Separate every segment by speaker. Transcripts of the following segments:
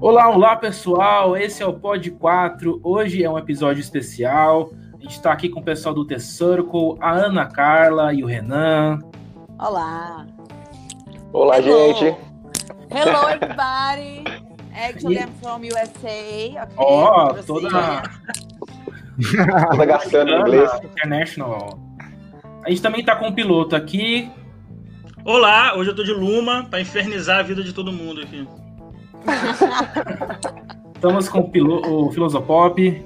Speaker 1: Olá, olá pessoal, esse é o Pod 4. Hoje é um episódio especial. A gente está aqui com o pessoal do The Circle, a Ana Carla e o Renan.
Speaker 2: Olá.
Speaker 3: Olá,
Speaker 2: Hello.
Speaker 3: gente.
Speaker 2: Hello, everybody. Actually, I'm from USA. Okay,
Speaker 1: Ó,
Speaker 2: Brazilian.
Speaker 1: toda
Speaker 3: Toda gastando inglês.
Speaker 1: International. A gente também está com o piloto aqui.
Speaker 4: Olá, hoje eu tô de Luma pra infernizar a vida de todo mundo aqui.
Speaker 1: Estamos com o, pilo, o Filosopop.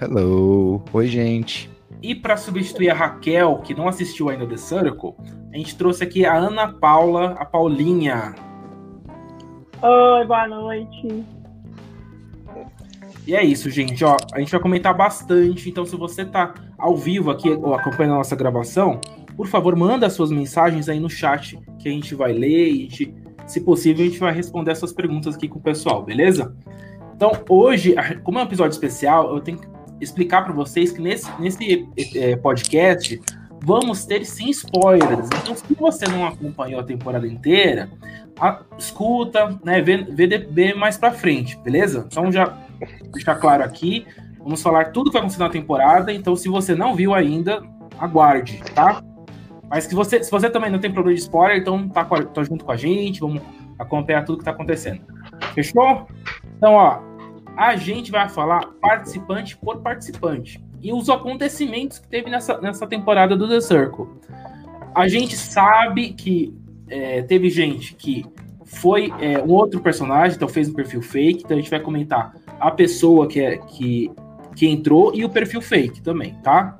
Speaker 5: Hello. Oi, gente.
Speaker 1: E para substituir a Raquel, que não assistiu ainda The Circle, a gente trouxe aqui a Ana Paula, a Paulinha.
Speaker 6: Oi, boa noite.
Speaker 1: E é isso, gente. Ó, a gente vai comentar bastante. Então, se você tá ao vivo aqui ou acompanhando a nossa gravação, por favor, manda as suas mensagens aí no chat que a gente vai ler e, a gente, se possível, a gente vai responder essas perguntas aqui com o pessoal, beleza? Então, hoje, como é um episódio especial, eu tenho que explicar para vocês que nesse, nesse eh, podcast vamos ter sim spoilers. Então, se você não acompanhou a temporada inteira, a- escuta, né, vê, vê, vê mais pra frente, beleza? Então já deixar claro aqui, vamos falar tudo que vai acontecer na temporada, então se você não viu ainda, aguarde, tá? Mas se você, se você também não tem problema de spoiler, então tá, a- tá junto com a gente, vamos acompanhar tudo que tá acontecendo. Fechou? Então, ó, a gente vai falar participante por participante e os acontecimentos que teve nessa, nessa temporada do The Circle. A gente sabe que é, teve gente que foi é, um outro personagem, então fez um perfil fake, então a gente vai comentar a pessoa que, é, que, que entrou e o perfil fake também, tá?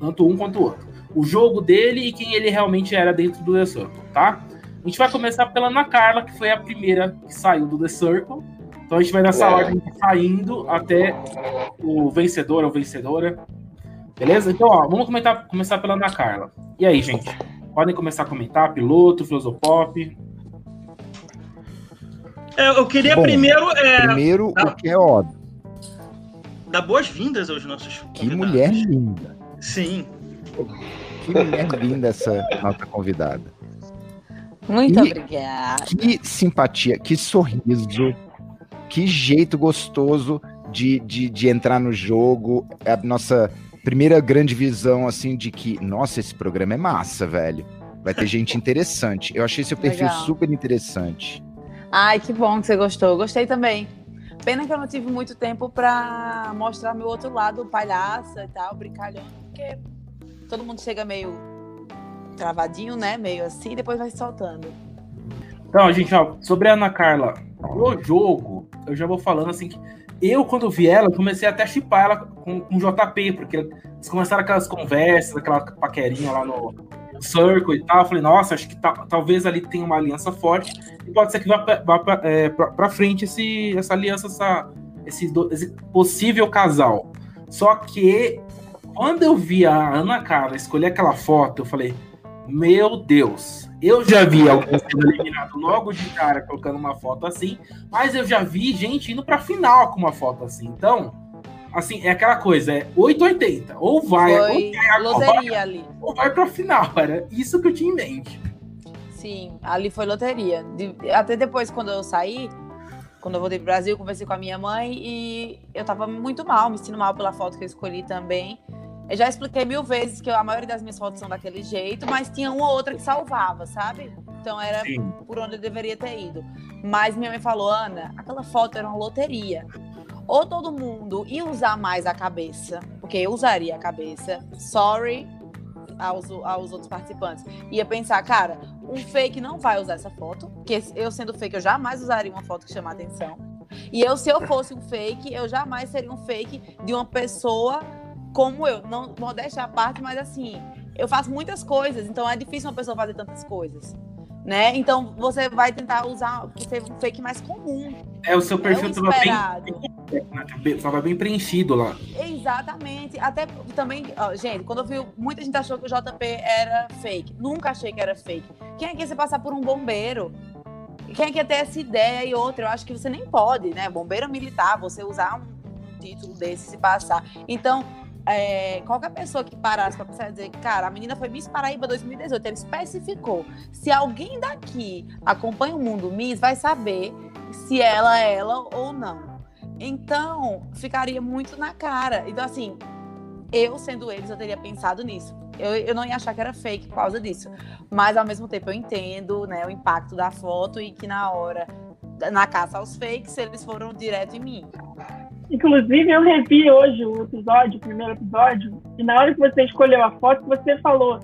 Speaker 1: Tanto um quanto o outro. O jogo dele e quem ele realmente era dentro do The Circle, tá? A gente vai começar pela Ana Carla, que foi a primeira que saiu do The Circle. Então a gente vai nessa
Speaker 3: É.
Speaker 1: ordem saindo até o vencedor ou vencedora. Beleza? Então, ó, vamos comentar, começar pela Ana Carla. E aí, gente? Podem começar a comentar, piloto, filosopop.
Speaker 4: É, eu queria
Speaker 5: Bom,
Speaker 4: primeiro é,
Speaker 5: Primeiro,
Speaker 4: ah.
Speaker 5: o que é óbvio.
Speaker 4: dar boas-vindas aos nossos
Speaker 5: Que
Speaker 4: convidados.
Speaker 5: mulher linda.
Speaker 4: Sim.
Speaker 5: Que mulher linda essa nossa convidada.
Speaker 2: Muito
Speaker 5: E-
Speaker 2: obrigada.
Speaker 5: Que simpatia, que sorriso, que jeito gostoso de, de, de entrar no jogo. É a nossa primeira grande visão, assim, de que, nossa, esse programa é massa, velho. Vai ter gente interessante. Eu achei seu perfil
Speaker 2: Legal.
Speaker 5: super interessante.
Speaker 2: Ai, que bom que você gostou. Gostei também. Pena que eu não tive muito tempo pra mostrar meu outro lado, palhaça e tal, brincalhão, porque todo mundo chega meio travadinho, né? Meio assim, depois vai soltando.
Speaker 1: Então, gente, ó, sobre a Ana Carla, no jogo, eu já vou falando assim que eu, quando vi ela, comecei até a chipar ela com, o JP, porque eles começaram aquelas conversas, aquela paquerinha lá no Circle e tal. Eu falei, nossa, acho que ta- talvez ali tenha uma aliança forte e pode ser que vá, pra- vá pra, é, pra, pra frente esse, essa aliança, essa, esse, esse possível casal. Só que quando eu vi a Ana Carla escolher aquela foto, eu falei, meu Deus, eu já vi alguém sendo eliminado logo de cara colocando uma foto assim, mas eu já vi gente indo pra final com uma foto assim. Então, assim, é aquela coisa, é 880. Ou vai, ou,
Speaker 2: Foi
Speaker 1: vai
Speaker 2: ali.
Speaker 1: ou vai pra final. Era isso que eu tinha em mente.
Speaker 2: Sim, ali foi loteria. Até depois, quando eu saí, quando eu voltei pro Brasil, eu conversei com a minha mãe e eu tava muito mal, me sentindo mal pela foto que eu escolhi também. Eu já expliquei mil vezes que a maioria das minhas fotos são daquele jeito, mas tinha uma ou outra que salvava, sabe? Então era
Speaker 1: Sim.
Speaker 2: por onde eu deveria ter ido. Mas minha mãe falou, Ana, aquela foto era uma loteria. Ou todo mundo ia usar mais a cabeça, porque eu usaria a cabeça. Sorry aos, aos outros participantes. Ia pensar, cara, um fake não vai usar essa foto, porque eu sendo fake, eu jamais usaria uma foto que chama atenção. E eu, se eu fosse um fake, eu jamais seria um fake de uma pessoa como eu. Não modéstia à parte, mas assim, eu faço muitas coisas, então é difícil uma pessoa fazer tantas coisas. Né? Então você vai tentar usar ser um fake mais comum.
Speaker 1: É, o seu perfil
Speaker 2: é o
Speaker 1: tava bem,
Speaker 2: esperado.
Speaker 1: tava bem preenchido lá.
Speaker 2: Exatamente. Até também, ó, gente, quando eu vi, muita gente achou que o JP era fake. Nunca achei que era fake. Quem é que ia se passar por um bombeiro? Quem é que ia ter essa ideia e outra? Eu acho que você nem pode, né? Bombeiro militar, você usar um título desse se passar. Então, é, qualquer pessoa que parasse pra pensar dizer, cara, a menina foi Miss Paraíba 2018, ele especificou. Se alguém daqui acompanha o mundo Miss, vai saber se ela é ela ou não. Então, ficaria muito na cara. Então, assim, eu sendo eles, eu teria pensado nisso. Eu, eu não ia achar que era fake por causa disso. Mas, ao mesmo tempo, eu entendo né, o impacto da foto e que na hora, na caça aos fakes, eles foram direto em mim.
Speaker 6: Inclusive, eu revi hoje o episódio, o primeiro episódio, e na hora que você escolheu a foto, você falou: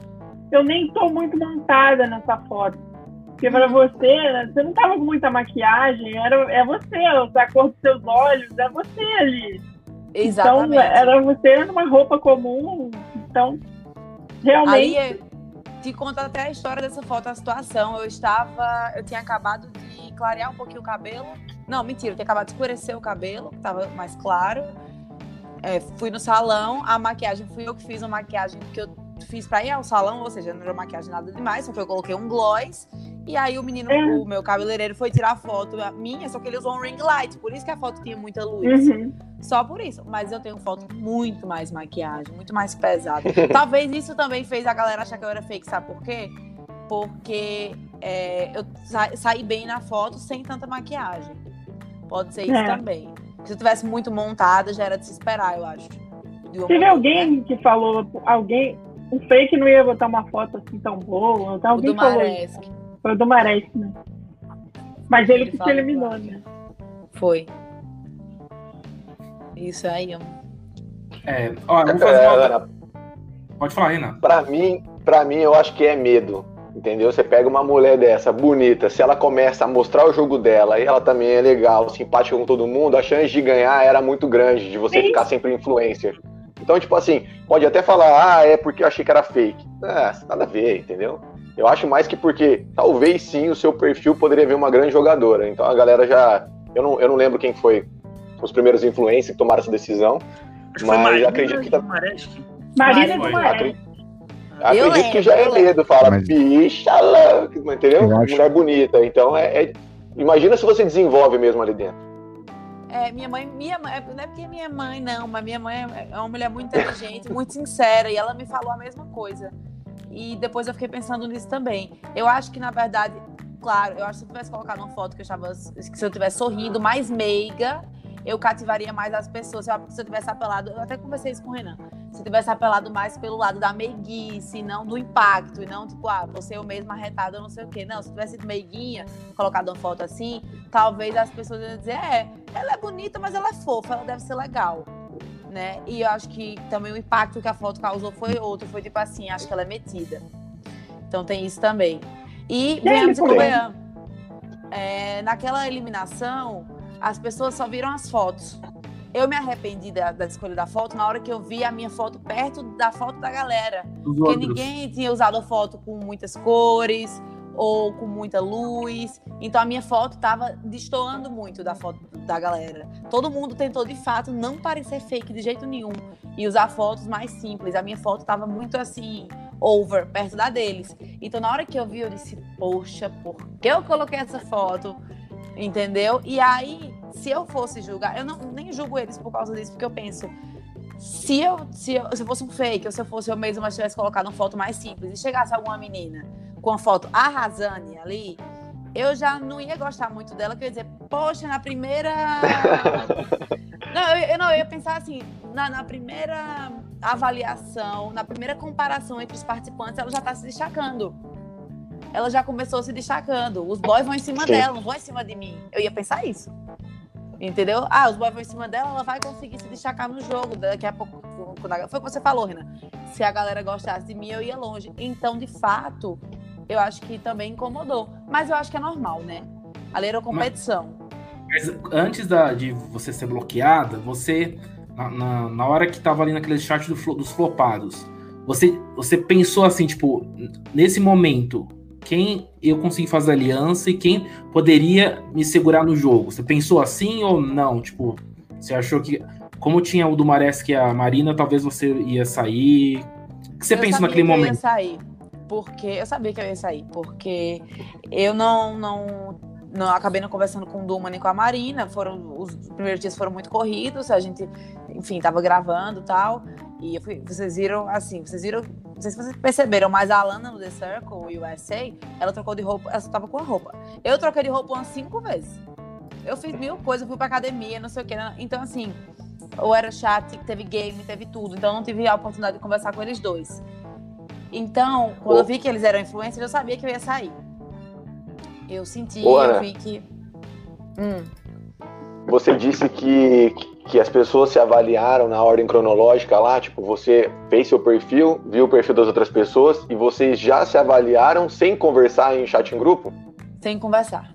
Speaker 6: Eu nem tô muito montada nessa foto. Porque para você, né, você não tava com muita maquiagem, era, é você, a cor dos seus olhos, é você ali.
Speaker 2: Exatamente.
Speaker 6: Então, era você numa roupa comum. Então, realmente.
Speaker 2: Aí, te conto até a história dessa foto, a situação. Eu estava. Eu tinha acabado de clarear um pouquinho o cabelo. Não, mentira, eu tinha acabado de escurecer o cabelo, que estava mais claro. É, fui no salão, a maquiagem fui eu que fiz a maquiagem que eu fiz pra ir ao salão, ou seja, não era maquiagem nada demais, só que eu coloquei um gloss. E aí o menino,
Speaker 6: É.
Speaker 2: o meu cabeleireiro, foi tirar a foto minha, só que ele usou um ring light, por isso que a foto tinha muita luz.
Speaker 6: Uhum.
Speaker 2: Só por isso. Mas eu tenho foto muito mais maquiagem, muito mais pesada. Talvez isso também fez a galera achar que eu era fake, sabe por quê? Porque é, eu sa- saí bem na foto sem tanta maquiagem. Pode ser isso
Speaker 6: É.
Speaker 2: também. Se eu tivesse muito montada, já era de se esperar, eu acho. Uma
Speaker 6: Teve alguém que falou, alguém, um fake não ia botar uma foto assim tão boa. Então
Speaker 2: O
Speaker 6: alguém
Speaker 2: do
Speaker 6: falou
Speaker 2: Maresque.
Speaker 6: isso. Foi o do Maresque, né? Mas ele,
Speaker 2: Ele
Speaker 6: que se eliminou,
Speaker 2: claro.
Speaker 6: né?
Speaker 2: Foi. Isso aí, ó.
Speaker 1: É, ó, eu vou fazer uma...
Speaker 3: É, Ana,
Speaker 1: Pode falar, Renan.
Speaker 3: pra mim, pra mim, eu acho que é medo. Entendeu? Você pega uma mulher dessa, bonita, se ela começa a mostrar o jogo dela e ela também é legal, simpática com todo mundo, a chance de ganhar era muito grande, de você
Speaker 6: Sim.
Speaker 3: ficar sempre influencer. Então, tipo assim, pode até falar, ah, é porque eu achei que era fake. Ah, nada a ver, entendeu? Eu acho mais que porque talvez sim o seu perfil poderia ver uma grande jogadora. Então a galera já. Eu não, eu não lembro quem foi os primeiros influencers que tomaram essa decisão.
Speaker 4: Acho
Speaker 3: Mas
Speaker 4: Marina
Speaker 3: acredito que tá-.
Speaker 6: Marina do Maresque.
Speaker 2: Eu
Speaker 3: Acredito que
Speaker 2: lembro,
Speaker 3: já é medo, fala,
Speaker 5: Mas-
Speaker 3: bicha louca, entendeu?
Speaker 5: Eu acho-
Speaker 3: Mulher bonita. Então é, é- Imagina se você desenvolve mesmo ali dentro.
Speaker 2: É, minha mãe, minha mãe, não é porque é minha mãe, não, mas minha mãe é- uma mulher muito inteligente, muito sincera, e ela me falou a mesma coisa. E depois eu fiquei pensando nisso também. Eu acho que, na verdade, claro, eu acho que se eu tivesse colocado uma foto que eu estava. que Se eu tivesse sorrindo, mais meiga, eu cativaria mais as pessoas. Se eu, se eu tivesse apelado, eu até conversei isso com o Renan. Se tivesse apelado mais pelo lado da meiguice, não do impacto, e não tipo, ah, você eu mesma arretada, não sei o quê. Não, se tivesse sido meiguinha, colocado uma foto assim, talvez as pessoas iam dizer, é, ela é bonita, mas ela é fofa, ela deve ser legal. Né? E eu acho que também o impacto que a foto causou foi outro, foi tipo assim, acho que ela é metida. Então tem isso também. E venhamos e. É, naquela eliminação, as pessoas só viram as fotos. Eu me arrependi da, da escolha da foto na hora que eu vi a minha foto perto da foto da galera.
Speaker 1: Os
Speaker 2: Porque
Speaker 1: outros.
Speaker 2: ninguém tinha usado a foto com muitas cores ou com muita luz. Então a minha foto tava destoando muito da foto da galera. Todo mundo tentou de fato não parecer fake de jeito nenhum e usar fotos mais simples. A minha foto tava muito assim over perto da deles. Então na hora que eu vi eu disse, poxa, por que eu coloquei essa foto? Entendeu? E aí, se eu fosse julgar, eu não nem julgo eles por causa disso, porque eu penso, se eu, se eu, se eu fosse um fake, ou se eu fosse eu mesma, mas tivesse colocado uma foto mais simples e chegasse alguma menina com a foto arrasane ali, eu já não ia gostar muito dela, que eu ia dizer, poxa, na primeira. não, eu, eu não, eu ia pensar assim, na, na primeira avaliação, na primeira comparação entre os participantes, ela já tá se destacando. Ela já começou se destacando. Os boys vão em cima
Speaker 3: Sim.
Speaker 2: dela, não vão em cima de mim. Eu ia pensar isso. Entendeu? Ah, os boys vão em cima dela, ela vai conseguir se destacar no jogo. Daqui a pouco. quando a- Foi o que você falou, Renan. Se a galera gostasse de mim, eu ia longe. Então, de fato, eu acho que também incomodou. Mas eu acho que é normal, né? Ali era competição.
Speaker 1: Mas antes da- de você ser bloqueada, você, na, na, na hora que tava ali naquele chat do dos flopados, você, você pensou assim, tipo, nesse momento, quem eu consegui fazer aliança e quem poderia me segurar no jogo? Você pensou assim ou não? Tipo, você achou que, como tinha o do Maresque e a Marina, talvez você ia sair? O que você
Speaker 2: eu
Speaker 1: pensou naquele
Speaker 2: que Eu ia
Speaker 1: momento?
Speaker 2: sair. Porque. Eu sabia que eu ia sair. Porque eu não. não não acabei não conversando com o Duma nem com a Marina. Foram, os primeiros dias foram muito corridos. A gente enfim, tava gravando e tal. E eu fui, vocês viram, assim, vocês viram, não sei se vocês perceberam, mas a Alana no The Circle USA, ela trocou de roupa, ela só tava com a roupa. Eu troquei de roupa umas cinco vezes. Eu fiz mil coisas, fui pra academia, não sei o que. Então, assim, ou era chat, teve game, teve tudo. Então, eu não tive a oportunidade de conversar com eles dois. Então, quando eu vi que eles eram influencers, eu sabia que eu ia sair. Eu senti,
Speaker 3: Ô,
Speaker 2: eu vi que. Hum,
Speaker 3: Você disse que, que as pessoas se avaliaram na ordem cronológica lá, tipo, você fez seu perfil, viu o perfil das outras pessoas e vocês já se avaliaram sem conversar em chat em grupo?
Speaker 2: sem conversar.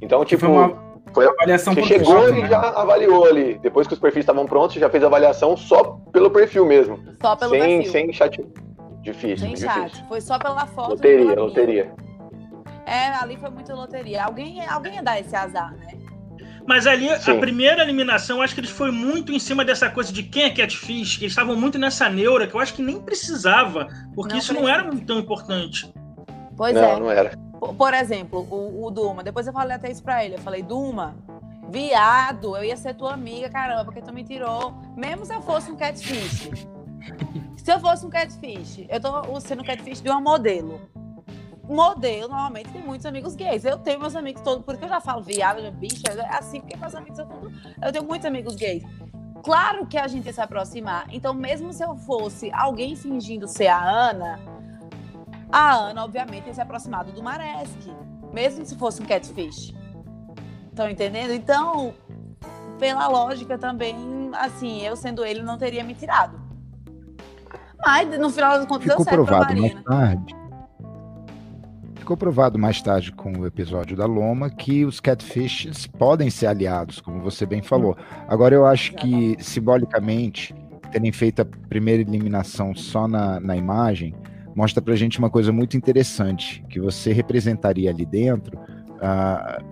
Speaker 3: Então, tipo,
Speaker 1: foi uma
Speaker 3: foi-
Speaker 1: avaliação
Speaker 3: você chegou e
Speaker 1: né?
Speaker 3: já avaliou ali. Depois que os perfis estavam prontos, você já fez a avaliação só pelo perfil mesmo.
Speaker 2: Só pelo
Speaker 3: sem,
Speaker 2: perfil.
Speaker 3: sem chat. Difícil,
Speaker 2: Sem
Speaker 3: difícil.
Speaker 2: chat. Foi só pela foto.
Speaker 3: Loteria, loteria.
Speaker 2: É, ali foi muito loteria. Alguém, alguém ia dar esse azar, né?
Speaker 4: Mas ali,
Speaker 3: Sim.
Speaker 4: a primeira eliminação, eu acho que eles foi muito em cima dessa coisa de quem é catfish, que eles estavam muito nessa neura, que eu acho que nem precisava, porque
Speaker 2: Não
Speaker 4: isso não era tão importante.
Speaker 2: Pois
Speaker 3: não,
Speaker 2: é.
Speaker 3: não era.
Speaker 2: Por, por exemplo, o, o Duma. Depois eu falei até isso pra ele. Eu falei, Duma, viado, eu ia ser tua amiga, caramba, porque tu me tirou. Mesmo se eu fosse um catfish. se eu fosse um catfish, eu tô sendo catfish de uma modelo. Modelo, normalmente, tem muitos amigos gays. Eu tenho meus amigos todos, porque eu já falo viado, bicha, é assim, porque meus amigos são tudo. Eu tenho muitos amigos gays. Claro que a gente ia se aproximar. Então, mesmo se eu fosse alguém fingindo ser a Ana, a Ana, obviamente, ia se aproximar do Maresk. Mesmo se fosse um catfish. Estão entendendo? Então, pela lógica também, assim, eu sendo ele, não teria me tirado. Mas, no final das contas,
Speaker 5: Ficou
Speaker 2: deu certo pra
Speaker 5: provado mais
Speaker 2: Marina.
Speaker 5: tarde. Ficou provado mais tarde com o episódio da Loma que os catfishes podem ser aliados, como você bem falou. Agora eu acho que, simbolicamente, terem feito a primeira eliminação só na, na imagem mostra pra gente uma coisa muito interessante, que você representaria ali dentro a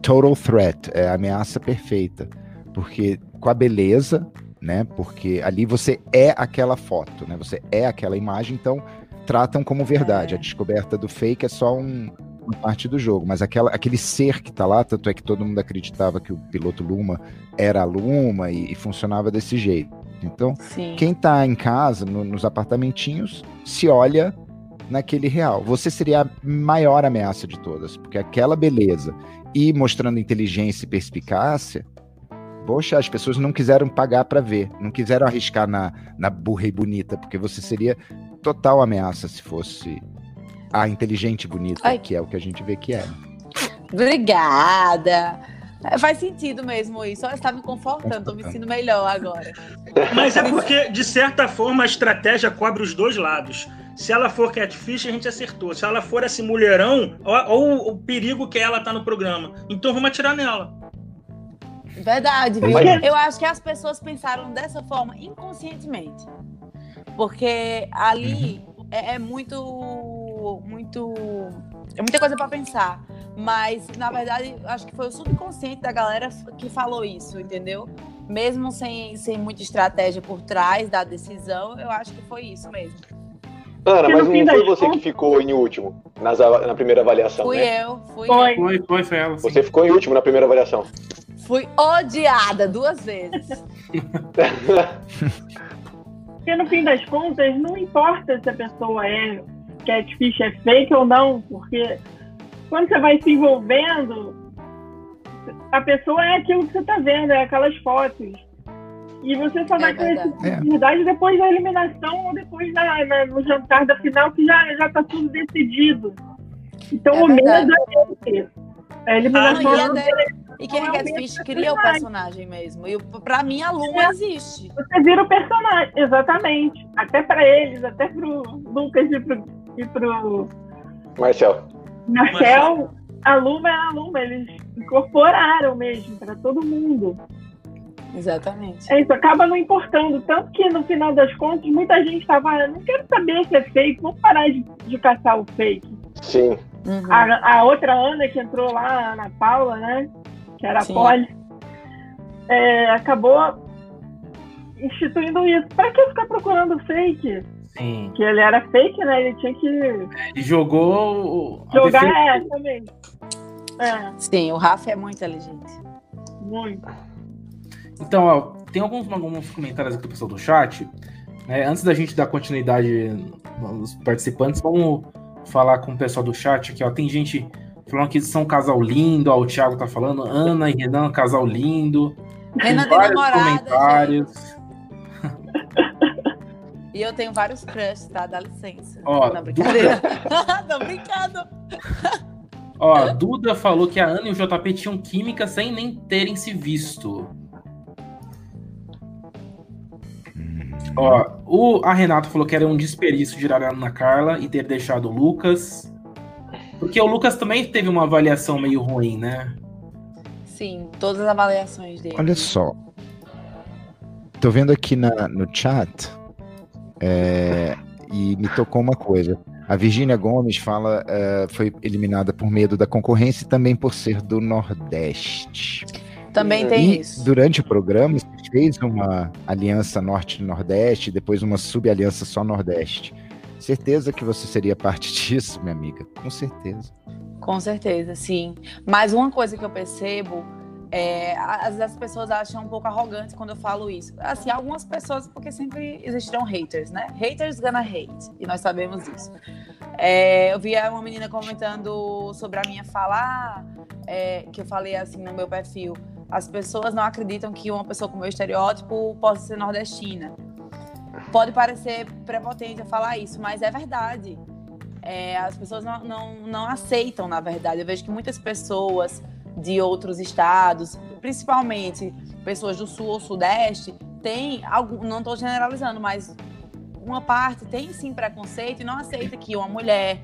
Speaker 5: total threat, é a ameaça perfeita. Porque com a beleza, né? Porque ali você é aquela foto, né? Você é aquela imagem, então tratam como verdade.
Speaker 2: É.
Speaker 5: A descoberta do fake é só um- uma parte do jogo, mas aquela, aquele ser que tá lá, tanto é que todo mundo acreditava que o piloto Luma era a Luma e, e funcionava desse jeito. Então,
Speaker 2: Sim.
Speaker 5: quem tá em casa, no- nos apartamentinhos, se olha naquele real. Você seria a maior ameaça de todas, porque aquela beleza e mostrando inteligência e perspicácia, poxa, as pessoas não quiseram pagar para ver, não quiseram arriscar na, na burra e bonita, porque você seria total ameaça se fosse a inteligente e bonita,
Speaker 2: Ai.
Speaker 5: que é o que a gente vê que é.
Speaker 2: Obrigada. É, Faz sentido mesmo isso. Olha, você tá me confortando, tô me sentindo melhor agora.
Speaker 4: Mas é porque, de certa forma, a estratégia cobre os dois lados. Se ela for catfish, a gente acertou. Se ela for esse mulherão, olha o, o perigo que ela tá no programa. Então vamos atirar nela.
Speaker 2: Verdade, viu?
Speaker 3: Mas-
Speaker 2: Eu acho que as pessoas pensaram dessa forma inconscientemente. Porque ali é, é muito. muito. É muita coisa pra pensar. Mas, na verdade, acho que foi o subconsciente da galera que falou isso, entendeu? Mesmo sem, sem muita estratégia por trás da decisão, eu acho que foi isso mesmo.
Speaker 3: Ana, mas não foi você que ficou em último nas na primeira avaliação,
Speaker 2: Fui
Speaker 3: né?
Speaker 2: eu, fui
Speaker 6: Foi.
Speaker 2: eu.
Speaker 1: Foi, foi, foi ela. sim.
Speaker 3: Você ficou em último na primeira avaliação.
Speaker 2: Fui odiada duas vezes.
Speaker 6: Porque no fim das contas, não importa se a pessoa é catfish, é fake ou não, porque quando você vai se envolvendo, a pessoa é aquilo que você tá vendo, é aquelas fotos. E você só
Speaker 2: É
Speaker 6: vai conhecer
Speaker 2: verdade.
Speaker 6: a verdade depois da eliminação ou depois da, na- no jantar da final, que já, já tá tudo decidido. Então
Speaker 2: É
Speaker 6: o medo é esse. A eliminação
Speaker 2: Ah, e
Speaker 6: é
Speaker 2: E quem é
Speaker 6: é
Speaker 2: Catfish cria o
Speaker 6: personagem.
Speaker 2: mesmo. E pra mim, a Luma existe.
Speaker 6: você vira o personagem, exatamente. Até pra eles, até pro Lucas e pro, e pro
Speaker 3: Marcel.
Speaker 6: Marcel, a Luma é a Luma, eles incorporaram mesmo pra todo mundo.
Speaker 2: Exatamente.
Speaker 6: É isso, acaba não importando. Tanto que no final das contas, muita gente tava, não quero saber se é fake, vamos parar de, de caçar o fake.
Speaker 3: Sim.
Speaker 2: Uhum.
Speaker 6: A, a outra Ana que entrou lá, a Ana Paula, né? Que era
Speaker 2: Sim.
Speaker 6: a Poli, é, acabou instituindo isso. Pra que ficar procurando fake?
Speaker 1: Sim.
Speaker 6: Que ele era fake, né? Ele tinha que
Speaker 1: Ele jogou.
Speaker 6: jogar
Speaker 1: defesa-
Speaker 6: essa mesmo. É,
Speaker 2: Sim, o Rafa é muito inteligente.
Speaker 6: muito.
Speaker 1: Então, ó, tem alguns, alguns comentários aqui do pessoal do chat. Né? Antes da gente dar continuidade nos participantes, vamos falar com o pessoal do chat aqui, ó. Tem gente falando que são um casal lindo, ó, o Thiago tá falando, Ana e Renan, casal lindo.
Speaker 2: Renan tem
Speaker 1: vários
Speaker 2: namorada,
Speaker 1: comentários.
Speaker 2: E eu tenho vários crushes, tá? Dá licença.
Speaker 1: Ó,
Speaker 2: Não, brincadeira. Tô brincando.
Speaker 1: Ó, Duda falou que a Ana e o JP tinham química sem nem terem se visto. Ó, o, a Renata falou que era um desperdício tirar a Ana Carla e ter deixado o Lucas. Porque o Lucas também teve uma avaliação meio ruim, né?
Speaker 2: Sim, todas as avaliações dele.
Speaker 5: Olha só. Tô vendo aqui na, no chat é, e me tocou uma coisa. A Virgínia Gomes fala é, foi eliminada por medo da concorrência e também por ser do Nordeste.
Speaker 2: Também tem
Speaker 5: e
Speaker 2: isso.
Speaker 5: durante o programa você fez uma aliança Norte-Nordeste, depois uma sub-aliança só Nordeste. Certeza que você seria parte disso, minha amiga? Com certeza.
Speaker 2: Com certeza, sim. Mas uma coisa que eu percebo é, às vezes as pessoas acham um pouco arrogante quando eu falo isso. Assim, algumas pessoas, porque sempre existirão haters, né? Haters gonna hate, e nós sabemos isso. É, eu vi uma menina comentando sobre a minha fala, ah, é, que eu falei assim no meu perfil. As pessoas não acreditam que uma pessoa com meu estereótipo possa ser nordestina. Pode parecer prepotente eu falar isso, mas é verdade. É, as pessoas não, não, não aceitam, na verdade. Eu vejo que muitas pessoas de outros estados, principalmente pessoas do sul ou sudeste, tem algum, não estou generalizando, mas uma parte tem sim preconceito e não aceita que uma mulher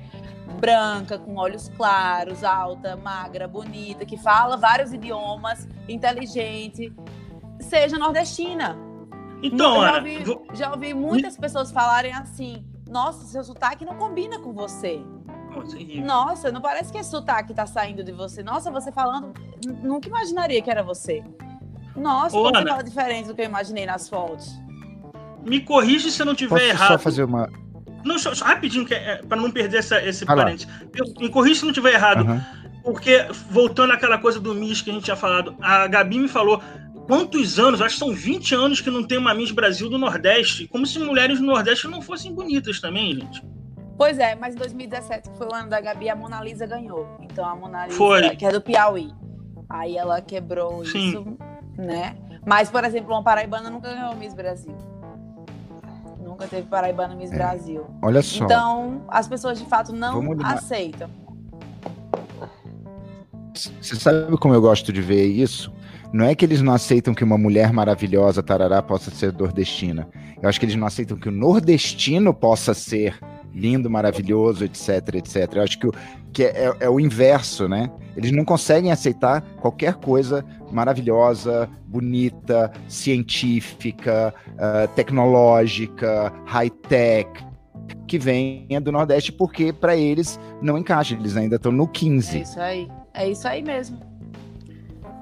Speaker 2: branca, com olhos claros, alta, magra, bonita, que fala vários idiomas, inteligente, seja nordestina.
Speaker 4: Então,
Speaker 2: já,
Speaker 4: Ana,
Speaker 2: ouvi,
Speaker 4: vou-
Speaker 2: já ouvi muitas pessoas falarem assim: nossa, seu sotaque não combina com você.
Speaker 4: Nossa,
Speaker 2: não parece que esse sotaque tá saindo de você. Nossa, você falando, nunca imaginaria que era você. Nossa,
Speaker 4: Ô,
Speaker 2: você fala diferente do que eu imaginei nas fotos.
Speaker 4: Me corrige se eu não tiver
Speaker 5: Posso
Speaker 4: errado.
Speaker 5: só fazer uma.
Speaker 4: Não, só, só rapidinho, que é, para não perder essa, esse
Speaker 5: lá.
Speaker 4: parente. Eu- Me corrija se não tiver errado.
Speaker 5: Aham.
Speaker 4: Porque, voltando àquela coisa do Miss que a gente tinha falado, a Gabi me falou quantos anos, acho que são 20 anos que não tem uma Miss Brasil do Nordeste. Como se mulheres do Nordeste não fossem bonitas também, gente.
Speaker 2: Pois é, mas em 2017, que foi o ano da Gabi, a Mona Lisa ganhou. Então a Mona Lisa,
Speaker 4: Foi.
Speaker 2: que é do Piauí. Aí ela quebrou
Speaker 4: Sim.
Speaker 2: isso, né? Mas, por exemplo, uma paraibana nunca ganhou Miss Brasil. Nunca teve paraibana Miss
Speaker 5: É.
Speaker 2: Brasil.
Speaker 5: Olha só.
Speaker 2: Então, as pessoas de fato não aceitam.
Speaker 5: Você sabe como eu gosto de ver isso? Não é que eles não aceitam que uma mulher maravilhosa, tarará, possa ser nordestina. Eu acho que eles não aceitam que o nordestino possa ser lindo, maravilhoso, etc, etc. Eu acho que, o, que é, é- é o inverso, né? Eles não conseguem aceitar qualquer coisa maravilhosa, bonita, científica, ah, tecnológica, high-tech, que venha do Nordeste, porque para eles não encaixa. Eles ainda estão no
Speaker 2: É
Speaker 5: 15.
Speaker 2: isso aí. É isso aí mesmo.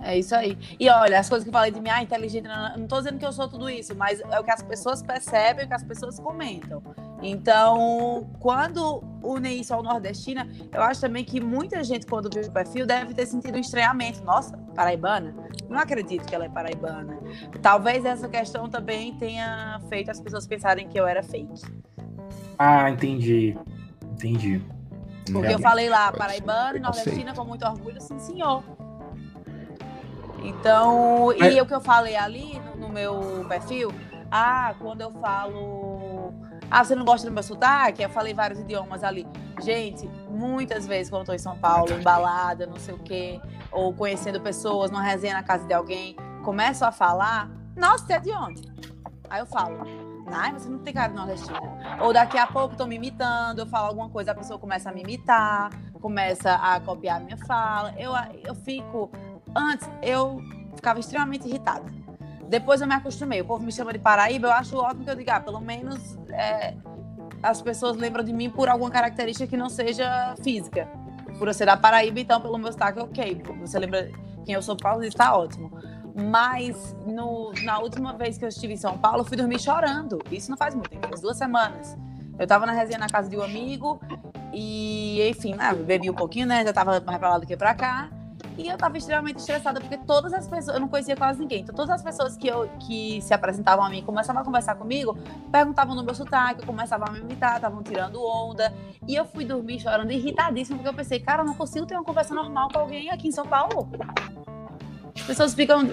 Speaker 2: É isso aí. E olha, as coisas que eu falei de mim, ah, inteligente, não, não- tô dizendo que eu sou tudo isso, mas é o que as pessoas percebem, é o que as pessoas comentam. Então, quando une isso ao nordestina, eu acho também que muita gente, quando viu o perfil, deve ter sentido um estranhamento. Nossa, paraibana? Não acredito que ela é paraibana. Talvez essa questão também tenha feito as pessoas pensarem que eu era fake.
Speaker 1: Ah, entendi. Entendi.
Speaker 2: Porque
Speaker 1: É.
Speaker 2: eu falei lá, paraibana e nordestina com muito orgulho, sim, senhor. Então, e o que eu falei ali no, no meu perfil, ah, quando eu falo. Ah, você não gosta do meu sotaque? Eu falei vários idiomas ali. Gente, muitas vezes quando eu tô em São Paulo, em balada, não sei o quê, ou conhecendo pessoas, numa resenha na casa de alguém, começo a falar, nossa, você é de onde? Aí eu falo, ai, você não tem cara de nordestina. Ou daqui a pouco estão me imitando, eu falo alguma coisa, a pessoa começa a me imitar, começa a copiar a minha fala. Eu, eu fico. Antes, eu ficava extremamente irritada. Depois eu me acostumei. O povo me chama de Paraíba, eu acho ótimo que eu diga, ah, pelo menos é, as pessoas lembram de mim por alguma característica que não seja física. Por eu ser da Paraíba, então, pelo meu sotaque, ok. Você lembra quem eu sou Paulo, está ótimo. Mas no- na última vez que eu estive em São Paulo, eu fui dormir chorando. Isso não faz muito tempo, faz duas semanas. Eu tava na resenha na casa de um amigo e, enfim, né, bebi um pouquinho, né? Já tava mais pra lá do que pra cá. E eu tava extremamente estressada, porque todas as pessoas, eu não conhecia quase ninguém. Então, todas as pessoas que, eu, que se apresentavam a mim, começavam a conversar comigo, perguntavam no meu sotaque, eu começava a me imitar, estavam tirando onda. E eu fui dormir chorando, irritadíssima, porque eu pensei, cara, eu não consigo ter uma conversa normal com alguém aqui em São Paulo. As pessoas ficam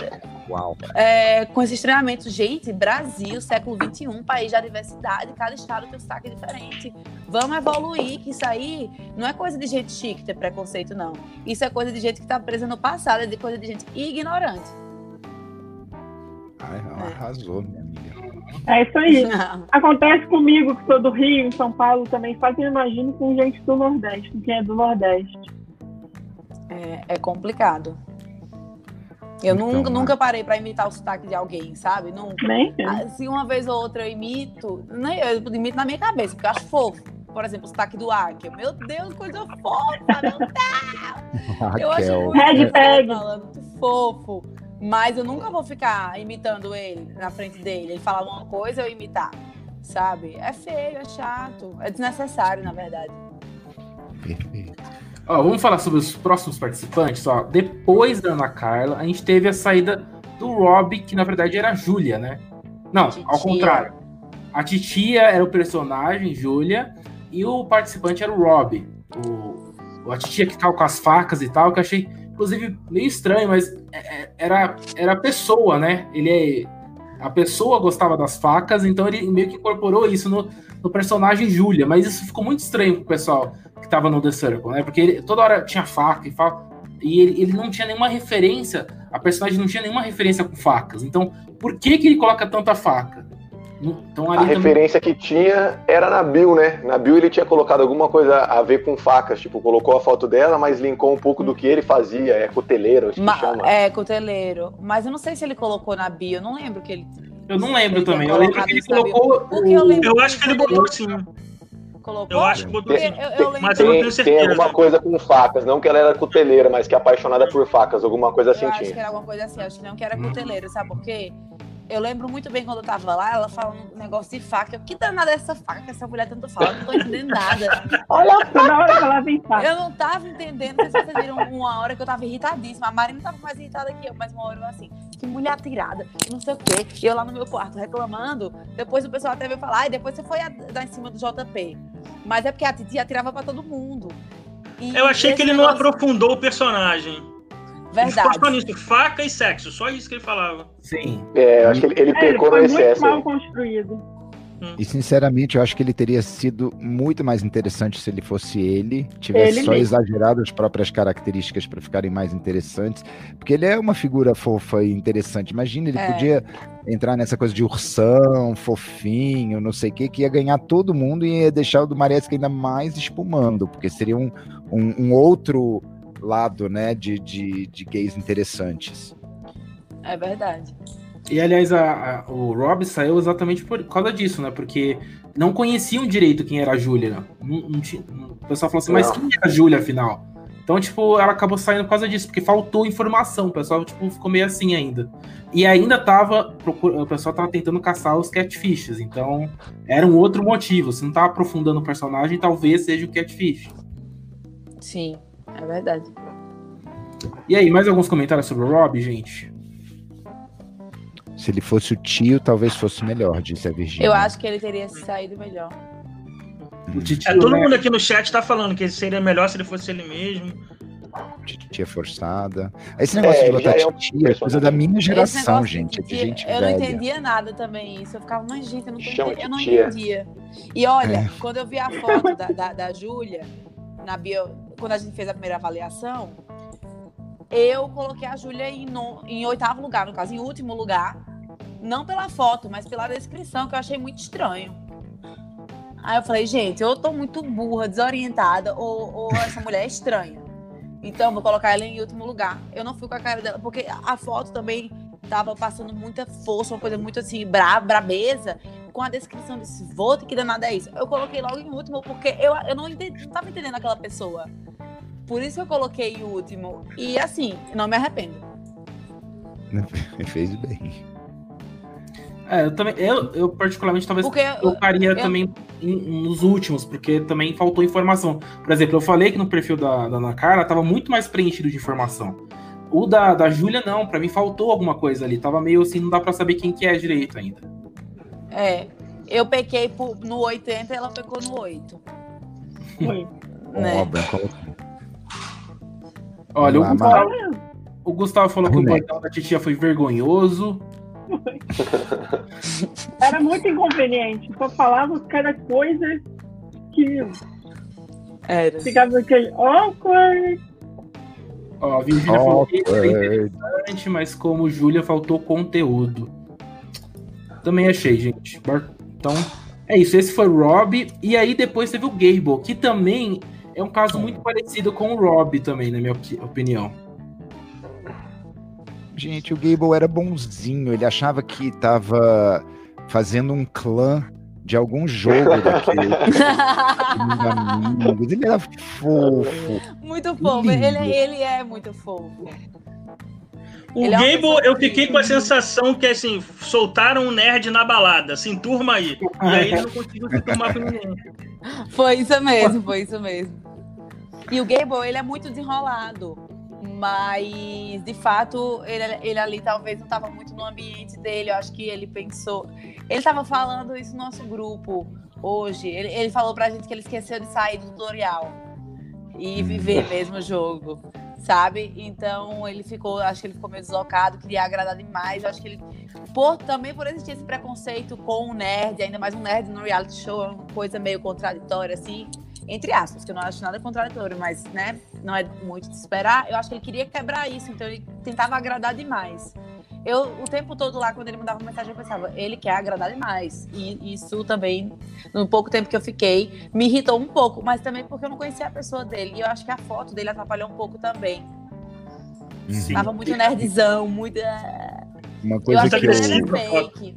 Speaker 5: Uau.
Speaker 2: é, com esse treinamento. Gente, Brasil, século XXI, país da diversidade, cada estado tem um sotaque diferente. Vamos evoluir, que isso aí não é coisa de gente chique ter preconceito, não. Isso é coisa de gente que tá presa no passado, é de coisa de gente ignorante.
Speaker 5: Ai, arrasou, minha amiga.
Speaker 6: É isso aí. Acontece comigo, que sou do Rio, em São Paulo também. Fazem, imagino, com gente do Nordeste, com quem é do Nordeste.
Speaker 2: É, é complicado. Eu
Speaker 5: Então,
Speaker 2: nunca,
Speaker 5: né?
Speaker 2: nunca parei pra imitar o sotaque de alguém, sabe? Nunca.
Speaker 6: Nem
Speaker 2: Ah, Se uma vez ou outra eu imito, nem eu imito na minha cabeça, porque eu acho fofo. Por exemplo, o sotaque do Arque. Meu Deus, coisa fofa, meu Deus. Eu acho
Speaker 5: Raquel.
Speaker 2: muito
Speaker 6: Hashtag.
Speaker 2: falando, muito fofo. Mas eu nunca vou ficar imitando ele na frente dele. Ele falar uma coisa, eu imitar. Sabe? É feio, é chato. É desnecessário, na verdade.
Speaker 5: Perfeito.
Speaker 1: Ó, vamos falar sobre os próximos participantes. Ó, depois da Ana Carla, a gente teve a saída do Rob, que na verdade era a Júlia, né? Não, ao contrário. A titia era o personagem, Júlia, e o participante era o Rob. O, a titia que tava com as facas e tal, que eu achei, inclusive, meio estranho, mas é- é- era, era a pessoa, né? Ele é. A pessoa gostava das facas, então ele meio que incorporou isso no, no personagem Júlia, mas isso ficou muito estranho pro pessoal que tava no The Circle, né? Porque ele, toda hora tinha faca e fala. E ele, ele não tinha nenhuma referência, a personagem não tinha nenhuma referência com facas. Então, por que que ele coloca tanta faca? Então
Speaker 3: A
Speaker 1: também-
Speaker 3: referência que tinha era na Bill, né? Na Bill ele tinha colocado alguma coisa a ver com facas, tipo, colocou a foto dela, mas linkou um pouco do que ele fazia, é coteleiro, acho que
Speaker 2: Ma-
Speaker 3: chama.
Speaker 2: é, coteleiro. Mas eu não sei se ele colocou na bio, eu não lembro que ele.
Speaker 1: Eu não lembro
Speaker 2: Ele
Speaker 1: também. Eu lembro que ele colocou.
Speaker 2: Eu
Speaker 1: o-
Speaker 2: lembro
Speaker 4: Eu acho que ele botou sim.
Speaker 2: Colocou?
Speaker 4: Eu acho que botou
Speaker 2: Porque
Speaker 4: sim.
Speaker 2: eu, eu lembro.
Speaker 4: Mas eu não
Speaker 3: Tem,
Speaker 4: tenho
Speaker 3: tem
Speaker 4: certeza.
Speaker 3: alguma coisa com facas, não que ela era coteleira, mas que é apaixonada por facas, alguma coisa assim
Speaker 2: Eu acho que era alguma coisa assim, acho que não que era cuteleiro, sabe por quê? Eu lembro muito bem quando eu tava lá, ela falando um negócio de faca. Eu, que danada é essa faca que essa mulher tanto fala? Eu não tô entendendo nada.
Speaker 6: Olha toda hora que ela vem falar.
Speaker 2: Eu não tava entendendo. Não sei se vocês viram uma hora que eu tava irritadíssima. A Marina tava mais irritada que eu, mas uma hora eu assim, que mulher atirada, que não sei o quê. E eu lá no meu quarto reclamando. Depois o pessoal até veio falar, e depois você foi a- dar em cima do JP. Mas é porque a Titi atirava pra todo mundo. E
Speaker 4: Eu achei que ele não
Speaker 2: negócio-
Speaker 4: aprofundou o personagem.
Speaker 2: Verdade.
Speaker 4: só nisso, faca e sexo, só isso que ele falava.
Speaker 1: Sim.
Speaker 3: É, eu acho que ele, ele
Speaker 6: É, ele
Speaker 3: pecou no
Speaker 6: foi muito
Speaker 3: excesso.
Speaker 6: mal construído.
Speaker 5: E sinceramente, eu acho que ele teria sido muito mais interessante se ele fosse ele, tivesse
Speaker 6: Ele
Speaker 5: só
Speaker 6: mesmo.
Speaker 5: exagerado as próprias características para ficarem mais interessantes, porque ele é uma figura fofa e interessante. Imagina, ele
Speaker 2: É.
Speaker 5: podia entrar nessa coisa de ursão, fofinho, não sei o que, que ia ganhar todo mundo e ia deixar o do Maresca ainda mais espumando, porque seria um, um, um outro lado, né, de, de, de gays interessantes.
Speaker 2: É verdade.
Speaker 1: E aliás, a- a- o Rob saiu exatamente por causa disso, né? Porque não conheciam direito quem era a Júlia. né? O pessoal falou assim, mas
Speaker 3: Não.
Speaker 1: quem era a Júlia, afinal? Então, tipo, ela acabou saindo por causa disso, porque faltou informação. O pessoal, tipo, ficou meio assim ainda. E ainda tava. procur- O pessoal tava tentando caçar os catfishes. Então, era um outro motivo. Se não tava aprofundando o personagem, talvez seja o catfish.
Speaker 2: Sim, é verdade.
Speaker 1: E aí, mais alguns comentários sobre o Rob, gente?
Speaker 5: Se ele fosse o tio, talvez fosse melhor, disse a Virgínia.
Speaker 2: Eu acho que ele teria saído melhor.
Speaker 1: O titio,
Speaker 4: É, todo
Speaker 1: né?
Speaker 4: mundo aqui no chat tá falando que seria melhor se ele fosse ele mesmo.
Speaker 5: Titia forçada. Esse negócio
Speaker 3: É,
Speaker 5: de botar
Speaker 3: é
Speaker 5: titia é coisa da minha geração, gente. De gente
Speaker 2: eu não
Speaker 5: velha.
Speaker 2: entendia nada também isso. Eu ficava, mas gente, eu não, tô
Speaker 3: Chama
Speaker 2: enten-
Speaker 3: de
Speaker 2: eu não entendia. E olha,
Speaker 5: É.
Speaker 2: quando eu vi a foto da, da, da Júlia, na bio, quando a gente fez a primeira avaliação, eu coloquei a Júlia em, em oitavo lugar, no caso, em último lugar. Não pela foto, mas pela descrição, que eu achei muito estranho. Aí eu falei, gente, eu tô muito burra, desorientada, ou, ou essa mulher é estranha. Então, vou colocar ela em último lugar. Eu não fui com a cara dela, porque a foto também tava passando muita força, uma coisa muito assim, bra brabeza, com a descrição desse voto, que danada é isso. Eu coloquei logo em último, porque eu, eu não, entendi, não tava entendendo aquela pessoa. Por isso que eu coloquei em último. E assim, não me arrependo.
Speaker 5: Fez bem.
Speaker 1: É, eu também. Eu, eu particularmente talvez
Speaker 2: Porque eu-
Speaker 1: colocaria
Speaker 2: eu-
Speaker 1: também em- nos últimos, porque também faltou informação. Por exemplo, eu falei que no perfil da, da Ana Carla tava muito mais preenchido de informação. O da, da Júlia, não, pra mim faltou alguma coisa ali. Tava meio assim, não dá pra saber quem que é direito ainda.
Speaker 2: É. Eu pequei por- no 80 e ela pecou no 8.
Speaker 6: Foi.
Speaker 2: Né?
Speaker 1: Olha, o Gustavo, o Gustavo falou que o bordão da titia foi vergonhoso.
Speaker 6: Era muito inconveniente. Só falava cada coisa que
Speaker 2: Era.
Speaker 6: ficava aquele awkward.
Speaker 1: Ó, a Virgínia falou que
Speaker 5: Awkward.
Speaker 1: interessante, mas como Júlia faltou conteúdo. Também achei, gente. Então, é isso. Esse foi o Rob. E aí depois teve o Gable, que também é um caso muito parecido com o Rob também, na minha opi- opinião.
Speaker 5: Gente, o Gable era bonzinho, ele achava que tava fazendo um clã de algum jogo daquele. Ele era fofo.
Speaker 2: muito fofo. Ele, ele é muito fofo.
Speaker 4: O
Speaker 2: Ele é
Speaker 4: Gable,
Speaker 2: pessoa
Speaker 4: eu
Speaker 2: que-
Speaker 4: fiquei com a sensação que, assim, soltaram um nerd na balada, assim, turma aí. E aí ele não conseguiu se turmar com ninguém.
Speaker 2: Foi isso mesmo, foi isso mesmo. E o Gable, ele é muito desenrolado. Mas, de fato, ele, ele ali talvez não estava muito no ambiente dele. Eu acho que ele pensou. Ele estava falando isso no nosso grupo hoje. Ele, ele falou pra gente que ele esqueceu de sair do tutorial e viver mesmo o jogo. Sabe? Então ele ficou, acho que ele ficou meio deslocado, queria agradar demais. Acho que ele, por, também por existir esse preconceito com o nerd, ainda mais um nerd no reality show, é uma coisa meio contraditória, assim, entre aspas, que eu não acho nada contraditório, mas, né, não é muito de esperar. Eu acho que ele queria quebrar isso, então ele tentava agradar demais. Eu, o tempo todo lá, quando ele mandava mensagem, eu pensava, ele quer agradar demais. E isso também, no pouco tempo que eu fiquei, me irritou um pouco, mas também porque eu não conhecia a pessoa dele. E eu acho que a foto dele atrapalhou um pouco também.
Speaker 1: Sim.
Speaker 2: Tava muito nerdzão, muito. é,
Speaker 5: Uma
Speaker 2: Eu
Speaker 5: coisa
Speaker 2: acho
Speaker 5: que eu,
Speaker 2: fake.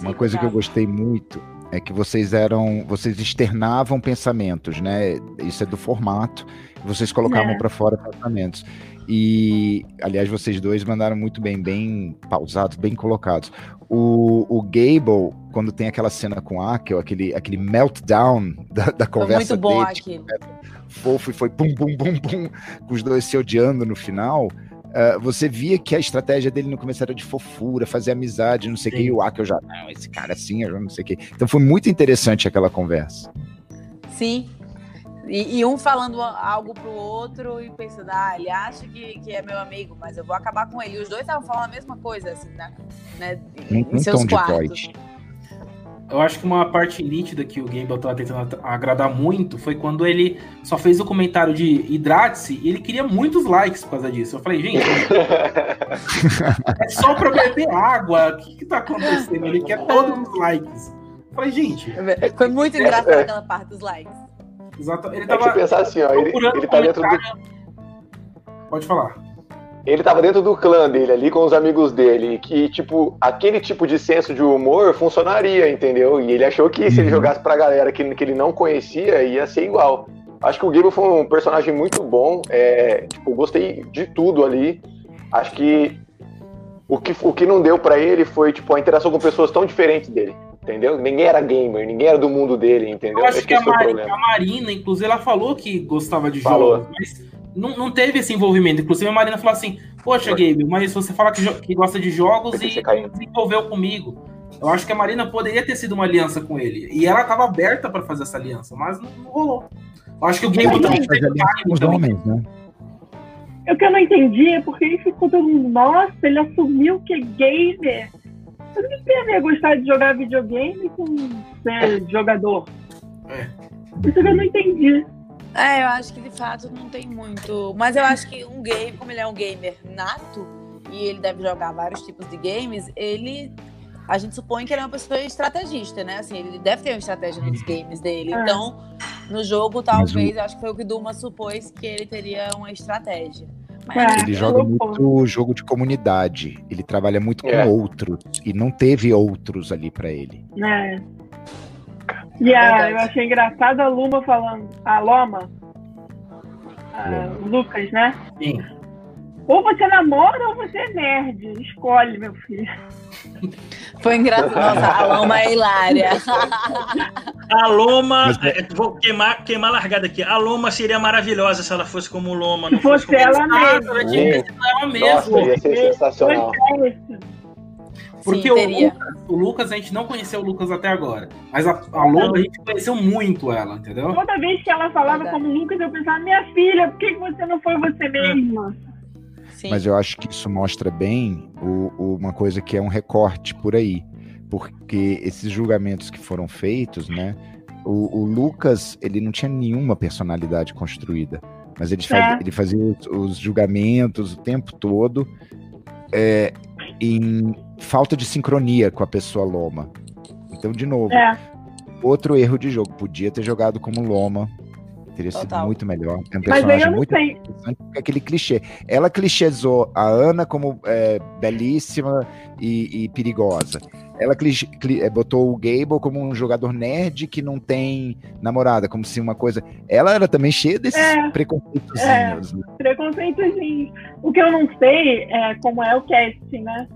Speaker 5: Uma coisa que eu gostei muito é que vocês eram, vocês externavam pensamentos, né? Isso é do formato. Vocês colocavam
Speaker 6: É.
Speaker 5: pra fora pensamentos. E, aliás, vocês dois mandaram muito bem, bem pausados, bem colocados. O, o Gable, quando tem aquela cena com Akel, aquele, aquele meltdown da, da
Speaker 2: Foi
Speaker 5: conversa
Speaker 2: muito bom
Speaker 5: dele,
Speaker 2: aquilo.
Speaker 5: fofo e foi pum, pum, pum, pum, com os dois se odiando no final. ah, você via que a estratégia dele no começo era de fofura, fazer amizade, não sei o que, e o Akel já, não, esse cara assim, eu não sei o que. Então foi muito interessante aquela conversa.
Speaker 2: Sim. E, e um falando algo pro outro e pensando, ah, ele acha que, que é meu amigo, mas eu vou acabar com ele. E os dois estavam falando a mesma coisa, assim, né? né?
Speaker 5: Um,
Speaker 2: Em
Speaker 5: um
Speaker 2: seus
Speaker 5: tom de
Speaker 2: quartos.
Speaker 1: Eu acho que uma parte nítida que o Gable tava tentando agradar muito foi quando ele só fez o comentário de hidrate-se e ele queria muitos likes por causa disso. Eu falei, gente, é só pra beber água. O que, que tá acontecendo? Ele quer todos os likes. Eu falei, gente,
Speaker 2: Foi muito engraçado
Speaker 3: É.
Speaker 2: aquela parte dos likes.
Speaker 1: Exato. Ele
Speaker 3: É que
Speaker 1: tava
Speaker 3: pensar assim, ó, ele, ele tá dentro do.
Speaker 1: Pode falar.
Speaker 3: ele tava dentro do clã dele ali com os amigos dele, que, tipo, aquele tipo de senso de humor funcionaria, entendeu? E ele achou que se ele
Speaker 5: Uhum.
Speaker 3: jogasse pra galera que, que ele não conhecia, ia ser igual. Acho que o Gable foi um personagem muito bom, é, tipo, gostei de tudo ali. Acho que o que, o que não deu pra ele foi, tipo, a interação com pessoas tão diferentes dele, entendeu? Ninguém era gamer, ninguém era do mundo dele, entendeu?
Speaker 1: Eu acho que a, Mari-
Speaker 3: problema.
Speaker 1: a Marina, inclusive, ela falou que gostava de
Speaker 3: Falou.
Speaker 1: jogos, mas não, não teve esse envolvimento. Inclusive, a Marina falou assim: Poxa, Gabe, mas você fala que, que gosta de jogos e
Speaker 3: caiu?
Speaker 1: desenvolveu comigo. Eu acho que a Marina poderia ter sido uma aliança com ele. E ela estava aberta para fazer essa aliança, mas não, não rolou. Eu acho que o Gabe também teve também.
Speaker 5: homens, né?
Speaker 6: O que eu não entendi é porque ele ficou todo mundo, nossa, ele assumiu que é gamer. Eu não tem a ver gostar de jogar videogame com ser jogador.
Speaker 1: É.
Speaker 6: Isso eu não entendi.
Speaker 2: É, eu acho que de fato não tem muito. Mas eu acho que um game, como ele é um gamer nato e ele deve jogar vários tipos de games, ele. A gente supõe que ele é uma pessoa estrategista, né? Assim, ele deve ter uma estratégia nos games dele.
Speaker 6: É.
Speaker 2: Então, no jogo, talvez, eu acho que foi o que Duma supôs que ele teria uma estratégia.
Speaker 6: É.
Speaker 5: Ele
Speaker 6: é
Speaker 5: joga muito jogo de comunidade. Ele trabalha muito com
Speaker 3: É.
Speaker 5: outros. E não teve outros ali pra ele.
Speaker 6: né? E a,
Speaker 2: Verdade.
Speaker 6: eu achei engraçado a Luma falando, a Loma, a-
Speaker 5: Loma.
Speaker 6: o Lucas, né?
Speaker 1: Sim.
Speaker 6: Ou você namora ou você é nerd. Escolhe, meu filho.
Speaker 2: Foi engraçado. Nossa, a Loma é hilária.
Speaker 4: A Loma,
Speaker 5: é-
Speaker 4: eh, vou queimar, queimar a largada aqui. A Loma seria maravilhosa se ela fosse como Loma.
Speaker 6: Se
Speaker 4: Não fosse
Speaker 6: fosse
Speaker 4: como...
Speaker 6: ela
Speaker 1: Ah,
Speaker 6: mesma.
Speaker 1: ela tinha que ser ela
Speaker 3: Nossa,
Speaker 1: mesmo.
Speaker 3: ia ser sensacional.
Speaker 1: Porque
Speaker 2: Sim,
Speaker 1: o. Lucas, o Lucas, a gente não conheceu o Lucas até agora. Mas a, a Lola, a gente conheceu muito ela, entendeu?
Speaker 6: Toda vez que ela falava
Speaker 2: Verdade.
Speaker 6: como Lucas, eu pensava, minha filha, por que que você não foi você mesma?
Speaker 2: Sim.
Speaker 5: Mas eu acho que isso mostra bem o- o- uma coisa que é um recorte por aí. Porque esses julgamentos que foram feitos, né? O, o Lucas, ele não tinha nenhuma personalidade construída. Mas ele, faz-
Speaker 6: É.
Speaker 5: ele fazia os, os julgamentos o tempo todo é, em falta de sincronia com a pessoa Loma. Então, de novo,
Speaker 6: É,
Speaker 5: outro erro de jogo. Podia ter jogado como Loma. Teria sido
Speaker 2: Total.
Speaker 5: muito melhor. É um personagem
Speaker 6: eu não
Speaker 5: muito
Speaker 6: sei.
Speaker 5: interessante é aquele clichê. Ela clichêzou a Ana como é, belíssima e, e perigosa. Ela clichê- cli- é, botou o Gable como um jogador nerd que não tem namorada, como se uma coisa. Ela era também cheia desses
Speaker 6: É.
Speaker 5: preconceitozinhos. né?
Speaker 6: Preconceitozinho. O que eu não sei é como é o casting, né?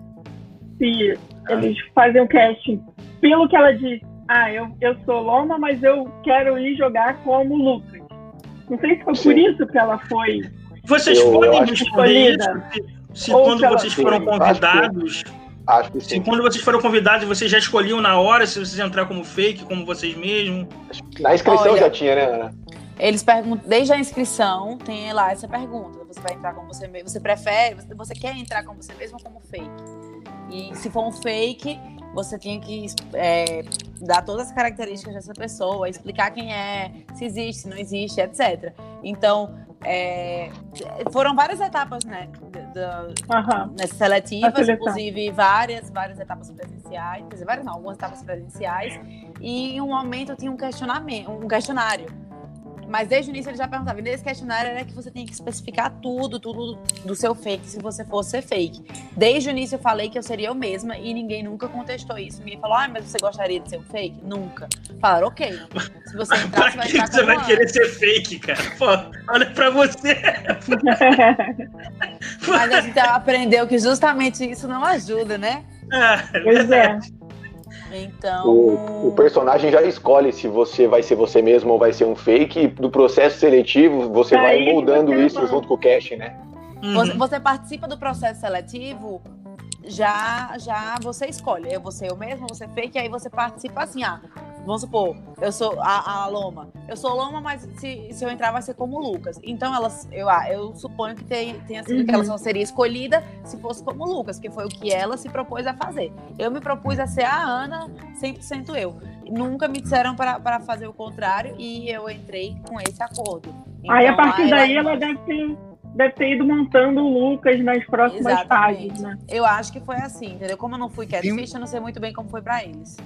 Speaker 6: Se eles fazem o casting pelo que ela disse. Ah, eu, eu sou Loma, mas eu quero ir jogar como Lucas. Não sei se foi por
Speaker 3: Sim.
Speaker 6: isso que ela foi.
Speaker 4: Vocês
Speaker 3: Eu
Speaker 4: podem
Speaker 3: acho
Speaker 4: responder isso se, se quando vocês foram
Speaker 3: Sim, acho que-
Speaker 4: convidados.
Speaker 3: Acho que
Speaker 4: Se
Speaker 3: sim.
Speaker 4: quando vocês foram convidados, vocês já escolhiam na hora se vocês entrar como fake, como vocês mesmos.
Speaker 3: Na inscrição
Speaker 2: Olha.
Speaker 3: já tinha, né, Ana?
Speaker 2: Eles perguntam, desde a inscrição, tem lá essa pergunta. Você vai entrar como você mesmo? Você prefere? Você, você quer entrar como você mesmo ou como fake? E se for um fake, você tinha que é, dar todas as características dessa pessoa, explicar quem é, se existe, se não existe, etc. Então, é, foram várias etapas, né? da-
Speaker 6: Aham.
Speaker 2: nessas seletivas, inclusive várias, várias etapas presenciais, quer dizer, várias não, algumas etapas presenciais, e em um momento tinha um questionamento, um questionário. Mas desde o início ele já perguntava, e nesse questionário era que você tinha que especificar tudo, tudo do seu fake, se você fosse ser fake. Desde o início eu falei que eu seria eu mesma e ninguém nunca contestou isso. Ninguém falou, ah, mas você gostaria de ser um fake? Nunca. Falaram, ok. Se você entrar,
Speaker 4: Pra
Speaker 2: você vai
Speaker 4: que
Speaker 2: entrar
Speaker 4: você vai querer ser fake, cara? Pô, olha pra você.
Speaker 2: Mas a gente aprendeu que justamente isso não ajuda, né?
Speaker 4: Ah,
Speaker 6: pois é.
Speaker 2: Então.
Speaker 3: O, o personagem já escolhe se você vai ser você mesmo ou vai ser um fake. E do processo seletivo, você vai
Speaker 6: Aí
Speaker 3: moldando
Speaker 6: você
Speaker 3: isso
Speaker 6: vai.
Speaker 3: junto com o casting, né?
Speaker 4: uhum.
Speaker 2: Você, você participa do processo seletivo, já, já você escolhe. Eu vou ser eu mesmo, você fake, aí você participa assim, ah, vamos supor, eu sou a, a Loma. Eu sou Loma, mas se, se eu entrar vai ser como o Lucas. Então elas, eu, ah, eu suponho que tenha, tenha sido
Speaker 6: Uhum.
Speaker 2: que ela só seria escolhida se fosse como o Lucas, que foi o que ela se propôs a fazer. Eu me propus a ser a Ana 100% eu. Nunca me disseram para fazer o contrário e eu entrei com esse acordo.
Speaker 6: Aí a
Speaker 2: Então,
Speaker 6: partir daí
Speaker 2: ela-
Speaker 6: ela deve ter, deve ter ido montando o Lucas nas próximas
Speaker 2: Exatamente.
Speaker 6: fases, né?
Speaker 2: Eu acho que foi assim, entendeu? Como eu não fui catfish, eu não sei muito bem como foi pra eles.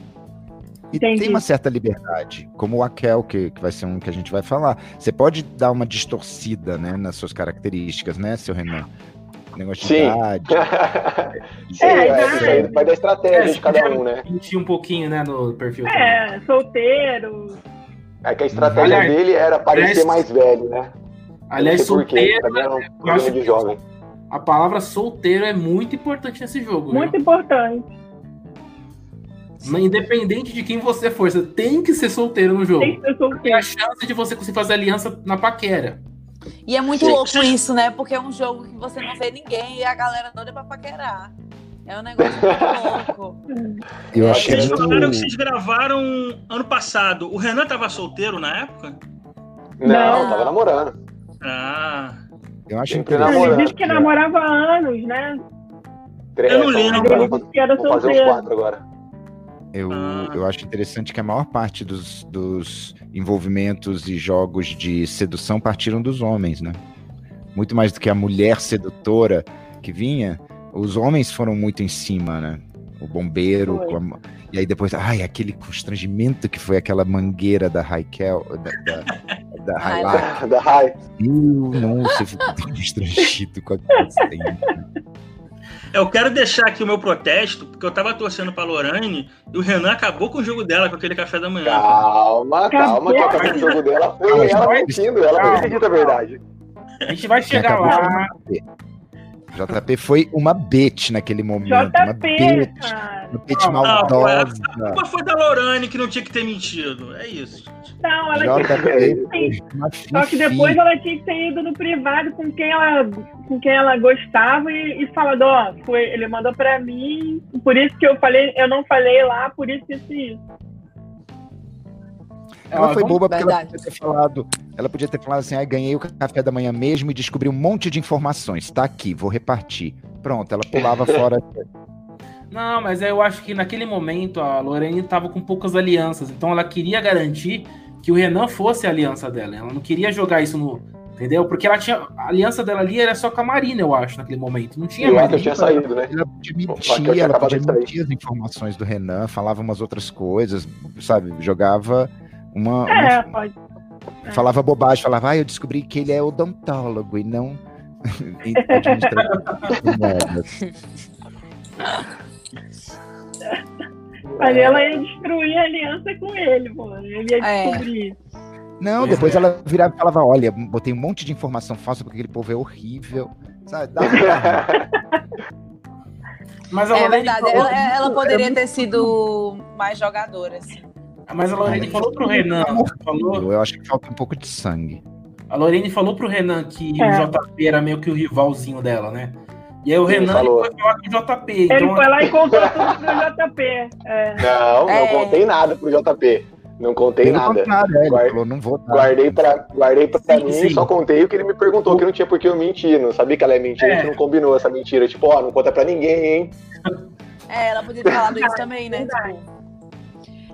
Speaker 5: E
Speaker 6: Entendi.
Speaker 5: tem uma certa liberdade, como o Akel, que, que vai ser um que a gente vai falar. Você pode dar uma distorcida né, nas suas características, né, seu Renan? Negócio de
Speaker 3: Sim.
Speaker 5: idade.
Speaker 3: Sim,
Speaker 6: É,
Speaker 3: é, isso aí vai da estratégia
Speaker 1: É,
Speaker 3: de cada um, né?
Speaker 1: Mentir um pouquinho, né, no perfil. também.
Speaker 6: É, solteiro.
Speaker 3: É que a estratégia
Speaker 1: Aliás,
Speaker 3: dele era parecer
Speaker 1: aliás-
Speaker 3: mais velho, né?
Speaker 1: Aliás, solteiro,
Speaker 3: também era um
Speaker 1: eu acho
Speaker 3: programa de jovem.
Speaker 1: a palavra solteiro é muito importante nesse jogo.
Speaker 6: Muito
Speaker 1: viu?
Speaker 6: importante.
Speaker 1: Mas Independente de quem você for, você tem que ser solteiro no jogo.
Speaker 6: Tem que ser solteiro.
Speaker 1: a chance de você conseguir fazer aliança na paquera.
Speaker 2: E é muito louco isso, né? Porque é um jogo que você não vê ninguém e a galera toda é pra paquerar. É um negócio muito louco.
Speaker 5: Eu achei
Speaker 4: Vocês
Speaker 5: muito.
Speaker 4: falaram que vocês gravaram ano passado. O Renan tava solteiro na época?
Speaker 3: Não,
Speaker 6: Não.
Speaker 3: tava namorando.
Speaker 4: Ah.
Speaker 5: Eu acho interessante.
Speaker 3: namorando.
Speaker 6: Ele disse que namorava há anos, né?
Speaker 3: Três,
Speaker 4: Eu não lembro.
Speaker 3: vou
Speaker 6: disse que era
Speaker 3: vou fazer uns quatro agora.
Speaker 5: Eu,
Speaker 4: Ah.
Speaker 5: eu acho interessante que a maior parte dos, dos envolvimentos e jogos de sedução partiram dos homens, né? Muito mais do que a mulher sedutora que vinha, os homens foram muito em cima, né? O bombeiro, a- e aí depois, ai, aquele constrangimento que foi aquela mangueira da Raquel, da, da, da Highlight.
Speaker 3: Da, da Rai.
Speaker 5: Eu, nossa, eu fico tão constrangido com aquilo.
Speaker 4: Eu quero deixar aqui o meu protesto, porque eu tava torcendo pra Lorraine e o Renan acabou com o jogo dela, com aquele café da manhã.
Speaker 3: Calma, calma, que acabou o jogo dela. Foi ela mentindo, ela não acredita a verdade.
Speaker 1: A gente vai chegar
Speaker 5: acabou
Speaker 1: lá.
Speaker 5: Uma. JP foi uma bet naquele momento. uma
Speaker 6: JP,
Speaker 5: bet.
Speaker 6: cara.
Speaker 5: No pet
Speaker 6: Não,
Speaker 5: maldosa.
Speaker 4: A culpa foi da Lorane que não tinha que ter mentido. É isso, gente.
Speaker 6: Não, ela tinha
Speaker 5: JP, uma
Speaker 6: Só que depois ela tinha que ter ido no privado com quem ela, com quem ela gostava e, e falado, ó, foi, ele mandou pra mim, por isso que eu falei, eu não falei lá, por isso isso e isso.
Speaker 5: Ela
Speaker 1: Ó,
Speaker 5: foi boba porque ela podia ter falado. Ela podia ter falado assim: ah, ganhei o café da manhã mesmo e descobri um monte de informações. Tá aqui, vou repartir. Pronto, ela pulava fora.
Speaker 1: Não, mas eu acho que naquele momento a Lorene estava com poucas alianças, então ela queria garantir que o Renan fosse a aliança dela. Ela não queria jogar isso no. Entendeu? Porque ela tinha. A aliança dela ali era só com a Marina, eu acho, naquele momento. Não tinha
Speaker 3: Eu
Speaker 1: mais.
Speaker 3: acho que eu tinha saído, né?
Speaker 5: Ela podia
Speaker 3: Raquel
Speaker 5: mentir,
Speaker 3: tinha
Speaker 5: ela podia mentir as informações do Renan, falava umas outras coisas, sabe? Jogava uma. uma-
Speaker 6: É, pode.
Speaker 5: falava bobagem, falava, ah, eu descobri que ele é odontólogo e não.
Speaker 6: Mas ela ia destruir a aliança com ele, pô. Ele ia
Speaker 2: É.
Speaker 6: descobrir.
Speaker 5: Não,
Speaker 1: Pois
Speaker 5: depois
Speaker 1: é.
Speaker 5: ela virava e falava: olha, botei um monte de informação falsa porque aquele povo é horrível. Sabe? Pra-
Speaker 1: Mas
Speaker 2: É verdade, ela, ela poderia ter sido mais jogadora, assim.
Speaker 1: Mas a Lorene falou pro Renan. Falou,
Speaker 5: Eu acho que falta um pouco de sangue.
Speaker 1: a Lorene falou pro Renan que
Speaker 6: É.
Speaker 1: o JP era meio que o rivalzinho dela, né? E aí o Renan
Speaker 3: falou.
Speaker 1: foi falar com o JP.
Speaker 6: Ele
Speaker 1: Então,
Speaker 6: foi lá e contou tudo pro JP. É.
Speaker 3: Não, não
Speaker 2: É.
Speaker 3: contei nada pro JP. Não contei
Speaker 5: Pelo
Speaker 3: nada.
Speaker 5: é, ele falou: não vou dar.
Speaker 3: Guardei pra, guardei pra
Speaker 1: Sim,
Speaker 3: mim,
Speaker 1: sim.
Speaker 3: só contei o que ele me perguntou, que não tinha por que eu mentir. Não sabia que ela é mentira, a
Speaker 1: É.
Speaker 3: gente não combinou essa mentira. Tipo, ó, não conta pra ninguém, hein?
Speaker 2: É, ela podia ter falado isso também, né? Tipo.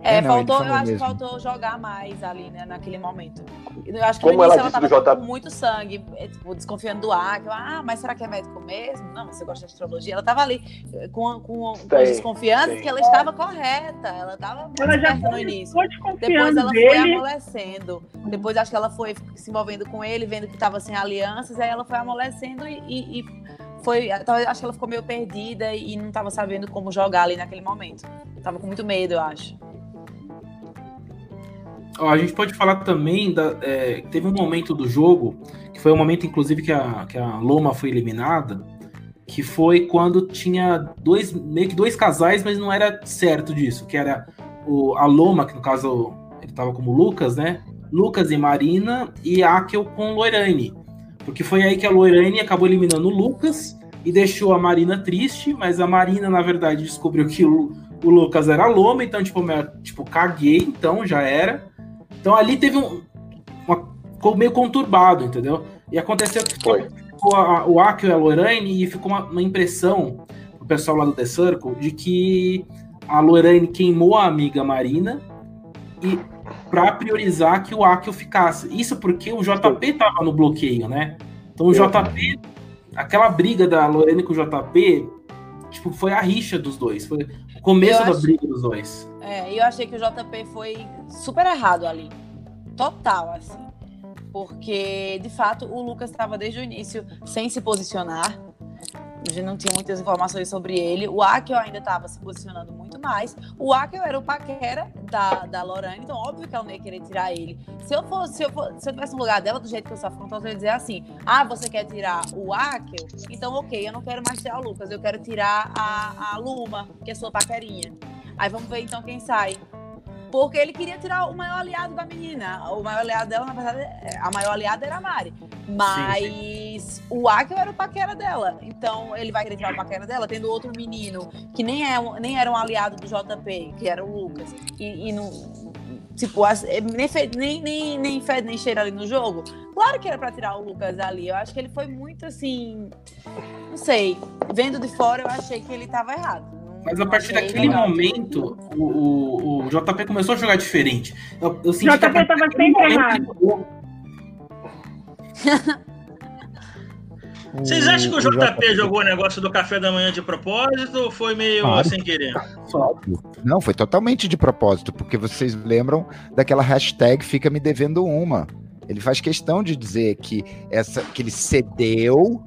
Speaker 2: É,
Speaker 5: É, não,
Speaker 2: faltou, eu acho que faltou jogar mais ali, né, naquele momento. Eu acho que
Speaker 3: Como
Speaker 2: no início
Speaker 3: ela
Speaker 2: ela,
Speaker 3: disse
Speaker 2: tava
Speaker 3: do J-
Speaker 2: com muito sangue, é, tipo, desconfiando do ar, que, ah, mas será que é médico mesmo? Não, você gosta de astrologia. Ela tava ali eh, com, com, com as desconfianças que ela estava correta, ela estava muito
Speaker 6: Ela já
Speaker 2: no
Speaker 6: foi,
Speaker 2: início.
Speaker 6: foi
Speaker 2: Depois ela foi
Speaker 6: dele.
Speaker 2: amolecendo. Depois acho que ela foi se envolvendo com ele, vendo que tava sem alianças, aí ela foi amolecendo e, e- e foi. talvez- Acho que ela ficou meio perdida e não tava sabendo como jogar ali naquele momento. Tava com muito medo, eu acho.
Speaker 1: Ó, a gente pode falar também da. é, teve um momento do jogo, que foi o momento, inclusive, que a, que a Loma foi eliminada, que foi quando tinha dois, meio que dois casais, mas não era certo disso, que era o, a Loma, que no caso ele tava como Lucas, né? Lucas e Marina, e Akel com Loirane. Porque foi aí que a Loirane acabou eliminando o Lucas e deixou a Marina triste, mas a Marina, na verdade, descobriu que o, o Lucas era Loma, então, tipo, tipo, caguei, então já era. Então ali teve um. Uma, ficou meio conturbado, entendeu? E aconteceu que
Speaker 3: Foi.
Speaker 1: ficou a- o Akio e a Lorraine e ficou uma, uma impressão pro pessoal lá do The Circle de que a Lorraine queimou a amiga Marina e para priorizar que o Akio ficasse. Isso porque o JP tava no bloqueio, né? Então o. JP, aquela briga da Lorraine com o JP, tipo, foi a rixa dos dois. Foi o começo
Speaker 2: Eu
Speaker 1: da
Speaker 2: acho-
Speaker 1: briga dos dois.
Speaker 2: É, eu achei que o JP foi super errado ali. Total, assim. Porque, de fato, o Lucas estava desde o início sem se posicionar. A gente não tinha muitas informações sobre ele. O Akel ainda estava se posicionando muito mais. O Akel era o paquera da, da Lorane, então óbvio que ela não ia querer tirar ele. Se eu fosse, se eu, fosse, se eu tivesse no lugar dela, do jeito que eu sou afrontosa, eu ia dizer assim: ah, você quer tirar o Akel? Então, ok, eu não quero mais tirar o Lucas, eu quero tirar a, a Luma, que é sua paquerinha. Aí vamos ver então quem sai. Porque ele queria tirar o maior aliado da menina. O maior aliado dela, na verdade, é- a maior aliada era a Mari. Mas o Akel era o paquera dela. Então ele vai querer tirar o paquera dela, tendo outro menino que nem, é, nem era um aliado do JP, que era o Lucas. E, e não. Tipo, nem, fe- nem, nem, nem fede nem cheira ali no jogo. Claro que era pra tirar o Lucas ali. Eu acho que ele foi muito assim. Não sei. Vendo de fora, eu achei que ele tava errado.
Speaker 1: Mas a partir daquele
Speaker 2: legal.
Speaker 1: momento, o, o, o JP começou a jogar diferente. Eu, eu senti
Speaker 6: JP
Speaker 1: que a
Speaker 6: tava sempre errado.
Speaker 4: Vocês acham que o JP
Speaker 5: JP
Speaker 4: jogou o negócio do café da manhã de propósito ou foi meio
Speaker 5: Claro.
Speaker 4: sem querer?
Speaker 5: Não, foi totalmente de propósito, porque vocês lembram daquela hashtag fica me devendo uma. Ele faz questão de dizer que essa que ele cedeu,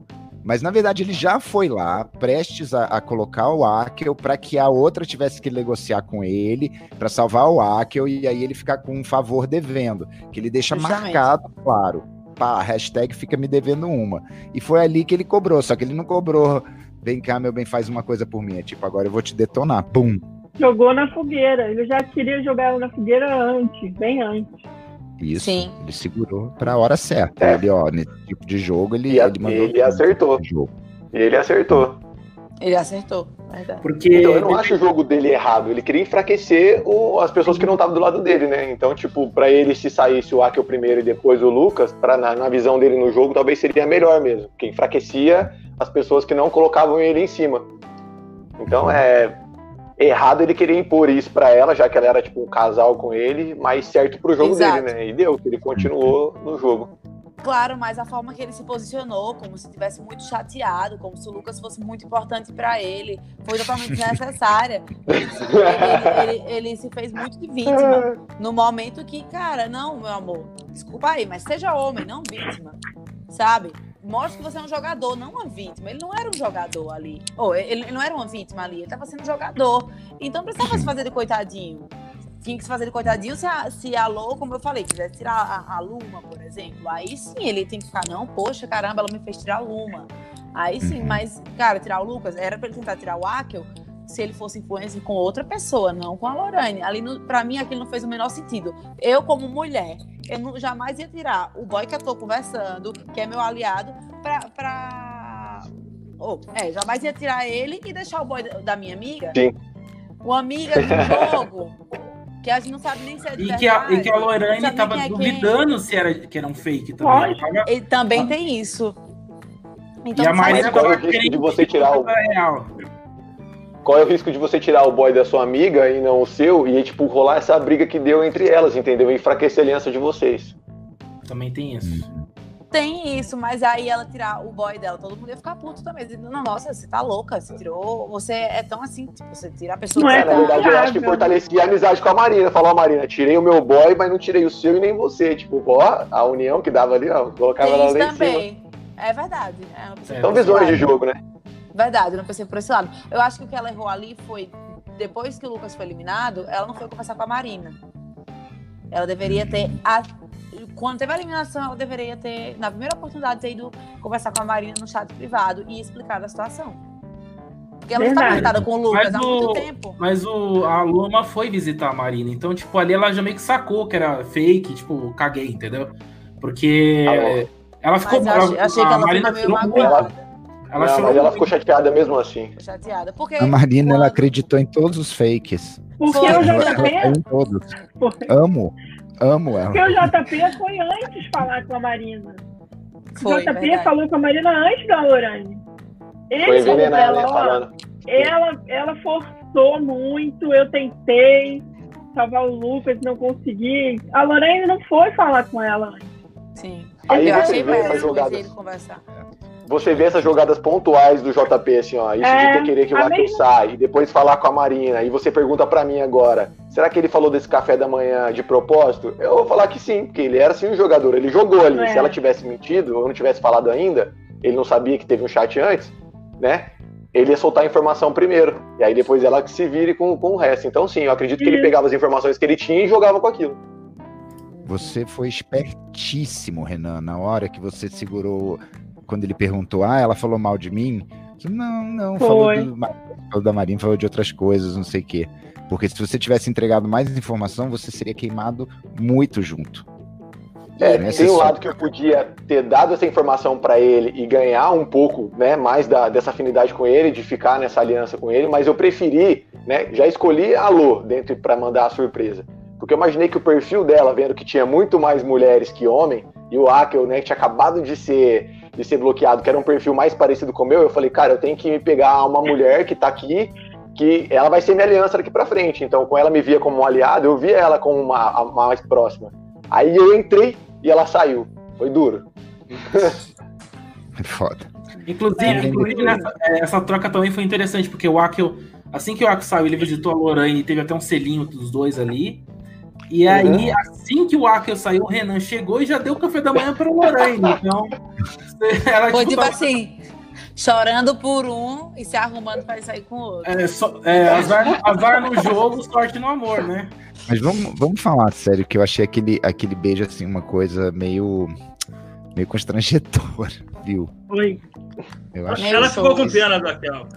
Speaker 5: mas na verdade ele já foi lá, prestes a, a colocar o Akel para que a outra tivesse que negociar com ele para salvar o Akel e aí ele ficar com um favor devendo, que ele deixa
Speaker 2: Justamente.
Speaker 5: marcado, claro. Pá, hashtag fica me devendo uma. E foi ali que ele cobrou, só que ele não cobrou vem cá, meu bem, faz uma coisa por mim. É tipo, agora eu vou te detonar. Pum.
Speaker 6: Jogou na fogueira. Ele já queria jogar ela na fogueira antes, bem antes.
Speaker 5: Isso.
Speaker 2: Sim.
Speaker 5: Ele segurou pra hora certa.
Speaker 3: É.
Speaker 5: Ele, ó, nesse tipo de jogo, ele,
Speaker 3: E a-
Speaker 5: ele mandou.
Speaker 3: ele acertou. E ele acertou.
Speaker 2: Ele acertou, verdade.
Speaker 1: Porque
Speaker 3: Então eu não acho o jogo dele errado. Ele queria enfraquecer o- as pessoas que não estavam do lado dele, né? Então, tipo, pra ele se saísse o Akel primeiro e depois o Lucas, pra, na, na visão dele no jogo, talvez seria melhor mesmo. Porque enfraquecia as pessoas que não colocavam ele em cima. Então é errado ele querer impor isso pra ela, já que ela era tipo um casal com ele, mas certo pro jogo
Speaker 2: Exato.
Speaker 3: dele, né? E deu, que ele continuou no jogo.
Speaker 2: Claro, mas a forma que ele se posicionou, como se estivesse muito chateado, como se o Lucas fosse muito importante pra ele, foi totalmente desnecessária. Ele, ele- ele- ele se fez muito de vítima. No momento que, cara, não, meu amor, desculpa aí, mas seja homem, não vítima. Sabe? Mostre que você é um jogador, não uma vítima. Ele não era um jogador ali. Ou ele, ele não era uma vítima ali, ele tava sendo jogador. Então precisava se fazer de coitadinho. Tinha que se fazer de coitadinho se a, se a Lô, como eu falei, quisesse tirar a, a Luma, por exemplo. Aí sim ele tem que ficar, não, poxa, caramba, ela me fez tirar a Luma. Aí sim,
Speaker 5: Uhum.
Speaker 2: mas, cara, tirar o Lucas, era pra ele tentar tirar o Akel se ele fosse influencer com outra pessoa, não com a Lorane. Ali, pra mim, aquilo não fez o menor sentido. Eu, como mulher, eu não- jamais ia tirar o boy que eu tô conversando, que é meu aliado, pra. pra... Oh, é, jamais ia tirar ele e deixar o boy da, minha amiga.
Speaker 3: Sim.
Speaker 2: Uma amiga um jogo. Que a gente não sabe nem se é de
Speaker 1: E que a, e que a
Speaker 2: verdade, não
Speaker 1: Lorane tava
Speaker 2: quem é
Speaker 1: duvidando se era, que era um fake também.
Speaker 6: Lógico.
Speaker 1: Ela tava-
Speaker 2: quem. E também tem isso. Então,
Speaker 1: e a
Speaker 3: é o
Speaker 1: tava querendo
Speaker 3: de você tirar o-
Speaker 1: real.
Speaker 3: Qual é o risco de você tirar o boy da sua amiga e não o seu, e tipo, rolar essa briga que deu entre elas, entendeu? E enfraquecer a aliança de vocês.
Speaker 1: Também tem isso.
Speaker 2: Tem isso, mas aí ela tirar o boy dela, todo mundo ia ficar puto também. Dizendo, nossa, você tá louca, você tirou. Você é tão assim, tipo, você tira a pessoa
Speaker 6: Não é
Speaker 3: na verdade, eu acho que fortalecia a amizade com a Marina. Falou, ó, Marina, tirei o meu boy, mas não tirei o seu e nem você. Tipo, ó, a união que dava ali, ó, colocava
Speaker 2: Tem
Speaker 3: ela
Speaker 2: isso
Speaker 3: lá em cima.
Speaker 2: também. É verdade. É,
Speaker 1: É,
Speaker 2: esse
Speaker 3: visões de jogo, né?
Speaker 2: Verdade, eu não pensei por esse lado. Eu acho que o que ela errou ali foi, depois que o Lucas foi eliminado, ela não foi conversar com a Marina. Ela deveria ter. a- Quando teve a eliminação, ela deveria ter, na primeira oportunidade, ter ido conversar com a Marina no chat privado e explicado a situação. Porque ela estava
Speaker 6: Verdade.
Speaker 2: irritada com o Lucas
Speaker 1: Mas
Speaker 2: há muito
Speaker 1: o-
Speaker 2: tempo.
Speaker 1: Mas o, a Luma foi visitar a Marina, então, tipo, ali ela já meio que sacou que era fake, tipo, caguei, entendeu? Porque
Speaker 3: Tá
Speaker 1: ela ficou.
Speaker 2: Mas eu achei, achei que ela
Speaker 1: Marina
Speaker 2: ficou meio magoada,
Speaker 1: Ela
Speaker 3: Não, mas ela ficou chateada mesmo assim.
Speaker 2: chateada. Porque
Speaker 5: A Marina, ela
Speaker 2: quando-
Speaker 5: acreditou em todos os fakes.
Speaker 6: Porque
Speaker 2: Foi.
Speaker 6: o
Speaker 5: Ela, ela
Speaker 6: JP,
Speaker 5: em todos.
Speaker 6: porque
Speaker 5: Amo. Amo ela.
Speaker 6: porque o JP foi antes falar com a Marina.
Speaker 2: Foi,
Speaker 6: o JP
Speaker 2: verdade.
Speaker 6: falou com a Marina antes da Lorane. Ele
Speaker 3: Foi envenenada, né?
Speaker 6: ela, ó,
Speaker 3: Falando.
Speaker 6: ela, ela forçou muito, eu tentei salvar o Lucas, não consegui. A Lorraine não foi falar com ela antes.
Speaker 2: Sim.
Speaker 3: Aí
Speaker 2: eu achei
Speaker 3: jogadas.
Speaker 2: ele conversar.
Speaker 3: Você vê essas jogadas pontuais do JP, assim, ó. Isso
Speaker 6: É,
Speaker 3: de ter querer que o
Speaker 6: a
Speaker 3: Akel
Speaker 6: mesma-
Speaker 3: sai e depois falar com a Marina. E você pergunta pra mim agora: será que ele falou desse café da manhã de propósito? Eu vou falar que sim, porque ele era sim um jogador. Ele jogou ali.
Speaker 6: É.
Speaker 3: Se ela tivesse mentido ou não tivesse falado ainda, ele não sabia que teve um chat antes, né? Ele ia soltar a informação primeiro. E aí depois ela que se vire com, com o resto. Então, sim, eu acredito que ele pegava as informações que ele tinha e jogava com aquilo.
Speaker 5: Você foi espertíssimo, Renan, na hora que você segurou. Quando ele perguntou, ah, ela falou mal de mim. Não, não, falou,
Speaker 6: Foi.
Speaker 5: do, falou da Marina, falou de outras coisas, não sei o quê. Porque se você tivesse entregado mais informação, você seria queimado muito junto.
Speaker 3: É,
Speaker 5: Nessa
Speaker 3: tem um lado que eu podia ter dado essa informação pra ele e ganhar um pouco, né, mais da, dessa afinidade com ele, de ficar nessa aliança com ele, mas eu preferi, né, já escolhi a Lô dentro para mandar a surpresa. Porque eu imaginei que o perfil dela, vendo que tinha muito mais mulheres que homem, e o Akel, né, que tinha acabado de ser, de ser bloqueado, que era um perfil mais parecido com o meu, eu falei, cara, eu tenho que me pegar uma mulher que tá aqui, que ela vai ser minha aliança daqui pra frente. Então, com ela me via como um aliado, eu via ela como uma, a mais próxima. Aí eu entrei e ela saiu. Foi duro.
Speaker 5: É foda.
Speaker 1: Inclusive,
Speaker 6: É.
Speaker 1: inclusive nessa- é, essa troca também foi interessante, porque o Akel, assim que o Akel saiu, ele visitou a Lorraine, teve até um selinho dos dois ali. E aí, assim que o Akel saiu, o Renan chegou e já deu o café da manhã para o Lorraine. Então, ela
Speaker 2: Foi
Speaker 1: tipo,
Speaker 2: tipo assim, chorando por um e se arrumando pra sair com o outro.
Speaker 1: é, só- é, azar, azar no jogo, sorte no amor, né?
Speaker 5: Mas vamos, vamos falar sério, que eu achei aquele, aquele beijo assim, uma coisa meio. meio constrangedor, viu?
Speaker 6: Foi.
Speaker 5: Eu acho
Speaker 4: Ela ficou com pena do
Speaker 5: cara.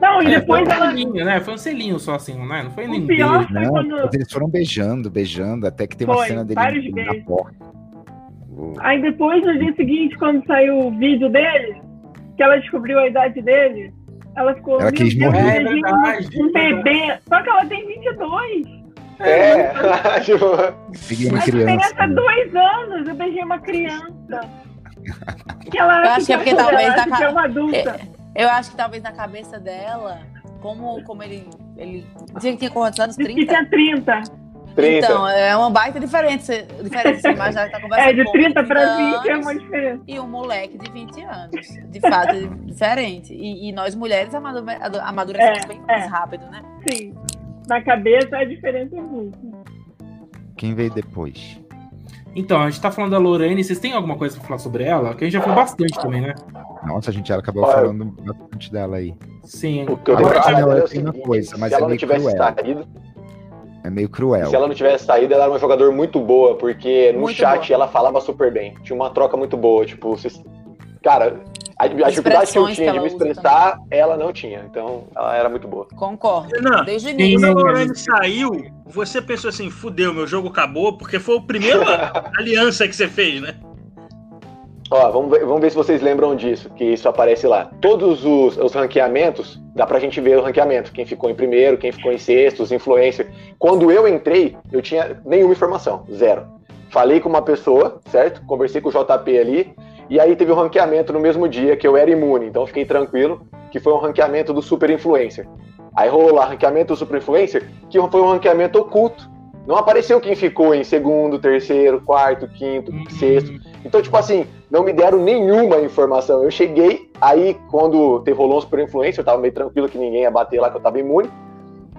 Speaker 6: Não, e
Speaker 1: É, foi
Speaker 6: depois
Speaker 1: um
Speaker 6: ela.
Speaker 1: selinho, né? Foi um selinho só assim, né? Não foi nem
Speaker 6: O pior
Speaker 1: beijo.
Speaker 6: foi
Speaker 5: Não,
Speaker 6: quando.
Speaker 5: eles foram beijando, beijando, até que tem uma
Speaker 6: Foi,
Speaker 5: cena dele na
Speaker 6: beijos.
Speaker 5: porta.
Speaker 6: Aí depois, no dia seguinte, quando saiu o vídeo dele, que ela descobriu a idade dele, ela ficou.
Speaker 5: Ela
Speaker 6: "Meu
Speaker 5: quis
Speaker 6: Deus,
Speaker 5: morrer.
Speaker 1: É
Speaker 6: beijei
Speaker 1: verdade,
Speaker 6: um
Speaker 1: é
Speaker 6: bebê. Só que ela tem 22.
Speaker 3: É, tipo,
Speaker 5: Peguei uma criança.
Speaker 6: diferença é dois anos. Eu beijei uma criança. Que ela
Speaker 2: Eu acho que é porque talvez
Speaker 6: é uma adulta.
Speaker 2: Eu acho que talvez na cabeça dela, como, como ele, ele. Dizia que tinha quantos anos?
Speaker 6: Disse que
Speaker 2: 30?
Speaker 6: tinha 30.
Speaker 3: 30.
Speaker 2: Então, é uma baita diferença. diferença você tá conversando
Speaker 6: É, de
Speaker 2: com um
Speaker 6: 30 para
Speaker 2: 30
Speaker 6: 20 é uma diferença.
Speaker 2: E um moleque de 20 anos. De fato, é diferente. E, e nós mulheres amadure- amadurecemos
Speaker 6: É,
Speaker 2: bem mais
Speaker 6: é.
Speaker 2: rápido, né?
Speaker 6: Sim. Na cabeça a diferença é muito.
Speaker 5: Quem veio depois?
Speaker 1: Então, a gente tá falando da Lorraine. Vocês têm alguma coisa pra falar sobre ela? Que a gente já falou bastante também, né?
Speaker 5: Nossa, a gente já acabou
Speaker 3: Olha,
Speaker 5: falando bastante dela aí.
Speaker 1: Sim.
Speaker 3: O que eu
Speaker 5: Agora, não,
Speaker 3: dela é
Speaker 5: uma
Speaker 3: seguinte,
Speaker 5: coisa, mas
Speaker 3: se
Speaker 5: é
Speaker 3: ela não
Speaker 5: meio
Speaker 3: tivesse
Speaker 5: cruel.
Speaker 3: saído,
Speaker 5: É meio cruel.
Speaker 3: se ela não tivesse saído, ela era uma jogadora muito boa, porque no
Speaker 2: Muito
Speaker 3: chat
Speaker 2: boa.
Speaker 3: ela falava super bem. Tinha uma troca muito boa, tipo, vocês... cara, a, a dificuldade que eu tinha
Speaker 2: que
Speaker 3: de me expressar, ela não tinha. Então, ela era muito boa.
Speaker 2: Concordo.
Speaker 4: Renan,
Speaker 2: Desde o início.
Speaker 4: quando a Lorraine saiu, você pensou assim, fudeu, meu jogo acabou, porque foi o primeiro aliança que você fez, né?
Speaker 3: Ó, vamos ver, vamos ver se vocês lembram disso, que isso aparece lá. Todos os, os ranqueamentos, dá pra gente ver o ranqueamento. Quem ficou em primeiro, quem ficou em sexto, os influencers. Quando eu entrei, eu tinha nenhuma informação, zero. Falei com uma pessoa, certo? Conversei com o JP ali, e aí teve o ranqueamento no mesmo dia, que eu era imune, então fiquei tranquilo, que foi um ranqueamento do super influencer. Aí rolou lá, ranqueamento do super influencer, que foi um ranqueamento oculto. Não apareceu quem ficou em segundo, terceiro, quarto, quinto, sexto. Então, tipo assim, não me deram nenhuma informação. Eu cheguei, aí quando teve rolou um super influencer, eu tava meio tranquilo que ninguém ia bater lá, que eu tava imune.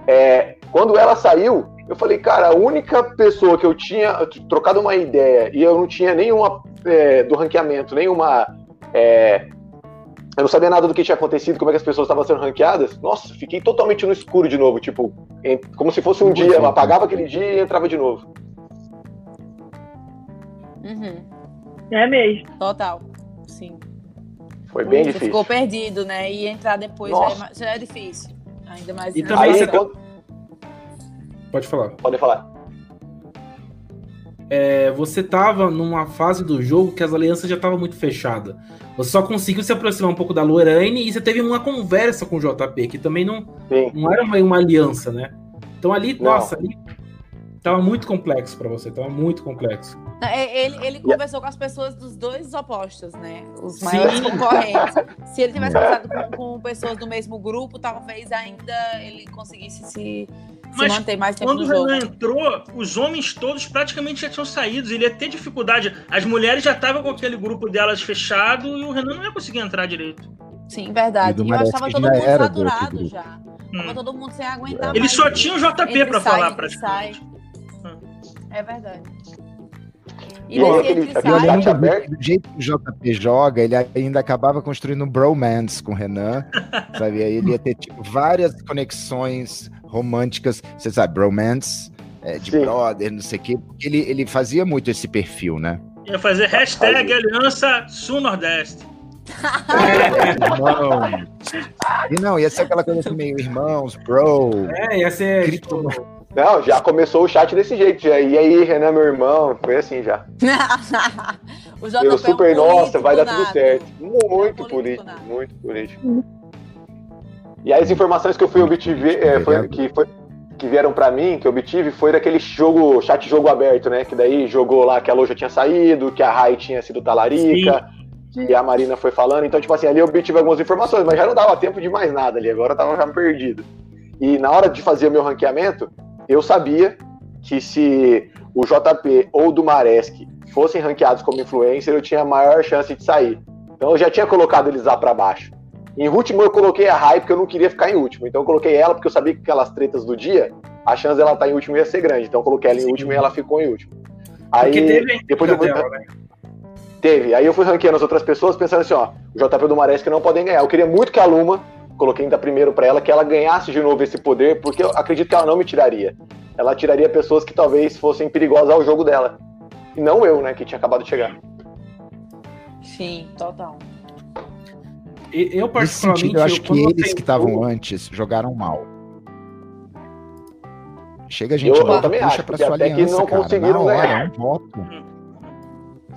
Speaker 3: É, quando ela saiu, eu falei, cara, a única pessoa que eu tinha trocado uma ideia e eu não tinha nenhuma é, do ranqueamento, nenhuma. é, eu não sabia nada do que tinha acontecido, como é que as pessoas estavam sendo ranqueadas. Nossa, fiquei totalmente no escuro de novo, tipo, em- como se fosse um
Speaker 5: Muito
Speaker 3: dia, eu
Speaker 5: bom.
Speaker 3: apagava aquele dia e entrava de novo.
Speaker 2: Uhum.
Speaker 6: É mesmo.
Speaker 2: Total. Sim.
Speaker 3: Foi bem
Speaker 2: Você
Speaker 3: difícil.
Speaker 2: ficou perdido, né? E entrar depois já é, já é difícil. Ainda mais
Speaker 1: E também
Speaker 3: Aí,
Speaker 1: você-
Speaker 3: quando...
Speaker 1: Pode falar.
Speaker 3: Podem falar.
Speaker 1: É, você tava numa fase do jogo que as alianças já estavam muito fechadas. Você só conseguiu se aproximar um pouco da Lorraine e você teve uma conversa com o JP, que também não,
Speaker 3: Sim.
Speaker 1: não era uma, uma aliança, né? Então ali,
Speaker 3: Não.
Speaker 1: nossa, ali tava muito complexo pra você, tava muito complexo.
Speaker 2: É- Ele, ele conversou com as pessoas dos dois opostos, né? Os
Speaker 1: Sim.
Speaker 2: maiores concorrentes. Se ele tivesse conversado com, com pessoas do mesmo grupo, talvez ainda ele conseguisse se, se
Speaker 4: Mas
Speaker 2: manter mais tempo
Speaker 4: Quando
Speaker 2: no
Speaker 4: o
Speaker 2: jogo.
Speaker 4: Renan entrou, os homens todos praticamente já tinham saído. Ele ia ter dificuldade. As mulheres já estavam com aquele grupo delas fechado e o Renan não ia conseguir entrar direito.
Speaker 2: Sim, verdade. E eu acho que
Speaker 5: Maresca
Speaker 2: tava todo mundo
Speaker 5: era
Speaker 2: saturado já.
Speaker 4: Hum.
Speaker 2: Tava todo mundo sem aguentar
Speaker 4: Ele
Speaker 2: mais.
Speaker 4: só tinha o JP
Speaker 2: sai,
Speaker 4: falar,
Speaker 2: entre
Speaker 4: praticamente.
Speaker 2: É verdade. E
Speaker 3: E aquele- aquele chat
Speaker 5: lembro
Speaker 3: aberto?
Speaker 5: do jeito que o JP joga, ele ainda acabava construindo um bromance com o Renan, sabe? Aí ele ia ter tipo, várias conexões românticas, você sabe, bromance, é, de
Speaker 3: Sim.
Speaker 5: brother, não sei o quê, porque ele, ele fazia muito esse perfil, né?
Speaker 4: Ia fazer hashtag Aliança Sul Nordeste.
Speaker 5: Irmão. E não, ia ser aquela coisa assim, meio irmãos, bro.
Speaker 1: É, ia ser.
Speaker 5: Cripto-
Speaker 1: tipo,
Speaker 3: Não, já começou o chat desse jeito. Já. E aí, Renan, meu irmão? Foi assim já.
Speaker 2: o JP
Speaker 3: Eu
Speaker 2: é um
Speaker 3: super, nossa,
Speaker 2: político
Speaker 3: vai dar tudo
Speaker 2: nato.
Speaker 3: certo. Muito
Speaker 2: político
Speaker 3: político,
Speaker 2: nato.
Speaker 3: muito político. E as informações que eu fui obtive, é, foi- que, foi- que vieram pra mim, que eu obtive, foi daquele jogo, chat jogo aberto, né? Que daí jogou lá que a loja tinha saído, que a Rai tinha sido talarica, que a Marina foi falando. Então, tipo assim, ali eu obtive algumas informações, mas já não dava tempo de mais nada ali, agora eu tava já perdido. E na hora de fazer o meu ranqueamento, eu sabia que se o JP ou o do Maresk fossem ranqueados como influencer, eu tinha maior chance de sair. Então eu já tinha colocado eles lá pra baixo. Em último eu coloquei a Rai porque eu não queria ficar em último. Então eu coloquei ela porque eu sabia que aquelas tretas do dia, a chance dela estar em último ia ser grande. Então eu coloquei ela em
Speaker 1: Sim.
Speaker 3: último e ela ficou em último. Aí
Speaker 1: Porque teve
Speaker 3: depois eu fui,
Speaker 1: dela, né?
Speaker 3: teve. Aí eu fui ranqueando as outras pessoas pensando assim, ó, o JP do Maresk não podem ganhar. Eu queria muito que a Luma, coloquei ainda primeiro pra ela, que ela ganhasse de novo esse poder, porque eu acredito que ela não me tiraria. Ela tiraria pessoas que talvez fossem perigosas ao jogo dela. E não eu, né, que tinha acabado de chegar.
Speaker 2: Sim, total.
Speaker 1: Eu,
Speaker 5: Nesse
Speaker 1: particularmente,
Speaker 5: sentido, eu acho que
Speaker 1: quando você
Speaker 5: eles que estavam antes jogaram mal. Chega a gente
Speaker 3: Eu-
Speaker 5: lá,
Speaker 3: eu também
Speaker 5: puxa
Speaker 3: acho,
Speaker 5: pra
Speaker 3: porque
Speaker 5: sua
Speaker 3: até que
Speaker 5: aliança,
Speaker 3: não
Speaker 5: cara.
Speaker 3: conseguiram
Speaker 5: Na hora,
Speaker 3: ganhar.
Speaker 5: um voto.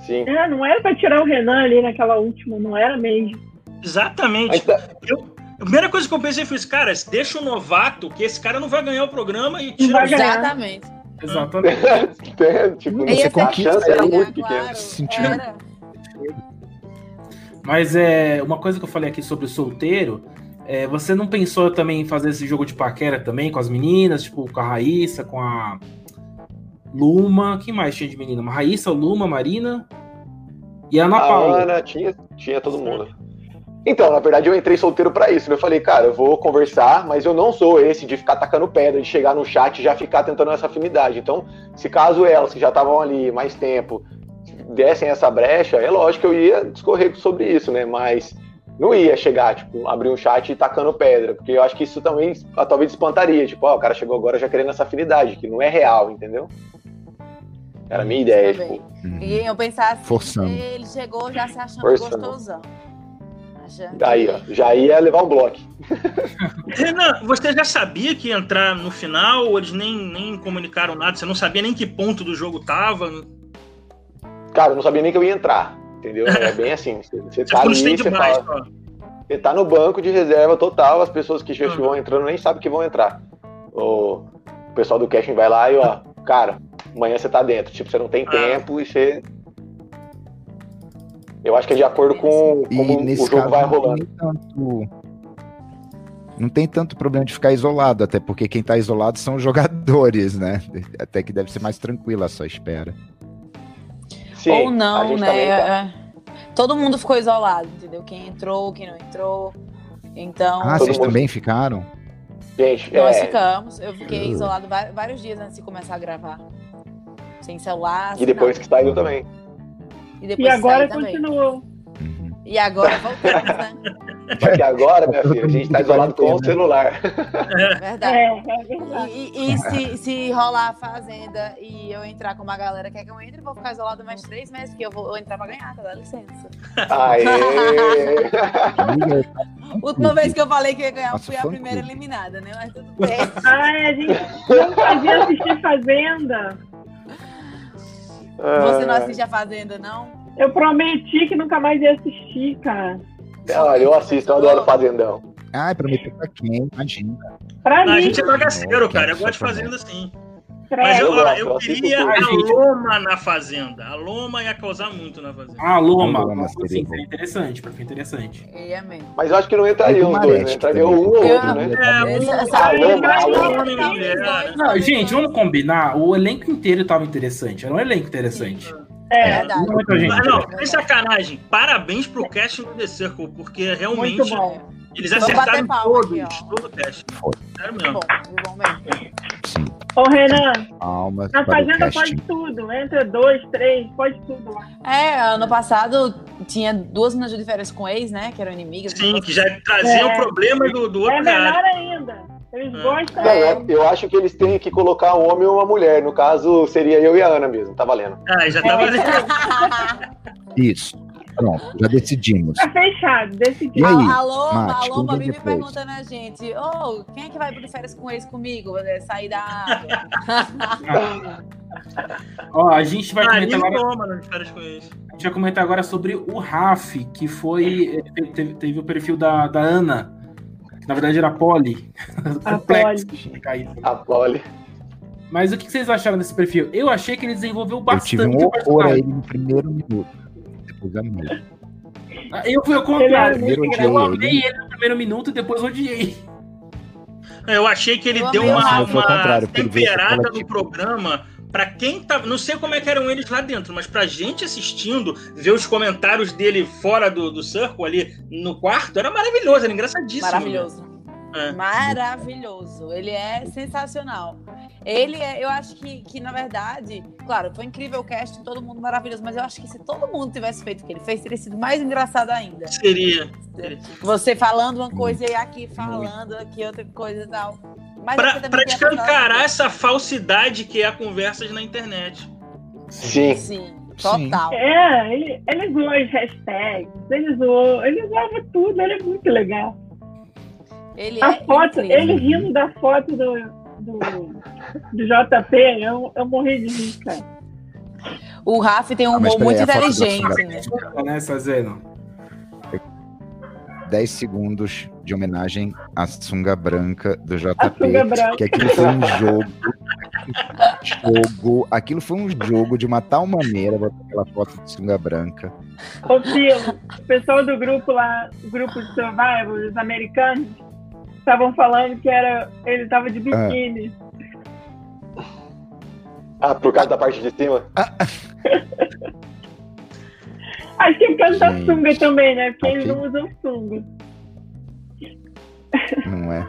Speaker 3: Sim.
Speaker 6: É, não era pra tirar o Renan ali naquela última, não era mesmo.
Speaker 4: Exatamente.
Speaker 3: Tá-
Speaker 4: Eu- a primeira coisa que eu pensei foi isso, cara, deixa o novato, que esse cara não vai ganhar o programa e tira
Speaker 6: vai
Speaker 4: o.
Speaker 2: Exatamente.
Speaker 1: Exatamente.
Speaker 3: É, tipo,
Speaker 5: Você conquista,
Speaker 3: chance era muito pequena.
Speaker 2: claro.
Speaker 1: Mas é uma coisa que eu falei aqui sobre o solteiro. é, você não pensou também em fazer esse jogo de paquera também com as meninas, tipo com a Raíssa, com a Luma. Quem mais tinha de menina? Uma Raíssa, Luma, Marina e a Ana
Speaker 3: A
Speaker 1: Paula.
Speaker 3: Ana tinha, tinha todo mundo. Então, na verdade, eu entrei solteiro pra isso. né? Eu falei, cara, eu vou conversar, mas eu não sou esse de ficar tacando pedra, de chegar no chat e já ficar tentando essa afinidade. Então, se caso elas, que já estavam ali mais tempo, dessem essa brecha, é lógico que eu ia discorrer sobre isso, né? Mas não ia chegar, tipo, abrir um chat e tacando pedra, porque eu acho que isso também ah, talvez espantaria. Tipo, ó, o cara chegou agora já querendo essa afinidade, que não é real, entendeu? Era a minha ideia,
Speaker 2: Também.
Speaker 3: tipo.
Speaker 5: Uhum.
Speaker 2: E eu pensar assim,
Speaker 5: Forçando.
Speaker 2: ele chegou já se achando
Speaker 3: Forçando.
Speaker 2: gostosão. Achando
Speaker 3: Aí,
Speaker 2: que-
Speaker 3: ó, já ia levar um bloco.
Speaker 4: Renan, você já sabia que ia entrar no final, ou eles nem, nem comunicaram nada? Você não sabia nem que ponto do jogo tava?
Speaker 3: Cara, eu não sabia nem que eu ia entrar. Entendeu? É bem assim. Você, tá ali, você, fala,
Speaker 4: só.
Speaker 3: você tá no banco de reserva total, as pessoas que já
Speaker 4: Uhum.
Speaker 3: vão entrando nem sabem que vão entrar. O pessoal do casting vai lá e, ó, cara, amanhã você tá dentro. Tipo, você não tem
Speaker 4: Ah.
Speaker 3: tempo e você. Eu acho que é de acordo com
Speaker 5: E
Speaker 3: como o jogo
Speaker 5: caso
Speaker 3: vai
Speaker 5: não
Speaker 3: rolando.
Speaker 5: tem tanto. Não tem tanto problema de ficar isolado, até porque quem tá isolado são os jogadores, né? Até que deve ser mais tranquila a sua espera.
Speaker 3: Sim,
Speaker 2: Ou não, né?
Speaker 3: também tá.
Speaker 2: É. Todo mundo ficou isolado, entendeu? Quem entrou, quem não entrou. Então,
Speaker 5: Ah, vocês
Speaker 3: mundo-
Speaker 5: também ficaram?
Speaker 3: Gente,
Speaker 2: nós
Speaker 3: é,
Speaker 2: ficamos. Eu fiquei
Speaker 5: Uh.
Speaker 2: isolado vários dias antes de começar a gravar. Sem celular.
Speaker 3: e
Speaker 2: sem
Speaker 3: depois
Speaker 2: nada.
Speaker 3: que saiu também.
Speaker 2: E depois
Speaker 6: E agora
Speaker 2: também.
Speaker 6: continuou.
Speaker 5: Uhum.
Speaker 2: E agora voltamos, né?
Speaker 3: Só que agora, minha filha, a gente tá isolado com o celular.
Speaker 2: Verdade.
Speaker 6: É, é verdade.
Speaker 2: E, e- se, se rolar a fazenda e eu entrar como a galera quer que eu entre, eu vou ficar isolado mais três meses, porque eu vou entrar pra ganhar, tá? Dá licença.
Speaker 3: Aê!
Speaker 2: Última vez que eu falei que ia ganhar, eu
Speaker 5: Nossa,
Speaker 2: fui a primeira eliminada, né? Mas tudo bem.
Speaker 6: Ai, a gente não fazia assistir Fazenda.
Speaker 2: Você não
Speaker 3: Ah,
Speaker 2: assiste a Fazenda, não?
Speaker 6: Eu prometi que nunca mais ia assistir, cara.
Speaker 3: Olha, eu assisto, eu adoro Fazendão.
Speaker 5: Ai, prometeu pra quem? Imagina.
Speaker 6: Pra
Speaker 4: Não, a
Speaker 6: mim,
Speaker 4: gente é bagaceiro, cara. Eu gosto de
Speaker 5: pra
Speaker 4: fazenda assim.
Speaker 6: pra
Speaker 4: Mas eu,
Speaker 3: eu
Speaker 4: eu
Speaker 3: eu
Speaker 4: queria a. Loma na fazenda. A Loma ia causar muito na fazenda.
Speaker 1: Ah, Loma.
Speaker 5: Loma
Speaker 1: Nossa,
Speaker 5: seria
Speaker 1: sim, seria interessante, porque é interessante.
Speaker 2: E é mesmo.
Speaker 3: Mas eu acho que não entraria os
Speaker 5: do
Speaker 3: dois, né? Entraria um ou outro, né?
Speaker 4: É, um-
Speaker 2: pra mim,
Speaker 1: gente, vamos combinar. O elenco inteiro tava interessante. Era um elenco interessante.
Speaker 6: É,
Speaker 2: Verdade.
Speaker 1: Não muita gente.
Speaker 4: Mas não, sem sacanagem. Parabéns pro casting do The Circle, porque realmente
Speaker 6: muito bom.
Speaker 4: Eles acertaram todos,
Speaker 2: aqui,
Speaker 4: todo o.
Speaker 5: Foi.
Speaker 4: Sério
Speaker 2: Muito
Speaker 4: mesmo.
Speaker 2: bom, muito bom mesmo.
Speaker 5: Sim.
Speaker 6: Ô, Renan,
Speaker 5: Alma
Speaker 6: na Fazenda pode tudo. Entra dois, três, pode tudo lá.
Speaker 2: É, ano passado tinha duas meninas de diferença com ex, né? Que eram inimigas.
Speaker 4: Sim, que já traziam
Speaker 6: É.
Speaker 4: problemas do, do
Speaker 6: É
Speaker 4: outro cara.
Speaker 6: melhor ainda. Eles
Speaker 4: É.
Speaker 6: gostam.
Speaker 3: Não, eu, eu acho que eles têm que colocar um homem ou uma mulher. No caso, seria eu e a Ana mesmo, tá valendo.
Speaker 4: Ah, já tava ali.
Speaker 5: Isso. Pronto, já decidimos.
Speaker 6: Tá fechado, decidido.
Speaker 5: aí,
Speaker 2: A Loma, a
Speaker 5: Mate,
Speaker 2: Loma
Speaker 5: quem vem
Speaker 2: vive
Speaker 5: depois?
Speaker 2: perguntando a gente: Ô, quem é que vai pro de férias com ex comigo? É, Sair da água.
Speaker 1: Ó, a gente vai
Speaker 4: Ah,
Speaker 1: comentar agora,
Speaker 4: toma férias com eles.
Speaker 1: a gente vai comentar agora sobre o Raf, que foi. eh, Teve, teve o perfil da, da Ana. Que na verdade era Polly.
Speaker 6: A
Speaker 1: Complexo isso.
Speaker 3: A Polly.
Speaker 1: Mas o que vocês acharam desse perfil? Eu achei que ele desenvolveu
Speaker 5: eu
Speaker 1: bastante
Speaker 5: tive um
Speaker 1: o
Speaker 5: horror a ele no primeiro minuto. Depois amei.
Speaker 1: Eu fui ao contrário. Eu
Speaker 6: engraçado.
Speaker 1: amei ele no primeiro minuto e depois odiei.
Speaker 4: Eu achei que ele
Speaker 2: Eu
Speaker 4: deu uma, uma temperada no
Speaker 5: tipo-
Speaker 4: programa pra quem tava. Não sei como é que eram eles lá dentro, mas pra gente assistindo, ver os comentários dele fora do, do circo ali no quarto, era maravilhoso, era engraçadíssimo.
Speaker 2: Maravilhoso.
Speaker 4: É.
Speaker 2: Maravilhoso. Ele é sensacional. Ele é, eu acho que, que, na verdade, claro, foi incrível o casting, todo mundo maravilhoso, mas eu acho que se todo mundo tivesse feito o que ele fez, teria sido mais engraçado ainda.
Speaker 4: Seria.
Speaker 2: Você falando uma coisa e aqui falando aqui outra coisa e tal. Mas
Speaker 4: Pra, pra escancarar essa falsidade que é a conversas na internet.
Speaker 3: Sim.
Speaker 2: Sim, total.
Speaker 6: É, ele, ele zoou as hashtags, ele zoou, ele zoava tudo, ele é muito legal.
Speaker 2: Ele
Speaker 6: A
Speaker 2: é
Speaker 6: foto,
Speaker 2: incrível.
Speaker 6: ele rindo da foto do, do, do JP, eu, eu morri de rir, cara.
Speaker 2: O Raf tem um
Speaker 5: Ah,
Speaker 2: humor muito
Speaker 5: peraí, a foto da
Speaker 2: inteligente, né?
Speaker 1: né, Sazeno?
Speaker 5: 10 segundos de homenagem à sunga branca do
Speaker 6: A
Speaker 5: JP.
Speaker 6: sunga branca.
Speaker 5: Que aquilo foi um jogo. jogo. Aquilo foi um jogo de uma tal maneira, botar aquela foto de sunga branca.
Speaker 6: Ô, Filo, o pessoal do grupo lá, o grupo de Survivor, os americanos, estavam falando que era, ele tava de biquíni.
Speaker 3: Ah, por causa da parte de cima?
Speaker 6: Acho que é por causa da
Speaker 5: Gente.
Speaker 6: sunga também, né? Porque eles
Speaker 5: Ok.
Speaker 6: não usam sunga.
Speaker 5: Não é?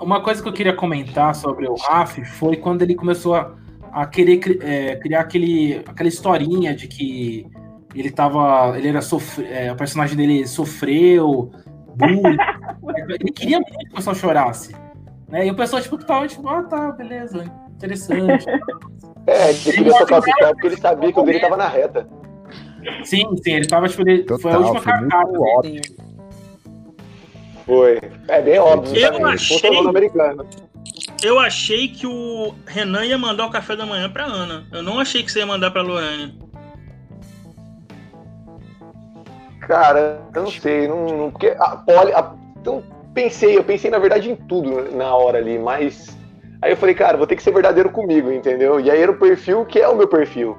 Speaker 1: Uma coisa que eu queria comentar sobre o Raf foi quando ele começou a, a querer cri- é, criar aquele, aquela historinha de que ele tava. Ele era sofre, é, o personagem dele sofreu, bullying. ele queria muito que o pessoal chorasse. Né? E o pessoal, tipo, tava, tipo, ah, tá, beleza, interessante.
Speaker 3: É, ele queria tocar o papel porque ele sabia que o dele tava na reta.
Speaker 1: sim, sim, ele tava, tipo, ele, foi a
Speaker 5: Total,
Speaker 1: última
Speaker 5: foi
Speaker 1: cartada. dele.
Speaker 5: óbvio.
Speaker 3: Foi. É bem óbvio.
Speaker 4: Eu
Speaker 3: também.
Speaker 4: achei-
Speaker 3: americano.
Speaker 4: Eu achei que o Renan ia mandar o café da manhã pra Ana. Eu não achei que você ia mandar pra Lorane.
Speaker 3: Cara, eu não sei, não, não- porque a Polly, a- então pensei, eu pensei na verdade em tudo na hora ali, mas aí eu falei, cara, vou ter que ser verdadeiro comigo, entendeu? E aí era o perfil que é o meu perfil.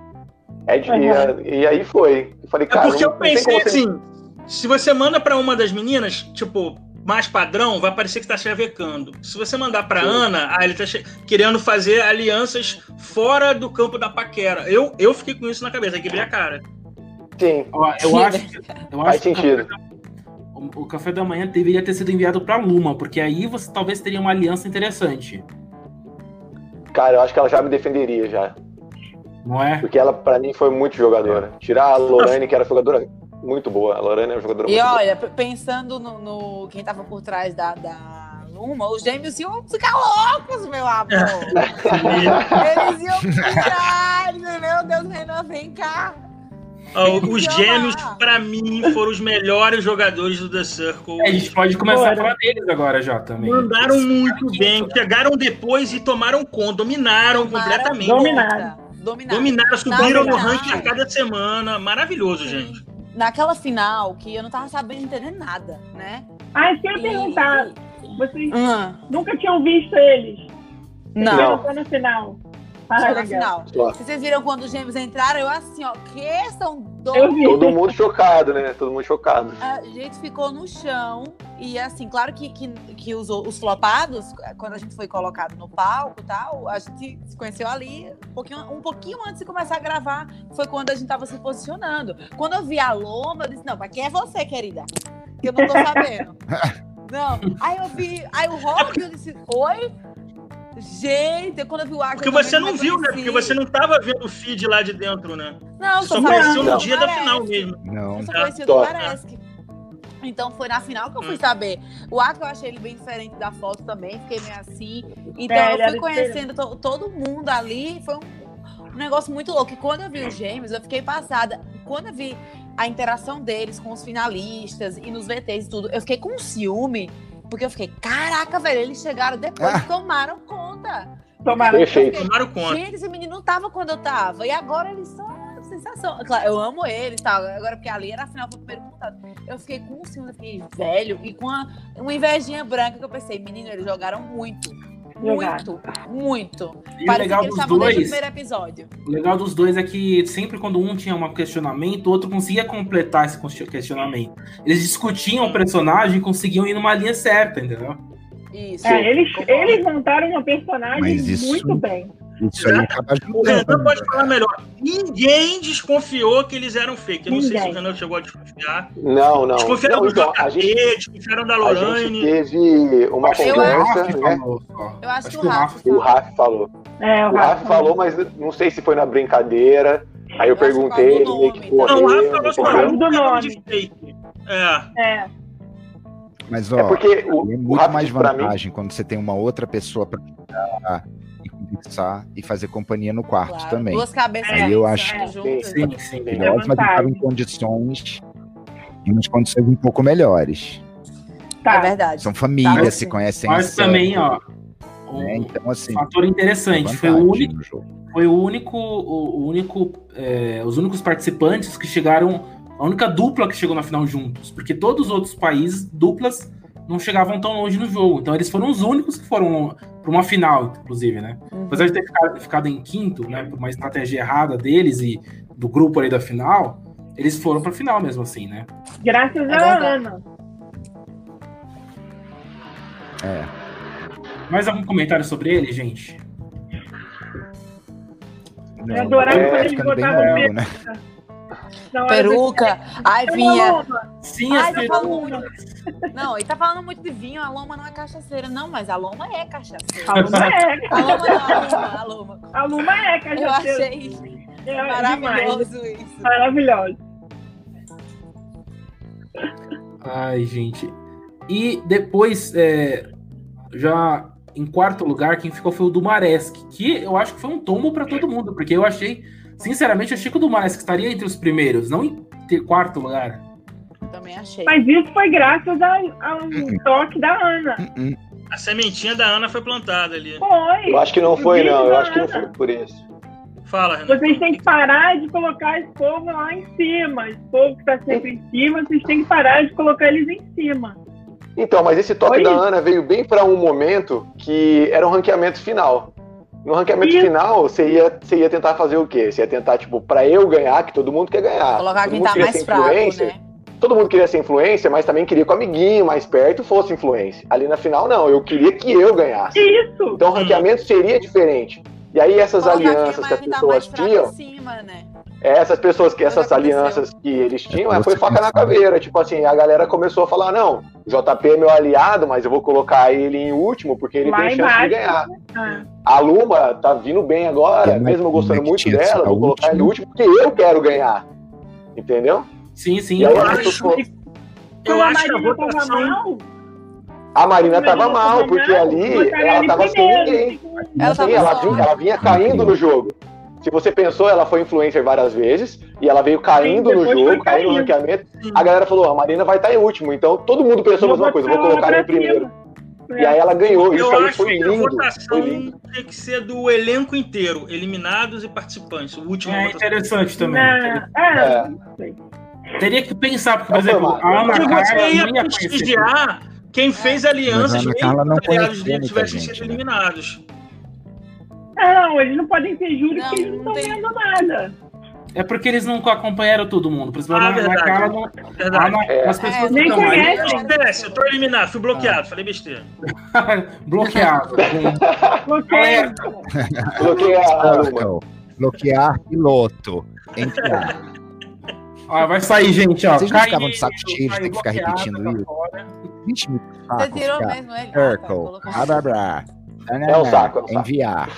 Speaker 3: É de- e, a- e aí foi. Eu falei,
Speaker 4: É
Speaker 3: cara,
Speaker 4: porque
Speaker 3: não,
Speaker 4: eu pensei
Speaker 3: você-
Speaker 4: assim: se você manda pra uma das meninas, tipo, mais padrão, vai parecer que tá chavecando. Se você mandar pra
Speaker 3: Sim.
Speaker 4: Ana, ah, ele tá che- querendo fazer alianças fora do campo da paquera. Eu, eu fiquei com isso na cabeça, quebrei a cara.
Speaker 3: Sim,
Speaker 1: Eu, eu acho, eu
Speaker 3: faz
Speaker 1: acho que o café da manhã deveria ter sido enviado pra Luma, porque aí você talvez teria uma aliança interessante,
Speaker 3: Cara, eu acho que ela já me defenderia já.
Speaker 1: não é?
Speaker 3: Porque ela, pra mim, foi muito jogadora. Tirar a Lorane, que era jogadora muito boa. A Lorane era jogadora
Speaker 2: E
Speaker 3: muito boa.
Speaker 2: olha, p- pensando no, no- quem tava por trás da, da Luma, os gêmeos iam ficar loucos, meu amor. Eles iam ficar, meu Deus, Renan, vem cá.
Speaker 4: Ó, os gêmeos, pra mim, foram os melhores jogadores do The Circle.
Speaker 1: É, a gente pode começar a falar deles agora já também.
Speaker 4: Mandaram muito bem, chegaram depois e tomaram conta, dominaram completamente.
Speaker 6: Dominaram.
Speaker 2: Dominaram.
Speaker 4: Dominaram, subiram no ranking a cada semana. Maravilhoso, gente.
Speaker 2: Naquela final, que eu não tava sabendo entender nada, né?
Speaker 6: Ah, eu queria
Speaker 2: E-
Speaker 6: perguntar, vocês
Speaker 2: Hum,
Speaker 6: nunca tinham visto eles?
Speaker 2: não,
Speaker 3: Não.
Speaker 6: No final. Ah,
Speaker 2: na final. Vocês viram quando os gêmeos entraram? Eu assim, ó, que são dois.
Speaker 3: Todo mundo chocado, né? Todo mundo chocado.
Speaker 2: A gente ficou no chão e assim, claro que, que, que os, os flopados, quando a gente foi colocado no palco e tal, a gente se conheceu ali um pouquinho, um pouquinho antes de começar a gravar, foi quando a gente tava se posicionando. Quando eu vi a Loma, eu disse, não, mas quem é você, querida? Que eu não tô sabendo. não. Aí eu vi, aí o Rock, eu disse, oi? Gente, quando eu vi o Acre,
Speaker 4: Porque você não viu, né? Porque você não tava vendo o feed lá de dentro, né?
Speaker 2: Não,
Speaker 4: Você
Speaker 2: só
Speaker 4: conheceu no dia da
Speaker 2: parece.
Speaker 4: final mesmo.
Speaker 5: Não.
Speaker 2: Eu só
Speaker 4: Tá.
Speaker 2: conhecia do
Speaker 3: Tô.
Speaker 2: Paresc. Então foi na final que eu fui
Speaker 4: Hum.
Speaker 2: saber. O Acre eu achei ele bem diferente da foto também, fiquei meio assim. Então
Speaker 6: É,
Speaker 2: eu fui conhecendo to- todo mundo ali. Foi um, um negócio muito louco. E quando eu vi os gêmeos, eu fiquei passada. Quando eu vi a interação deles com os finalistas e nos VTs e tudo, eu fiquei com ciúme. Porque eu fiquei, caraca, velho, eles chegaram depois
Speaker 5: Ah.
Speaker 2: e tomaram conta.
Speaker 6: Tomaram.
Speaker 3: Perfeito.
Speaker 4: Tomaram conta.
Speaker 2: Gente, esse menino não tava quando eu tava. E agora eles são uma sensação. Claro, eu amo eles e tal. Agora, porque ali era a final, foi o primeiro contato. Eu fiquei com um ciúme, eu fiquei velho e com uma, uma invejinha branca que eu pensei, menino, eles jogaram muito. Muito, muito.
Speaker 1: E o
Speaker 2: Parecia
Speaker 1: legal
Speaker 2: que eles
Speaker 1: dos
Speaker 2: estavam desde o
Speaker 1: dois,
Speaker 2: primeiro episódio.
Speaker 1: o legal dos dois é que sempre quando um tinha um questionamento, o outro conseguia completar esse questionamento. Eles discutiam o personagem e conseguiam ir numa linha certa, entendeu?
Speaker 2: Isso.
Speaker 6: É, eles, eles montaram uma personagem
Speaker 5: isso-
Speaker 6: muito bem.
Speaker 5: Isso aí acaba
Speaker 4: O Renan
Speaker 5: ajudando.
Speaker 4: pode falar melhor. Ninguém desconfiou que eles eram fake. Eu não sei se
Speaker 6: Ninguém.
Speaker 4: o Renan chegou a desconfiar.
Speaker 3: Não, não.
Speaker 4: Desconfiaram
Speaker 3: não
Speaker 4: do
Speaker 3: então,
Speaker 4: JP,
Speaker 3: gente,
Speaker 4: desconfiaram da
Speaker 3: a gente
Speaker 4: Lorane.
Speaker 3: teve uma
Speaker 1: Acho o
Speaker 3: conversa, né?
Speaker 2: Eu acho,
Speaker 1: Acho
Speaker 2: que o
Speaker 1: o
Speaker 2: Rafa.
Speaker 1: Rafa-
Speaker 3: o Raf falou.
Speaker 6: É,
Speaker 3: O Raf falou, mas não sei se foi na brincadeira. Aí eu
Speaker 2: Eu
Speaker 3: perguntei, ele meio que
Speaker 2: nome,
Speaker 4: Não, o Rafa
Speaker 3: correu,
Speaker 4: falou só um nome de fake. É.
Speaker 6: É,
Speaker 5: Mas, ó,
Speaker 3: É porque o,
Speaker 5: é
Speaker 3: o
Speaker 5: muito mais
Speaker 3: pra mim,
Speaker 5: vantagem quando você tem uma outra pessoa e conversar e fazer companhia no quarto
Speaker 2: Claro,
Speaker 5: também.
Speaker 2: Duas cabeças
Speaker 5: Aí eu acho-
Speaker 2: juntas.
Speaker 1: Sim, sim.
Speaker 5: Melhores, mas estavam em condições, em umas condições um pouco melhores.
Speaker 2: É
Speaker 6: Tá.
Speaker 2: verdade.
Speaker 5: São famílias,
Speaker 2: Tá,
Speaker 5: se
Speaker 2: sim.
Speaker 5: conhecem.
Speaker 1: Mas
Speaker 5: há
Speaker 1: também,
Speaker 5: séculos,
Speaker 1: ó, um
Speaker 5: né? Então, assim,
Speaker 1: fator interessante, foi o único, foi o único, o, o único, é, os únicos participantes que chegaram, a única dupla que chegou na final juntos, porque todos os outros países, duplas, não chegavam tão longe no jogo. Então eles foram os únicos que foram para uma final, inclusive, né?
Speaker 2: Uhum.
Speaker 1: Apesar de ter ficado, ficado em quinto, né, por uma estratégia errada deles e do grupo ali da final, eles foram para final mesmo assim, né?
Speaker 6: Graças
Speaker 2: É
Speaker 6: a. Ana.
Speaker 5: É.
Speaker 1: Mais algum comentário sobre ele, gente?
Speaker 5: Não,
Speaker 6: Eu adorava
Speaker 5: tá
Speaker 3: quando eles
Speaker 5: bem
Speaker 6: botavam
Speaker 5: né?
Speaker 2: Peruca. Ai,
Speaker 6: do-
Speaker 2: vinha.
Speaker 1: Sim, as
Speaker 2: tá
Speaker 1: perucas.
Speaker 2: Não, ele tá falando muito de vinho. A Loma não é cachaceira. Não, mas a Loma é cachaceira.
Speaker 6: A Luma é.
Speaker 2: A Loma não, a Loma. A Loma.
Speaker 6: É,
Speaker 2: Eu
Speaker 6: cachaceira.
Speaker 2: achei
Speaker 6: É demais.
Speaker 2: maravilhoso isso.
Speaker 6: Maravilhoso.
Speaker 1: Ai, gente. E depois, é, já em quarto lugar, quem ficou foi o Dumaresk, que eu acho que foi um tombo pra todo mundo, porque eu achei, sinceramente, eu achei que o Dumaresk estaria entre os primeiros, não em ter quarto lugar.
Speaker 2: Também achei.
Speaker 6: Mas isso foi graças ao, ao toque da Ana.
Speaker 5: Hum, hum.
Speaker 4: A sementinha da Ana foi plantada ali.
Speaker 6: Foi.
Speaker 3: Eu acho que não foi, não. Eu acho que não foi por isso.
Speaker 4: Fala, Renan.
Speaker 6: Vocês têm que parar de colocar esse povo lá em cima. Esse povo que tá sempre em cima, vocês têm que parar de colocar eles em cima.
Speaker 3: Então, mas esse toque
Speaker 6: Foi
Speaker 3: da
Speaker 6: isso.
Speaker 3: Ana veio bem para um momento que era um ranqueamento final. No ranqueamento
Speaker 6: Isso.
Speaker 3: final, você ia, você ia tentar fazer o quê? Você ia tentar, tipo, pra eu ganhar, que todo mundo quer ganhar.
Speaker 2: Colocar
Speaker 3: todo
Speaker 2: quem
Speaker 3: mundo
Speaker 2: tá mais fraco, né?
Speaker 3: Todo mundo queria ser influência, mas também queria que o amiguinho mais perto fosse influência. Ali na final, não. Eu queria que eu ganhasse.
Speaker 6: Isso.
Speaker 3: Então o ranqueamento seria diferente. E aí essas
Speaker 2: Colocar é
Speaker 3: alianças que as
Speaker 2: tá
Speaker 3: pessoas tinham,
Speaker 2: em cima, né?
Speaker 3: essas pessoas que essas alianças que eles tinham,
Speaker 5: É,
Speaker 3: é, foi faca na
Speaker 5: pensar.
Speaker 3: caveira. Tipo assim, a galera começou a falar: não, JP é meu aliado, mas eu vou colocar ele em último porque ele
Speaker 6: Lá
Speaker 3: tem chance de
Speaker 6: embaixo.
Speaker 3: ganhar.
Speaker 6: Ah,
Speaker 3: A Luma tá vindo bem agora,
Speaker 5: é-
Speaker 3: mesmo eu gostando
Speaker 5: é que
Speaker 3: muito
Speaker 5: tinha que
Speaker 3: dela, vou colocar ele
Speaker 5: última?
Speaker 3: último porque eu quero ganhar. Entendeu?
Speaker 1: Sim, sim.
Speaker 4: Eu acho
Speaker 3: pessoas-
Speaker 4: Eu
Speaker 6: a
Speaker 4: acho que a votação.
Speaker 6: mal,
Speaker 3: a Marina tava mal, porque ali ela
Speaker 6: ele
Speaker 3: tava sem ninguém.
Speaker 2: Ela
Speaker 3: Sim,
Speaker 2: tava
Speaker 3: ela, vinha, ela vinha caindo no jogo. Se você pensou, ela foi influencer várias vezes e ela veio caindo
Speaker 6: Sim,
Speaker 3: no jogo, caindo no ranqueamento.
Speaker 4: Sim.
Speaker 3: A galera falou: a Marina vai estar em último. Então todo mundo pensou a mesma coisa, vou colocar
Speaker 6: ela
Speaker 3: em primeiro. E aí ela ganhou. Isso
Speaker 4: Eu
Speaker 3: aí
Speaker 4: acho
Speaker 3: foi
Speaker 4: que a
Speaker 3: lindo.
Speaker 4: votação
Speaker 3: lindo.
Speaker 4: tem que ser do elenco inteiro, eliminados e participantes. O último
Speaker 1: É
Speaker 4: votação.
Speaker 1: interessante também.
Speaker 6: Não, é,
Speaker 3: É.
Speaker 1: Teria que pensar, porque, por exemplo, a Ana Carla
Speaker 4: ia
Speaker 1: ia
Speaker 4: prestigiar quem fez alianças, mesmo que os aliados tivessem sido
Speaker 5: né?
Speaker 4: eliminados.
Speaker 6: Não, eles não podem ser júri
Speaker 2: Não,
Speaker 6: porque eles não
Speaker 2: não
Speaker 6: estão
Speaker 2: tem-
Speaker 6: vendo nada.
Speaker 1: É porque eles não acompanharam todo mundo. Exemplo,
Speaker 4: Ah,
Speaker 1: a Ana
Speaker 4: verdade.
Speaker 1: Carla não.
Speaker 4: Verdade.
Speaker 1: Ana-
Speaker 3: É.
Speaker 1: As pessoas
Speaker 2: É,
Speaker 1: não
Speaker 6: nem
Speaker 1: estão aí.
Speaker 6: conhece.
Speaker 4: Acontece, eu tô eliminado, fui bloqueado, falei besteira.
Speaker 1: bloqueado.
Speaker 3: Luma.
Speaker 5: Circle, bloquear piloto. Entrar.
Speaker 1: Ó, vai sair, gente, ó.
Speaker 5: Vocês não ficavam de saco cheio de ter que ficar
Speaker 1: bloqueado,
Speaker 5: repetindo
Speaker 1: tá
Speaker 5: isso?
Speaker 1: fora.
Speaker 5: Vixe, me
Speaker 2: Você tirou mesmo ele. Ah, tá,
Speaker 5: Circle, blá, blá, blá.
Speaker 3: É um saco, é saco.
Speaker 5: Enviar.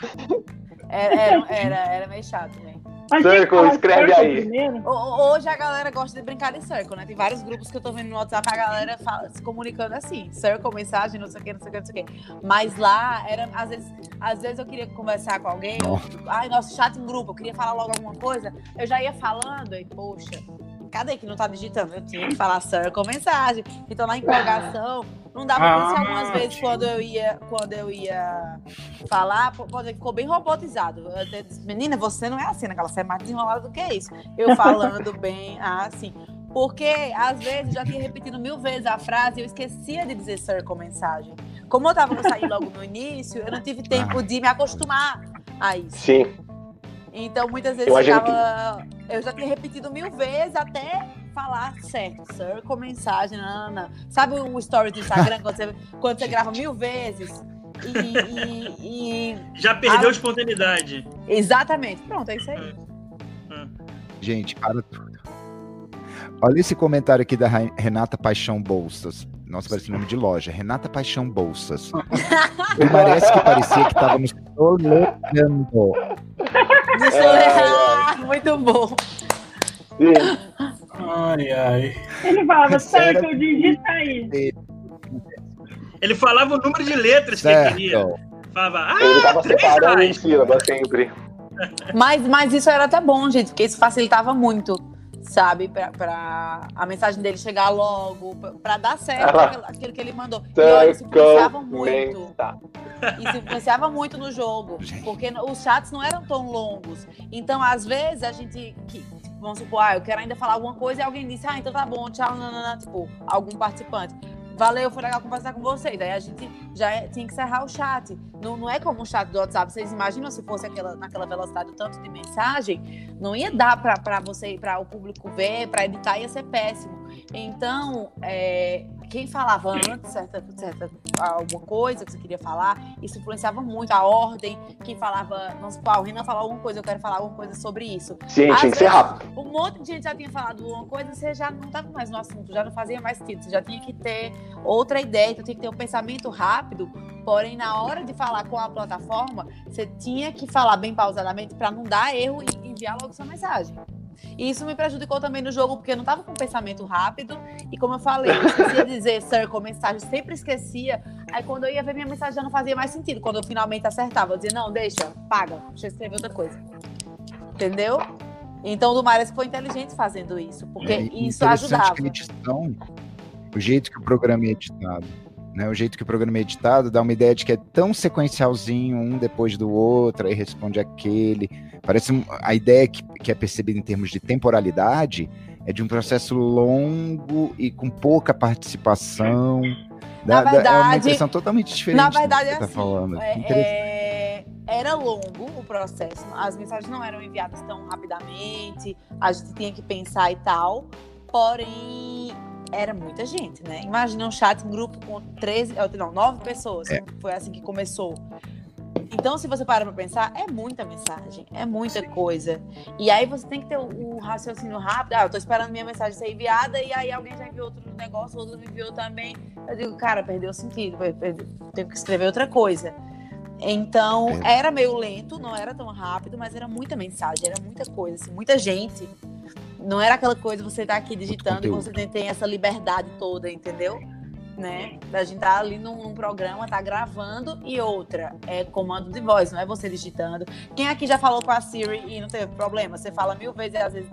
Speaker 2: Era, era, era, era meio chato, né?
Speaker 6: Mas
Speaker 3: Circle, escreve aí.
Speaker 6: primeiro.
Speaker 2: Hoje a galera gosta de brincar de circle, né? Tem vários grupos que eu tô vendo no WhatsApp, a galera fala- se comunicando assim, circle, mensagem, não sei o que, não sei o que, não sei o que. Mas lá, era, às vezes, às vezes eu queria conversar com alguém, eu, ai, nosso chat em grupo, eu queria falar logo alguma coisa, eu já ia falando e, poxa, cadê que não tá digitando? Eu tinha que falar circle, mensagem. Então na empolgação, não dava pra
Speaker 1: Ah,
Speaker 2: pensar algumas vezes quando eu ia, quando eu ia falar, pô, ficou bem robotizado. Eu até disse, Menina, você não é assim, né? Você é mais desenrolada do que isso. Eu falando bem assim. Porque, às vezes, eu já tinha repetido mil vezes a frase e eu esquecia de dizer circle mensagem. Como eu tava no sair logo no início, eu não tive tempo de me acostumar a isso.
Speaker 3: Sim.
Speaker 2: Então, muitas vezes
Speaker 3: Eu imagino
Speaker 2: tava... eu já tinha repetido mil vezes até falar certo. Circle, mensagem, Ana. Sabe o story do Instagram, quando você, quando você grava mil vezes? E, e- e-
Speaker 4: Já perdeu a espontaneidade.
Speaker 2: Exatamente. Pronto, é isso aí.
Speaker 5: Gente, para tudo. Olha esse comentário aqui da Renata Paixão Bolsas. Nossa, parece nome de loja. Renata Paixão Bolsas. Parece que parecia que.
Speaker 2: Não sou errado. Muito bom.
Speaker 3: Sim.
Speaker 1: Ai, ai.
Speaker 6: Ele falava? Circle, digita aí.
Speaker 4: Ele falava o número de letras que ele queria.
Speaker 5: Certo.
Speaker 4: Falava, ah,
Speaker 3: Ele tava separando em sílaba sempre.
Speaker 2: Mas, mas isso era até bom, gente, porque isso facilitava muito, sabe? Pra, pra a mensagem dele chegar logo, pra, pra dar certo
Speaker 3: Ah.
Speaker 2: aquilo, aquilo que ele mandou. E olha, isso influenciava muito. Isso influenciava muito no jogo, porque os chats não eram tão longos. Então, às vezes, a gente. que- vamos supor, ah, eu quero ainda falar alguma coisa e alguém disse, ah, então tá bom, tchau, nanana, tipo, algum participante. Valeu, foi legal conversar com vocês. Daí a gente já é- tinha que encerrar o chat. Não, não é como um chat do WhatsApp. Vocês imaginam se fosse aquela, naquela velocidade o tanto de mensagem? Não ia dar pra você, para o público ver, pra editar, ia ser péssimo. Então, é, quem falava antes, certa, certa, alguma coisa que você queria falar, isso influenciava muito a ordem. Quem falava, vamos supor, ah, o Renan falou alguma coisa, eu quero falar alguma coisa sobre isso.
Speaker 3: Sim,
Speaker 2: Às
Speaker 3: tinha que ser rápido.
Speaker 2: Um monte de gente já tinha falado uma coisa, você já não estava mais no assunto, já não fazia mais sentido, você já tinha que ter outra ideia, então tinha que ter um pensamento rápido. Porém, na hora de falar com a plataforma, você tinha que falar bem pausadamente para não dar erro e enviar logo sua mensagem. E isso me prejudicou também no jogo, porque eu não estava com um pensamento rápido. E como eu falei, eu esquecia de dizer circle mensagem, sempre esquecia. Aí quando eu ia ver minha mensagem já não fazia mais sentido. Quando eu finalmente acertava, eu dizia, não, deixa, paga, deixa eu escrever outra coisa. Entendeu? Então o Dumares foi inteligente fazendo isso, porque
Speaker 5: É
Speaker 2: isso ajudava.
Speaker 5: que a edição, o jeito que o programa é editado, né? O jeito que o programa é editado dá uma ideia de que é tão sequencialzinho, um depois do outro, aí responde aquele. Parece um- a ideia que, que é percebida em termos de temporalidade é de um processo longo e com pouca participação. Dá- dá- é uma
Speaker 2: verdade-
Speaker 5: impressão totalmente diferente
Speaker 2: Na
Speaker 5: do que
Speaker 2: verdade,
Speaker 5: você
Speaker 2: é
Speaker 5: tá
Speaker 2: assim.
Speaker 5: falando.
Speaker 2: é- é- era longo o processo. As mensagens não eram enviadas tão rapidamente. A gente tinha que pensar e tal. Porém, era muita gente, né? Imagina um chat, um grupo com 13, eh, não, 9 pessoas.
Speaker 5: É.
Speaker 2: Foi assim que começou. Então, se você para pra pensar, é muita mensagem, é muita coisa. E aí você tem que ter o, o raciocínio rápido. Ah, eu tô esperando minha mensagem ser enviada e aí alguém já enviou outro negócio, outro me enviou também. Eu digo, cara, perdeu o sentido, tenho que escrever outra coisa. Então,
Speaker 5: É.
Speaker 2: era meio lento, não era tão rápido, mas era muita mensagem, era muita coisa, assim, muita gente. Não era aquela coisa você tá aqui digitando e você tem, tem essa liberdade toda, entendeu? Né? Da gente tá ali num, num programa, tá gravando e outra é comando de voz, não é você digitando. Quem aqui já falou com a Siri e não teve problema? Você fala mil vezes e às vezes.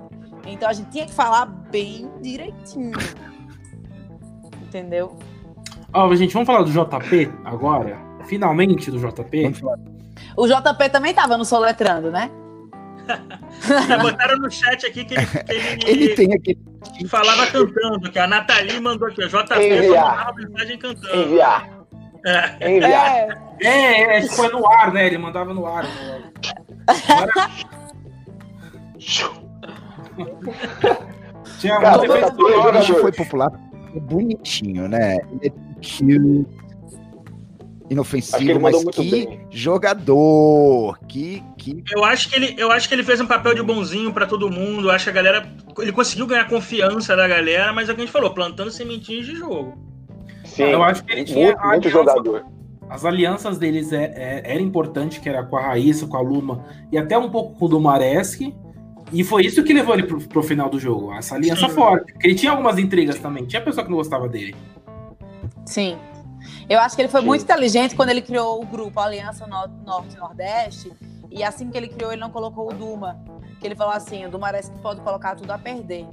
Speaker 2: Então a gente tinha que falar bem direitinho. Entendeu?
Speaker 1: Ó, gente, vamos falar do JP agora? Finalmente do JP?
Speaker 5: Vamos falar
Speaker 2: O JP também tava no Soletrando, né?
Speaker 4: Já botaram no chat aqui que ele, que ele-
Speaker 5: Ele tem aquele.
Speaker 4: falava cantando, que a Nathalie mandou aqui, o JP
Speaker 3: Enviar.
Speaker 4: mandava mensagem cantando.
Speaker 3: Enviar.
Speaker 4: É.
Speaker 3: Enviar.
Speaker 2: É,
Speaker 1: É, é, é no ar, né? Ele mandava no ar. Tinha
Speaker 3: Cara,
Speaker 1: muito
Speaker 3: eu
Speaker 1: efeito
Speaker 3: tatuei
Speaker 1: sonoro.
Speaker 3: jogador.
Speaker 5: Hoje foi popular, é bonitinho, né? Ele é cute, inofensivo, mas que
Speaker 3: bem.
Speaker 5: jogador, que, que
Speaker 4: Eu acho que ele, eu acho que ele fez um papel de bonzinho pra todo mundo. Eu acho que a galera, ele conseguiu ganhar confiança da galera, mas é o que a gente falou, plantando sementinhas de jogo.
Speaker 3: Sim.
Speaker 1: Eu acho que ele tinha
Speaker 3: muito, muito jogador.
Speaker 1: As alianças deles é, é- era importante, que era com a Raíssa, com a Luma e até um pouco com o do Mareski. E foi isso que levou ele pro, pro final do jogo, essa aliança
Speaker 4: Sim.
Speaker 1: forte. Porque ele tinha algumas intrigas também, tinha pessoa que não gostava dele.
Speaker 2: sim. Eu acho que ele foi
Speaker 3: Sim.
Speaker 2: muito inteligente quando ele criou o grupo Aliança Nor- Norte e Nordeste. E assim que ele criou, ele não colocou o Duma. Que ele falou assim: o Duma parece que pode colocar tudo a perder.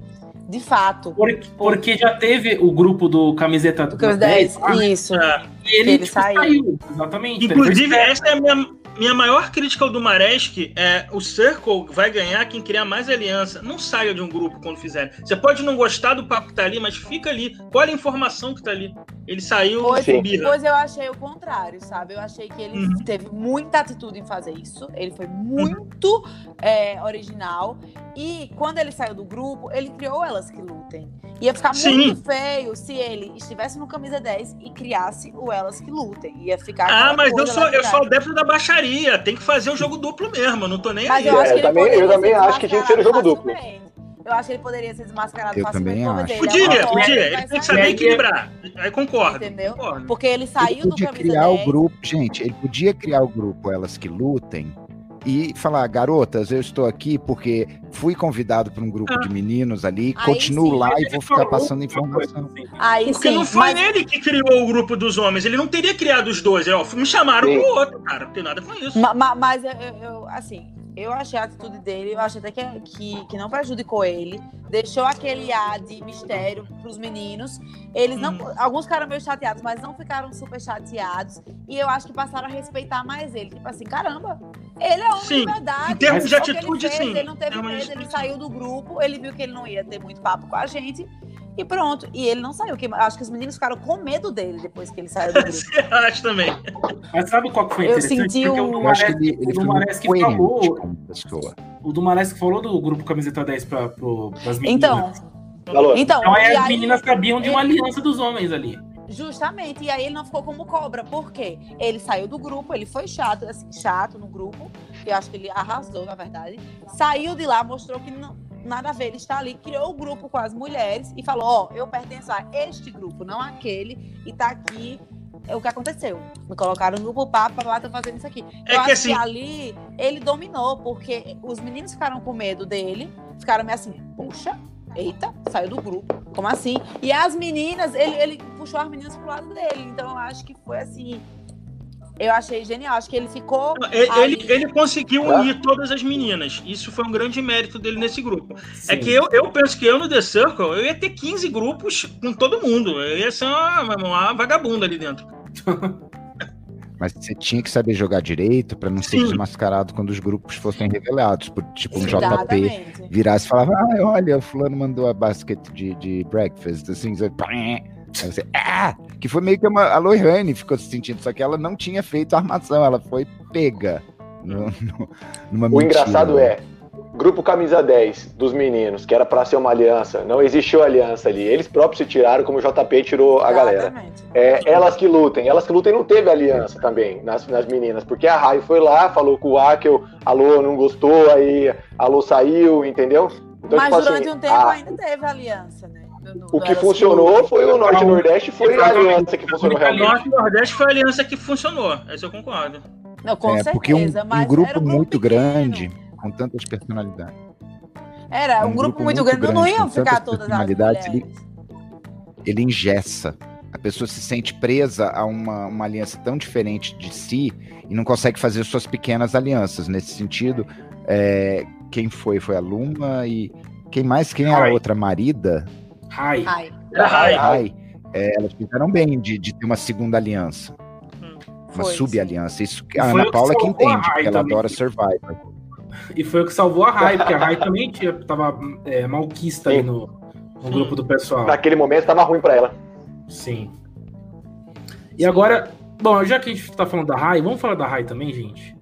Speaker 2: De fato.
Speaker 1: Porque, porque já teve o grupo do Camiseta
Speaker 2: Do os
Speaker 1: 10,
Speaker 2: 10.
Speaker 1: lá, né?
Speaker 2: Isso.
Speaker 1: E ele,
Speaker 2: ele
Speaker 1: tipo,
Speaker 2: saiu.
Speaker 1: saiu. Exatamente.
Speaker 4: Inclusive, essa é a minha, minha maior crítica ao Dumaresque. É, o Circle vai ganhar quem criar mais aliança. Não saia de um grupo quando fizer. Você pode não gostar do papo que tá ali, mas fica ali. Olha a informação que tá ali. Ele saiu
Speaker 2: Pois,
Speaker 4: com birra.
Speaker 2: pois eu achei o contrário, sabe? Eu achei que ele
Speaker 4: Uhum.
Speaker 2: teve muita atitude em fazer isso. Ele foi muito é, original. E quando ele saiu do grupo, ele criou elas que lutem. Ia ficar
Speaker 4: Sim.
Speaker 2: muito feio se ele estivesse no camisa 10 e criasse o elas que lutem. Ia ficar.
Speaker 4: Ah, mas eu sou, eu sou adepto da baixaria. Tem que fazer um jogo duplo mesmo. Eu não tô nem
Speaker 2: Mas
Speaker 4: aí.
Speaker 2: eu acho
Speaker 3: É,
Speaker 2: que ele
Speaker 3: também- eu também acho que tinha que ser
Speaker 2: desmascarado
Speaker 3: jogo duplo.
Speaker 2: Eu acho que ele poderia ser desmascarado
Speaker 5: Eu
Speaker 2: facilmente.
Speaker 5: também acho.
Speaker 2: dele.
Speaker 4: Podia,
Speaker 2: É
Speaker 4: podia. Ele tem que
Speaker 2: aí-
Speaker 4: saber equilibrar. Aí concordo.
Speaker 2: Entendeu?
Speaker 4: concordo.
Speaker 2: Porque ele saiu
Speaker 5: ele
Speaker 2: do
Speaker 5: podia
Speaker 2: camisa
Speaker 5: criar
Speaker 2: 10.
Speaker 5: o grupo, gente, ele podia criar o grupo Elas que Lutem e falar, garotas, eu estou aqui porque fui convidado por um grupo de meninos ali,
Speaker 2: Aí
Speaker 5: continuo
Speaker 2: sim,
Speaker 5: lá e vou ficar passando informação.
Speaker 1: coisa, assim.
Speaker 2: Aí
Speaker 4: Porque
Speaker 2: sim,
Speaker 4: não foi
Speaker 2: mas
Speaker 4: ele que criou o grupo dos homens. Ele não teria criado os dois. É, ó, me chamaram
Speaker 3: Sim.
Speaker 4: pro outro, cara. Não tem nada com isso.
Speaker 2: Ma- ma- Mas eu, eu- assim, eu achei a atitude dele, eu achei até que, que, que não prejudicou ele. Deixou aquele ar de mistério pros meninos. Eles não.
Speaker 4: Uhum.
Speaker 2: Alguns ficaram meio chateados, mas não ficaram super chateados. E eu acho que passaram a respeitar mais ele. Tipo assim, caramba, ele é homem
Speaker 4: Sim,
Speaker 2: de verdade.
Speaker 4: em termos de
Speaker 2: que ele
Speaker 4: atitude,
Speaker 2: fez,
Speaker 4: sim.
Speaker 2: Ele não teve medo, ele
Speaker 4: atitude.
Speaker 2: saiu do grupo, ele viu que ele não ia ter muito papo com a gente. E pronto. E ele não saiu. Que, acho que os meninos ficaram com medo dele depois que ele saiu do grupo.
Speaker 4: Você acha também.
Speaker 1: Mas sabe qual que foi
Speaker 2: Eu senti
Speaker 1: Porque
Speaker 2: um-
Speaker 1: o
Speaker 5: Eu acho que ele, ele
Speaker 1: o que falou, o Dumares que falou do grupo Camiseta 10 para as meninas.
Speaker 2: Então,
Speaker 3: Falou.
Speaker 2: então,
Speaker 1: Então aí as meninas sabiam de uma
Speaker 2: ele-
Speaker 1: aliança dos homens ali.
Speaker 2: Justamente, e aí ele não ficou como cobra, por quê? Ele saiu do grupo, ele foi chato, assim, chato no grupo, eu acho que ele arrasou, na verdade. Saiu de lá, mostrou que não, nada a ver, ele está ali, criou o grupo com as mulheres e falou: Ó, eu pertenço a este grupo, não aquele, e tá aqui é o que aconteceu. Me colocaram no grupo papo, lá tô fazendo isso aqui.
Speaker 4: É
Speaker 2: eu
Speaker 4: que
Speaker 2: acho
Speaker 4: assim-
Speaker 2: que ali ele dominou, porque os meninos ficaram com medo dele, ficaram meio assim, puxa, eita, saiu do grupo. Como assim? E as meninas, ele, ele puxou as meninas pro lado dele. Então eu acho que foi assim. Eu achei genial. Acho que ele ficou.
Speaker 4: Ele,
Speaker 2: ali.
Speaker 4: ele, ele conseguiu
Speaker 3: Ah.
Speaker 4: unir todas as meninas. Isso foi um grande mérito dele nesse grupo. É
Speaker 1: Sim.
Speaker 4: que eu, eu penso que eu no The Circle, eu ia ter 15 grupos com todo mundo. Eu ia ser uma, uma vagabunda ali dentro.
Speaker 5: Mas você tinha que saber jogar direito pra não ser
Speaker 4: Sim.
Speaker 5: desmascarado quando os grupos fossem revelados. Por, tipo, um JP virasse e falava: ah, olha, o fulano mandou a basket de, de breakfast, assim, você. Aí você, ah! Que foi meio que uma. A Lohane ficou se sentindo, só que ela não tinha feito a armação, ela foi pega no, no- numa
Speaker 3: O
Speaker 5: mentira.
Speaker 3: engraçado é, grupo camisa 10 dos meninos, que era pra ser uma aliança, não existiu aliança ali. Eles próprios se tiraram, como o JP tirou a galera.
Speaker 2: Exatamente.
Speaker 3: É, elas que lutem, elas que lutem não teve aliança também nas, nas meninas, porque a Rai foi lá, falou com o Akel, a Lô não gostou, aí a Lô saiu, entendeu? Então,
Speaker 2: Mas
Speaker 3: tipo
Speaker 2: durante
Speaker 3: assim,
Speaker 2: um tempo
Speaker 3: a-
Speaker 2: ainda teve aliança, né? No-
Speaker 3: o que funcionou foi o Norte e Nordeste, foi a aliança que funcionou
Speaker 4: O
Speaker 3: realmente.
Speaker 4: Norte e Nordeste foi a aliança que funcionou. Isso eu concordo.
Speaker 2: Não, com
Speaker 5: é,
Speaker 2: certeza.
Speaker 5: porque um,
Speaker 2: mas
Speaker 5: um grupo
Speaker 2: era
Speaker 5: muito
Speaker 2: pequeno.
Speaker 5: grande, com tantas personalidades.
Speaker 2: Era um, grupo, muito grande. Não iam ficar todas as
Speaker 5: personalidades,
Speaker 2: mulheres.
Speaker 5: ele engessa. A pessoa se sente presa a uma, uma aliança tão diferente de si e não consegue fazer suas pequenas alianças. Nesse sentido, é, quem foi? Foi a Luma e quem mais? Quem era a
Speaker 1: Ai.
Speaker 5: outra? Marida?
Speaker 1: Ai,
Speaker 2: Ai,
Speaker 4: Era Rai.
Speaker 5: Ai. É, elas fizeram bem de, de ter uma segunda aliança, uma
Speaker 2: foi,
Speaker 5: sub-aliança. Isso que a Ana
Speaker 1: que
Speaker 5: Paula que
Speaker 1: a
Speaker 5: entende,
Speaker 1: Rai
Speaker 5: porque ela adora Survivor.
Speaker 1: E foi o que salvou a Rai, porque a Rai também tinha, tava é, malquista aí
Speaker 3: Sim.
Speaker 1: no, no grupo do pessoal.
Speaker 3: Naquele momento tava ruim pra ela.
Speaker 1: Sim. E agora, bom, já que a gente tá falando da Rai, vamos falar da Rai também, gente?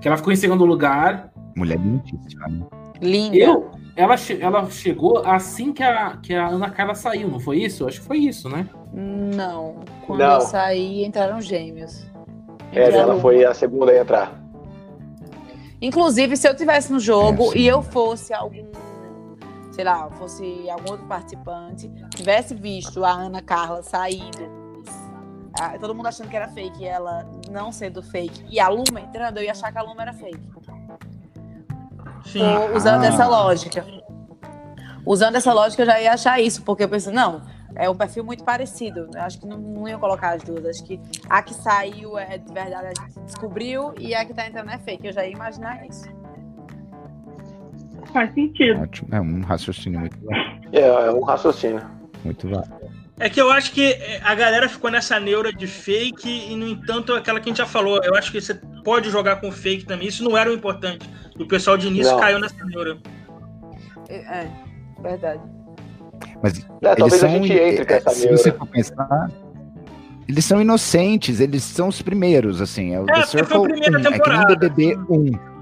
Speaker 1: Que ela ficou em segundo lugar.
Speaker 5: Mulher lindíssima. né?
Speaker 2: Linda.
Speaker 1: Eu, ela, che- ela chegou assim que a, que a Ana Carla saiu, não foi isso? Acho que foi isso, né?
Speaker 2: Não. Quando
Speaker 3: Não.
Speaker 2: eu saí, entraram gêmeos.
Speaker 3: É,
Speaker 2: Entraram-
Speaker 3: ela foi a segunda a entrar.
Speaker 2: Inclusive, se eu tivesse no jogo
Speaker 5: É,
Speaker 2: e eu fosse algum, sei lá, fosse algum outro participante, tivesse visto a Ana Carla saindo, ah, todo mundo achando que era fake, e ela não sendo fake, e a Luma entrando, eu ia achar que a Luma era fake.
Speaker 4: Sim.
Speaker 2: Tô usando
Speaker 5: Ah.
Speaker 2: essa lógica. Usando essa lógica, eu já ia achar isso, porque eu pensei, não, é um perfil muito parecido. Eu acho que não, não ia colocar as duas. Acho que a que saiu é de verdade, a gente descobriu, e a que tá entrando é fake. Eu já ia imaginar isso.
Speaker 6: Faz sentido.
Speaker 5: Ótimo. É um raciocínio muito,
Speaker 3: É, é um raciocínio.
Speaker 5: muito válido.
Speaker 4: É que eu acho que é, a galera ficou nessa neura de fake e, no entanto, aquela que a gente já falou. Eu acho que você pode jogar com fake também. Isso não era o importante. E o pessoal de início
Speaker 3: Não.
Speaker 4: caiu nessa neura.
Speaker 2: É, é, verdade.
Speaker 5: Mas
Speaker 3: É,
Speaker 5: eles
Speaker 3: a
Speaker 5: são,
Speaker 3: gente entre com
Speaker 5: é,
Speaker 3: essa
Speaker 5: se
Speaker 3: neura.
Speaker 5: você for pensar, eles são inocentes, eles são os primeiros, assim, é o
Speaker 4: É,
Speaker 5: The
Speaker 4: porque foi a
Speaker 5: Circle
Speaker 4: primeira
Speaker 5: 1, é que nem. BBB 1.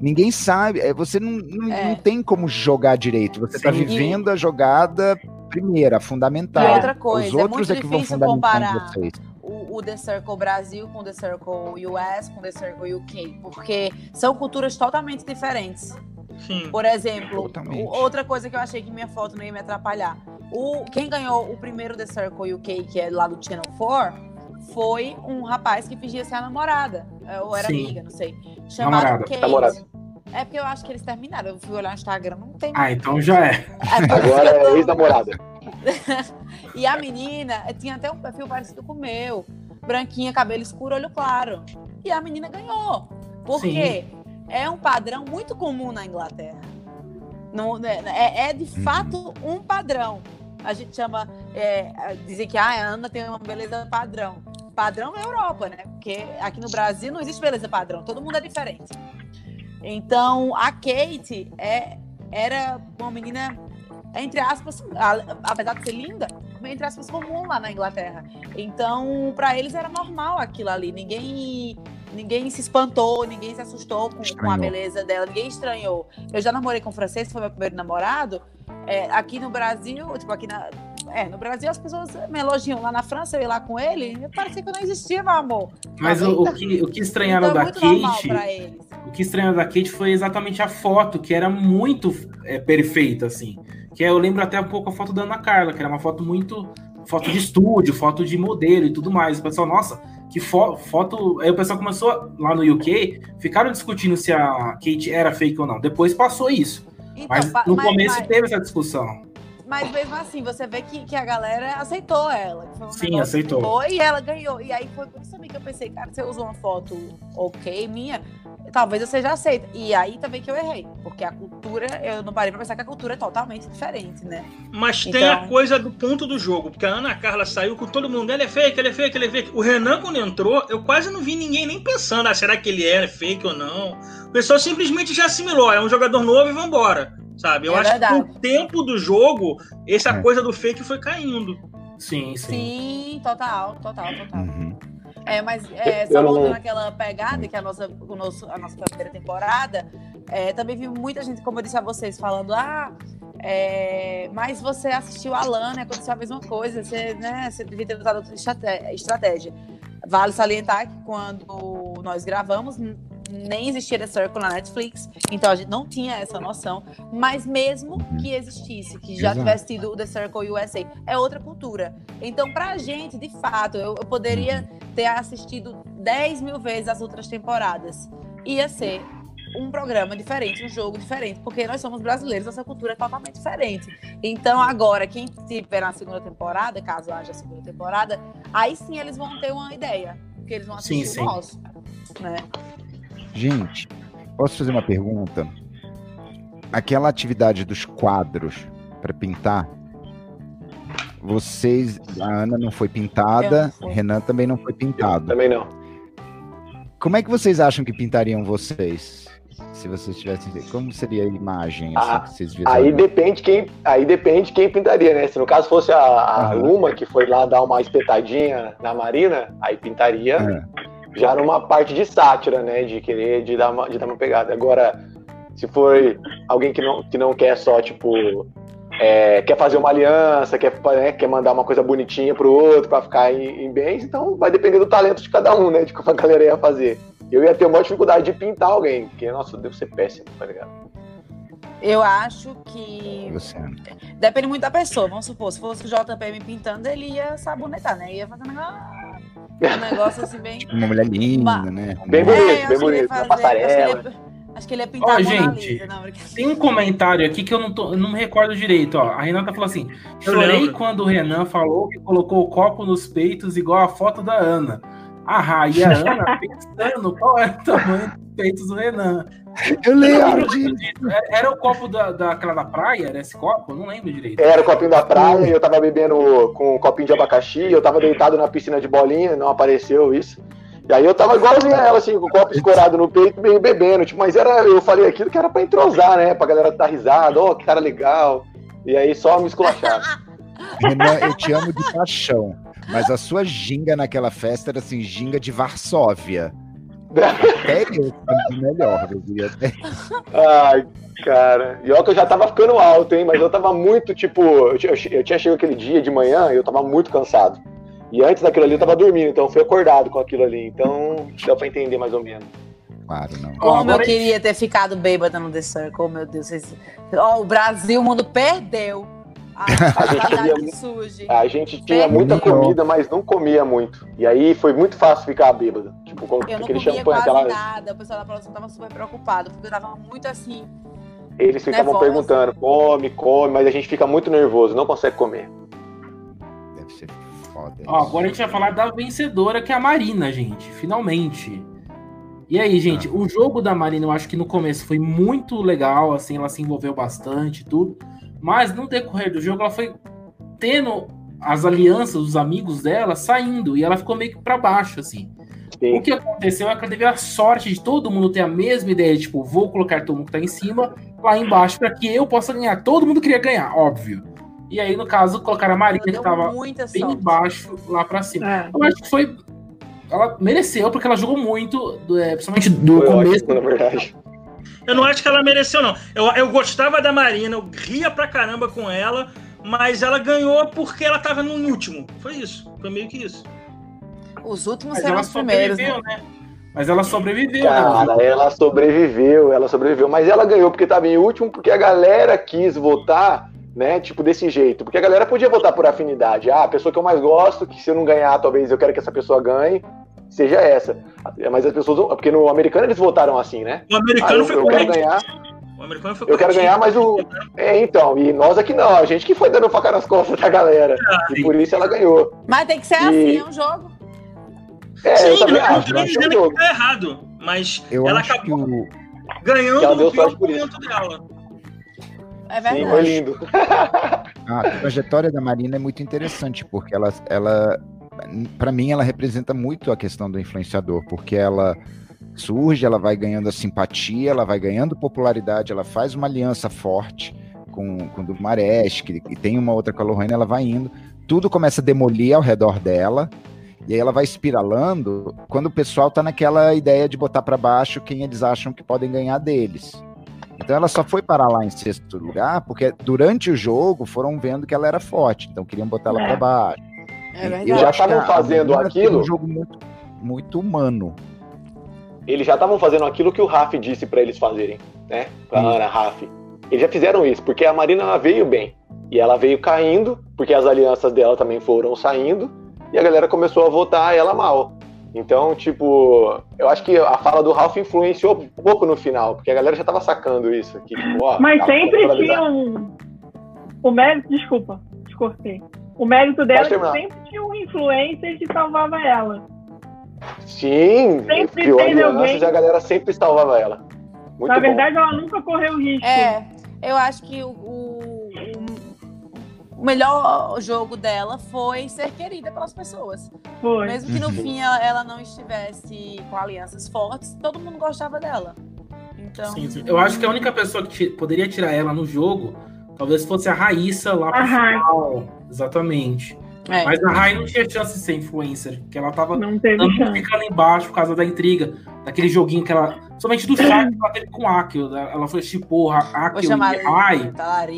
Speaker 5: Ninguém sabe, é, você não, não,
Speaker 2: É.
Speaker 5: não tem como jogar direito, você tá
Speaker 1: Sim.
Speaker 5: vivendo a jogada primeira, fundamental.
Speaker 2: E outra coisa,
Speaker 5: Os
Speaker 2: é
Speaker 5: outros
Speaker 2: muito
Speaker 5: é que vão
Speaker 2: difícil
Speaker 5: fundamentando
Speaker 2: comparar.
Speaker 5: vocês.
Speaker 2: O, o The Circle Brasil com o The Circle US, com o The Circle UK, porque são culturas totalmente diferentes.
Speaker 4: Sim.
Speaker 2: Por exemplo,
Speaker 5: Totalmente.
Speaker 2: outra coisa que eu achei que minha foto não ia me atrapalhar. O, quem ganhou o primeiro The Circle UK, que é lá do Channel 4, foi um rapaz que fingia ser a namorada. é, Ou era
Speaker 1: Sim.
Speaker 2: amiga, não sei. Chamado
Speaker 1: Namorada.
Speaker 2: Kate.
Speaker 3: Namorada.
Speaker 2: É porque eu acho que eles terminaram. Eu fui olhar no Instagram, não tem
Speaker 1: Ah, então já é.
Speaker 2: É por isso
Speaker 3: Agora é
Speaker 2: tô-
Speaker 3: ex-namorada.
Speaker 2: E a menina tinha até um perfil parecido com o meu. Branquinha, cabelo escuro, olho claro. E a menina ganhou. Porque é um padrão muito comum na Inglaterra. Não, né, é, é de fato um padrão. A gente chama. É, dizem que ah, a Ana tem uma beleza padrão. Padrão na Europa, né? Porque aqui no Brasil não existe beleza padrão. Todo mundo é diferente. Então, a Kate é, era uma menina, entre aspas, a- apesar de ser linda, entre aspas, comum lá na Inglaterra. Então, para eles era normal aquilo ali. Ninguém, ninguém se espantou, ninguém se assustou com, com a beleza dela, ninguém estranhou. Eu já namorei com o francês, foi meu primeiro namorado. É, aqui no Brasil, tipo, aqui na. É, no Brasil as pessoas me elogiam. Lá na França, eu ia lá com ele, parecia que eu não existia, meu amor.
Speaker 1: Mas o, o
Speaker 2: vendo?
Speaker 1: que, o que estranharam
Speaker 2: Então, é
Speaker 1: da Kate. O que estranharam da Kate foi exatamente a foto, que era muito é, perfeita, assim. Que eu lembro até um pouco a foto da Ana Carla, que era uma foto muito. Foto de estúdio, foto de modelo e tudo mais. O pessoal, nossa, que fo- foto. Aí o pessoal começou lá no UK, ficaram discutindo se a Kate era fake ou não. Depois passou isso.
Speaker 2: Então,
Speaker 1: Mas no
Speaker 2: mas-
Speaker 1: começo
Speaker 2: mas-
Speaker 1: teve essa discussão.
Speaker 2: Mas mesmo assim, você vê que, que a galera aceitou ela. um
Speaker 1: Sim, aceitou.
Speaker 2: e ela ganhou. E aí foi por isso também que eu pensei, cara, se eu uso uma foto ok minha, talvez eu seja aceita. E aí também que eu errei. Porque a cultura, eu não parei pra pensar que a cultura é totalmente diferente, né?
Speaker 4: Mas tem
Speaker 2: Então-
Speaker 4: a coisa do ponto do jogo, porque a Ana Carla saiu com todo mundo, ele é fake, ele é fake, ele é fake. O Renan, quando entrou, eu quase não vi ninguém nem pensando, ah, será que ele é fake ou não? O pessoal simplesmente já assimilou, é um jogador novo e vambora, sabe? Eu
Speaker 2: É
Speaker 4: acho
Speaker 2: verdade.
Speaker 4: que com o tempo do jogo, essa
Speaker 5: É.
Speaker 4: coisa do fake foi caindo.
Speaker 1: Sim, sim.
Speaker 2: Sim, total, total, total.
Speaker 5: Uhum.
Speaker 2: É, mas é, só voltando naquela pegada que é a nossa, o nosso, a nossa primeira temporada, é, também vi muita gente, como eu disse a vocês, falando, ah, é, mas você assistiu a Lana, aconteceu a mesma coisa, você, né, você devia ter usado outra estratégia. Vale salientar que quando nós gravamos, nem existia The Circle na Netflix, então a gente não tinha essa noção, mas mesmo que existisse, que já
Speaker 5: Exato.
Speaker 2: tivesse tido o The Circle USA, é outra cultura. Então, pra gente, de fato, eu, eu poderia ter assistido 10 mil vezes as outras temporadas. Ia ser um programa diferente, um jogo diferente, porque nós somos brasileiros, nossa cultura é totalmente diferente. Então, agora, quem estiver na segunda temporada, caso haja a segunda temporada, aí sim eles vão ter uma ideia, porque eles vão
Speaker 1: Sim,
Speaker 2: assistir
Speaker 1: sim.
Speaker 2: o nosso. Né?
Speaker 5: Gente, posso fazer uma pergunta? Aquela atividade dos quadros para pintar, vocês, a Ana não foi
Speaker 2: Eu
Speaker 5: pintada,
Speaker 2: não.
Speaker 5: Renan também não foi pintado.
Speaker 3: Também não.
Speaker 5: Como é que vocês acham que pintariam vocês? Se vocês tivessem, como seria a imagem assim,
Speaker 3: Ah,
Speaker 5: que vocês
Speaker 3: Aí depende quem, aí depende quem pintaria, né? Se no caso fosse a, a
Speaker 5: Aham.
Speaker 3: Luma que foi lá dar uma espetadinha na Marina, aí pintaria
Speaker 5: Ah,
Speaker 3: já numa parte de sátira, né? De querer de dar uma, de dar uma pegada. Agora, se for alguém que não, que não quer só, tipo, é, quer fazer uma aliança, quer, né, quer mandar uma coisa bonitinha pro outro pra ficar em, em bens, então vai depender do talento de cada um, né? De como a galera ia fazer. Eu ia ter uma dificuldade de pintar alguém, porque, nossa, deve ser péssimo, tá ligado?
Speaker 2: Eu acho que
Speaker 5: você, Ana.
Speaker 2: depende muito da pessoa. Vamos supor, se fosse o JP me pintando, ele ia sabonetar, né? Ia fazer um negócio, um negócio assim bem.
Speaker 5: Uma mulher linda,
Speaker 2: Ba-
Speaker 5: né?
Speaker 3: Bem
Speaker 2: É,
Speaker 3: bonito,
Speaker 2: eu
Speaker 3: bem bonito,
Speaker 2: fazer-
Speaker 3: passarela.
Speaker 2: Acho que ele ia, acho que ele ia pintar
Speaker 1: Ó, gente,
Speaker 2: Lisa. Não, brincadeira.
Speaker 1: Tem um comentário aqui que eu não, tô, eu não me recordo direito, ó. A Renata falou assim: chorei quando o Renan falou que colocou o copo nos peitos igual a foto da Ana. Ah, e a Ana pensando qual era o tamanho dos peitos do Renan.
Speaker 5: Eu lembro
Speaker 1: Era,
Speaker 5: disso.
Speaker 1: era o copo da, daquela da praia? Era esse copo? Eu não lembro direito.
Speaker 3: Era o copinho da praia, e eu tava bebendo com um copinho de abacaxi, eu tava deitado na piscina de bolinha, não apareceu isso. E aí eu tava igualzinho a ela, assim, com o copo escorado no peito, meio bebendo. Tipo, mas era, eu falei aquilo que era pra entrosar, né? Pra galera dar risada, ó, que cara legal. E aí só me esculachar.
Speaker 5: Renan, eu te amo de paixão. Mas a sua ginga naquela festa era assim, ginga de Varsóvia. Até eu sabia melhor, eu diria até.
Speaker 3: Ai, cara. E olha que eu já tava ficando alto, hein? Mas eu tava muito, tipo, eu, tinha- eu tinha chegado aquele dia de manhã e eu tava muito cansado. E antes daquilo ali eu tava dormindo, então eu fui acordado com aquilo ali. Então deu pra entender mais ou menos.
Speaker 5: Claro, não.
Speaker 2: Como eu queria ter ficado bêbada no The Circle, meu Deus. Vocês... Ó, o Brasil, o mundo perdeu. A,
Speaker 3: A gente
Speaker 2: que
Speaker 3: muito-
Speaker 2: surge.
Speaker 3: A gente tinha muita comida, mas não comia muito. E aí foi muito fácil ficar bêbado. Tipo, com
Speaker 2: Eu não
Speaker 3: aquele
Speaker 2: comia
Speaker 3: champanhe,
Speaker 2: quase
Speaker 3: aquela.
Speaker 2: nada. O pessoal da produção tava super preocupado, porque eu tava muito assim.
Speaker 3: Eles ficavam
Speaker 2: Nervosa.
Speaker 3: perguntando, come, come, mas a gente fica muito nervoso, não consegue comer.
Speaker 5: Deve ser foda.
Speaker 1: Ó, agora a gente vai falar da vencedora, que é a Marina, gente. Finalmente. E aí, gente, o jogo da Marina, eu acho que no começo foi muito legal, assim, ela se envolveu bastante e tudo. Mas no decorrer do jogo, ela foi tendo as alianças, os amigos dela saindo, e ela ficou meio que pra baixo, assim.
Speaker 3: Sim.
Speaker 1: O que aconteceu é que ela teve a sorte de todo mundo ter a mesma ideia, tipo, vou colocar todo mundo que tá em cima lá embaixo pra que eu possa ganhar. Todo mundo queria ganhar, óbvio. E aí, no caso, colocaram a Marina, que tava bem
Speaker 2: sorte.
Speaker 1: baixo lá pra cima.
Speaker 6: É.
Speaker 1: Eu acho que foi. Ela mereceu, porque ela jogou muito, do- é, principalmente do
Speaker 3: Foi
Speaker 1: começo.
Speaker 3: ótimo, na verdade.
Speaker 4: Eu não acho que ela mereceu, não. Eu, eu gostava da Marina, eu ria pra caramba com ela, mas ela ganhou porque ela tava no último. Foi isso. Foi meio que isso.
Speaker 2: Os últimos
Speaker 1: Mas ela
Speaker 2: os primeiros,
Speaker 1: sobreviveu,
Speaker 2: né?
Speaker 1: né? Mas ela sobreviveu, né?
Speaker 3: Cara, ela sobreviveu, ela sobreviveu. Mas ela ganhou porque tava em último, porque a galera quis votar, né? Tipo, desse jeito. Porque a galera podia votar por afinidade. Ah, a pessoa que eu mais gosto, que se eu não ganhar, talvez eu quero que essa pessoa ganhe, seja essa. Mas as pessoas. Porque no americano eles votaram assim, né?
Speaker 4: O
Speaker 3: Ah,
Speaker 4: americano
Speaker 3: eu,
Speaker 4: foi
Speaker 3: eu quero ganhar,
Speaker 4: O americano foi
Speaker 3: eu quero ganhar, mas o. É, então. E nós aqui não, a gente que foi dando faca nas costas da galera. E por isso ela ganhou.
Speaker 2: Mas tem que ser
Speaker 3: E-
Speaker 2: assim, é um jogo.
Speaker 3: É,
Speaker 4: Sim,
Speaker 3: também
Speaker 4: eu tô
Speaker 3: eu acho que
Speaker 4: dizendo
Speaker 3: jogo.
Speaker 4: que tá errado, mas
Speaker 5: Eu
Speaker 4: ela
Speaker 5: acho que
Speaker 4: acabou
Speaker 5: o,
Speaker 4: ganhando
Speaker 3: que ela deu
Speaker 4: no pior
Speaker 3: sorte por isso.
Speaker 4: momento dela.
Speaker 2: É
Speaker 3: Sim,
Speaker 2: verdade.
Speaker 3: foi lindo.
Speaker 5: a trajetória da Marina é muito interessante, porque ela, ela para mim, ela representa muito a questão do influenciador, porque ela surge, ela vai ganhando a simpatia, ela vai ganhando popularidade, ela faz uma aliança forte com, com o do Maresh, que, e tem uma outra com a Lohane, ela vai indo, tudo começa a demolir ao redor dela, e aí ela vai espiralando quando o pessoal tá naquela ideia de botar para baixo quem eles acham que podem ganhar deles. Então ela só foi parar lá em sexto lugar porque durante o jogo foram vendo que ela era forte, então queriam botar ela
Speaker 6: É.
Speaker 5: para baixo.
Speaker 2: É
Speaker 5: Eu
Speaker 2: verdade.
Speaker 3: já estavam fazendo aquilo?
Speaker 5: um jogo muito, muito humano.
Speaker 3: Eles já estavam fazendo aquilo que o Raf disse pra eles fazerem, né? Pra
Speaker 5: Hum.
Speaker 3: Ana Raf. Eles já fizeram isso, porque a Marina ela veio bem. E ela veio caindo, porque as alianças dela também foram saindo, e a galera começou a votar ela mal. Então, tipo, eu acho que a fala do Ralph influenciou um pouco no final, porque a galera já tava sacando isso. Que, tipo, ó,
Speaker 6: Mas sempre tinha um. O mérito, desculpa, descortei. O mérito dela é que sempre tinha um influencer que salvava ela.
Speaker 3: Sim,
Speaker 6: Sempre teve
Speaker 3: alianças
Speaker 6: alguém.
Speaker 3: a galera sempre salvava ela. Muito
Speaker 6: Na
Speaker 3: bom.
Speaker 6: verdade, ela nunca correu risco.
Speaker 2: É, eu acho que o, o, o melhor jogo dela foi ser querida pelas pessoas.
Speaker 6: Foi.
Speaker 2: Mesmo que no
Speaker 5: Uhum.
Speaker 2: fim ela, ela não estivesse com alianças fortes, todo mundo gostava dela. Então,
Speaker 1: Sim, sim. Eu acho que a única pessoa que poderia tirar ela no jogo talvez fosse a Raíssa lá pro final. Exatamente.
Speaker 2: é.
Speaker 1: Mas a Rai não tinha chance de ser influencer, porque ela tava
Speaker 6: Não teve
Speaker 1: ficando embaixo por causa da intriga, daquele joguinho que ela. Somente do chat que ela teve com a Akio. né? Ela foi tipo, a
Speaker 2: Vou
Speaker 1: Akio e Rai.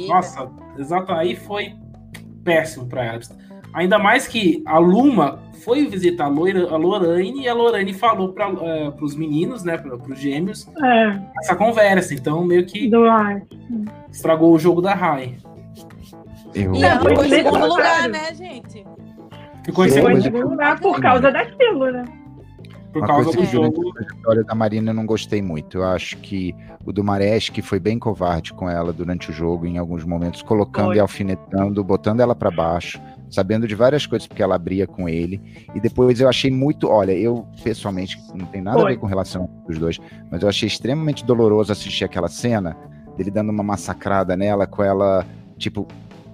Speaker 1: Nossa, exato. Aí foi péssimo pra ela. Ainda mais que a Luma foi visitar a, Loira, a Lorraine e a Lorraine falou para os meninos, né, para os gêmeos,
Speaker 6: É,
Speaker 1: essa conversa. Então meio que
Speaker 6: do
Speaker 1: estragou o jogo da Rai.
Speaker 5: Eu,
Speaker 6: Foi
Speaker 2: ficou em segundo lugar, né, gente?
Speaker 1: Ficou em segundo
Speaker 6: em
Speaker 5: mas-
Speaker 6: segundo lugar por causa daquilo, né?
Speaker 1: por
Speaker 5: Uma
Speaker 1: causa
Speaker 5: coisa
Speaker 1: do jogo.
Speaker 5: a trajetória da Marina eu não gostei muito. Eu acho que o do Maresh, que foi bem covarde com ela durante o jogo, em alguns momentos, colocando
Speaker 6: Foi.
Speaker 5: e alfinetando, botando ela pra baixo, sabendo de várias coisas porque ela abria com ele. E depois eu achei muito. Olha, eu pessoalmente não tem nada a
Speaker 6: Foi.
Speaker 5: ver com relação dos dois, mas eu achei extremamente doloroso assistir aquela cena dele dando uma massacrada nela com ela, tipo.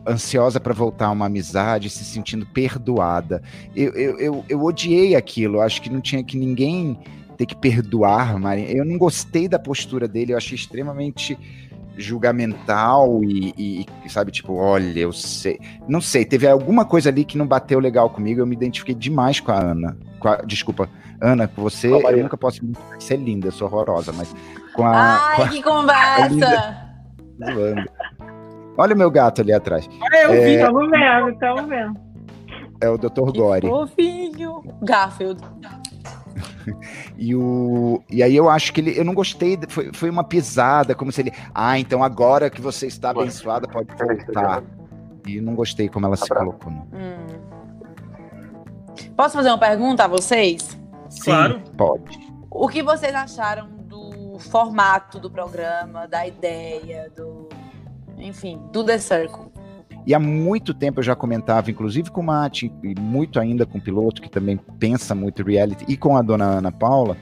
Speaker 5: Ansiosa pra voltar a uma amizade, se sentindo perdoada. Eu, eu, eu, eu odiei aquilo. Acho que não tinha que ninguém ter que perdoar, Marina. Eu não gostei da postura dele, eu achei extremamente julgamental e, e, sabe, tipo, olha, eu sei. Não sei, teve alguma coisa ali que não bateu legal comigo, eu me identifiquei demais com a Ana. Com a- desculpa, Ana, com você,
Speaker 3: a
Speaker 5: eu nunca posso me ser linda, eu sou horrorosa, mas com a. com
Speaker 2: Ai, que conversa!
Speaker 5: a zoando. Olha o meu gato ali atrás.
Speaker 1: É, eu vi.
Speaker 6: Estamos vendo, estamos vendo.
Speaker 5: É o Dr.
Speaker 2: Que
Speaker 5: Gore.
Speaker 2: fofinho. Garfield.
Speaker 5: E, o, e aí eu acho que ele. Eu não gostei. Foi, foi uma pisada, como se ele. Ah, então agora que você está abençoada, pode voltar. E não gostei como ela se colocou, não.
Speaker 2: Hum. Posso fazer uma pergunta a vocês?
Speaker 1: Sim.
Speaker 4: Claro.
Speaker 5: Pode.
Speaker 2: O que vocês acharam do formato do programa, da ideia, do. Enfim, do The Circle?
Speaker 5: E há muito tempo eu já comentava, inclusive com o Mate, e muito ainda com o piloto, que também pensa muito reality, e com a dona Ana Paula,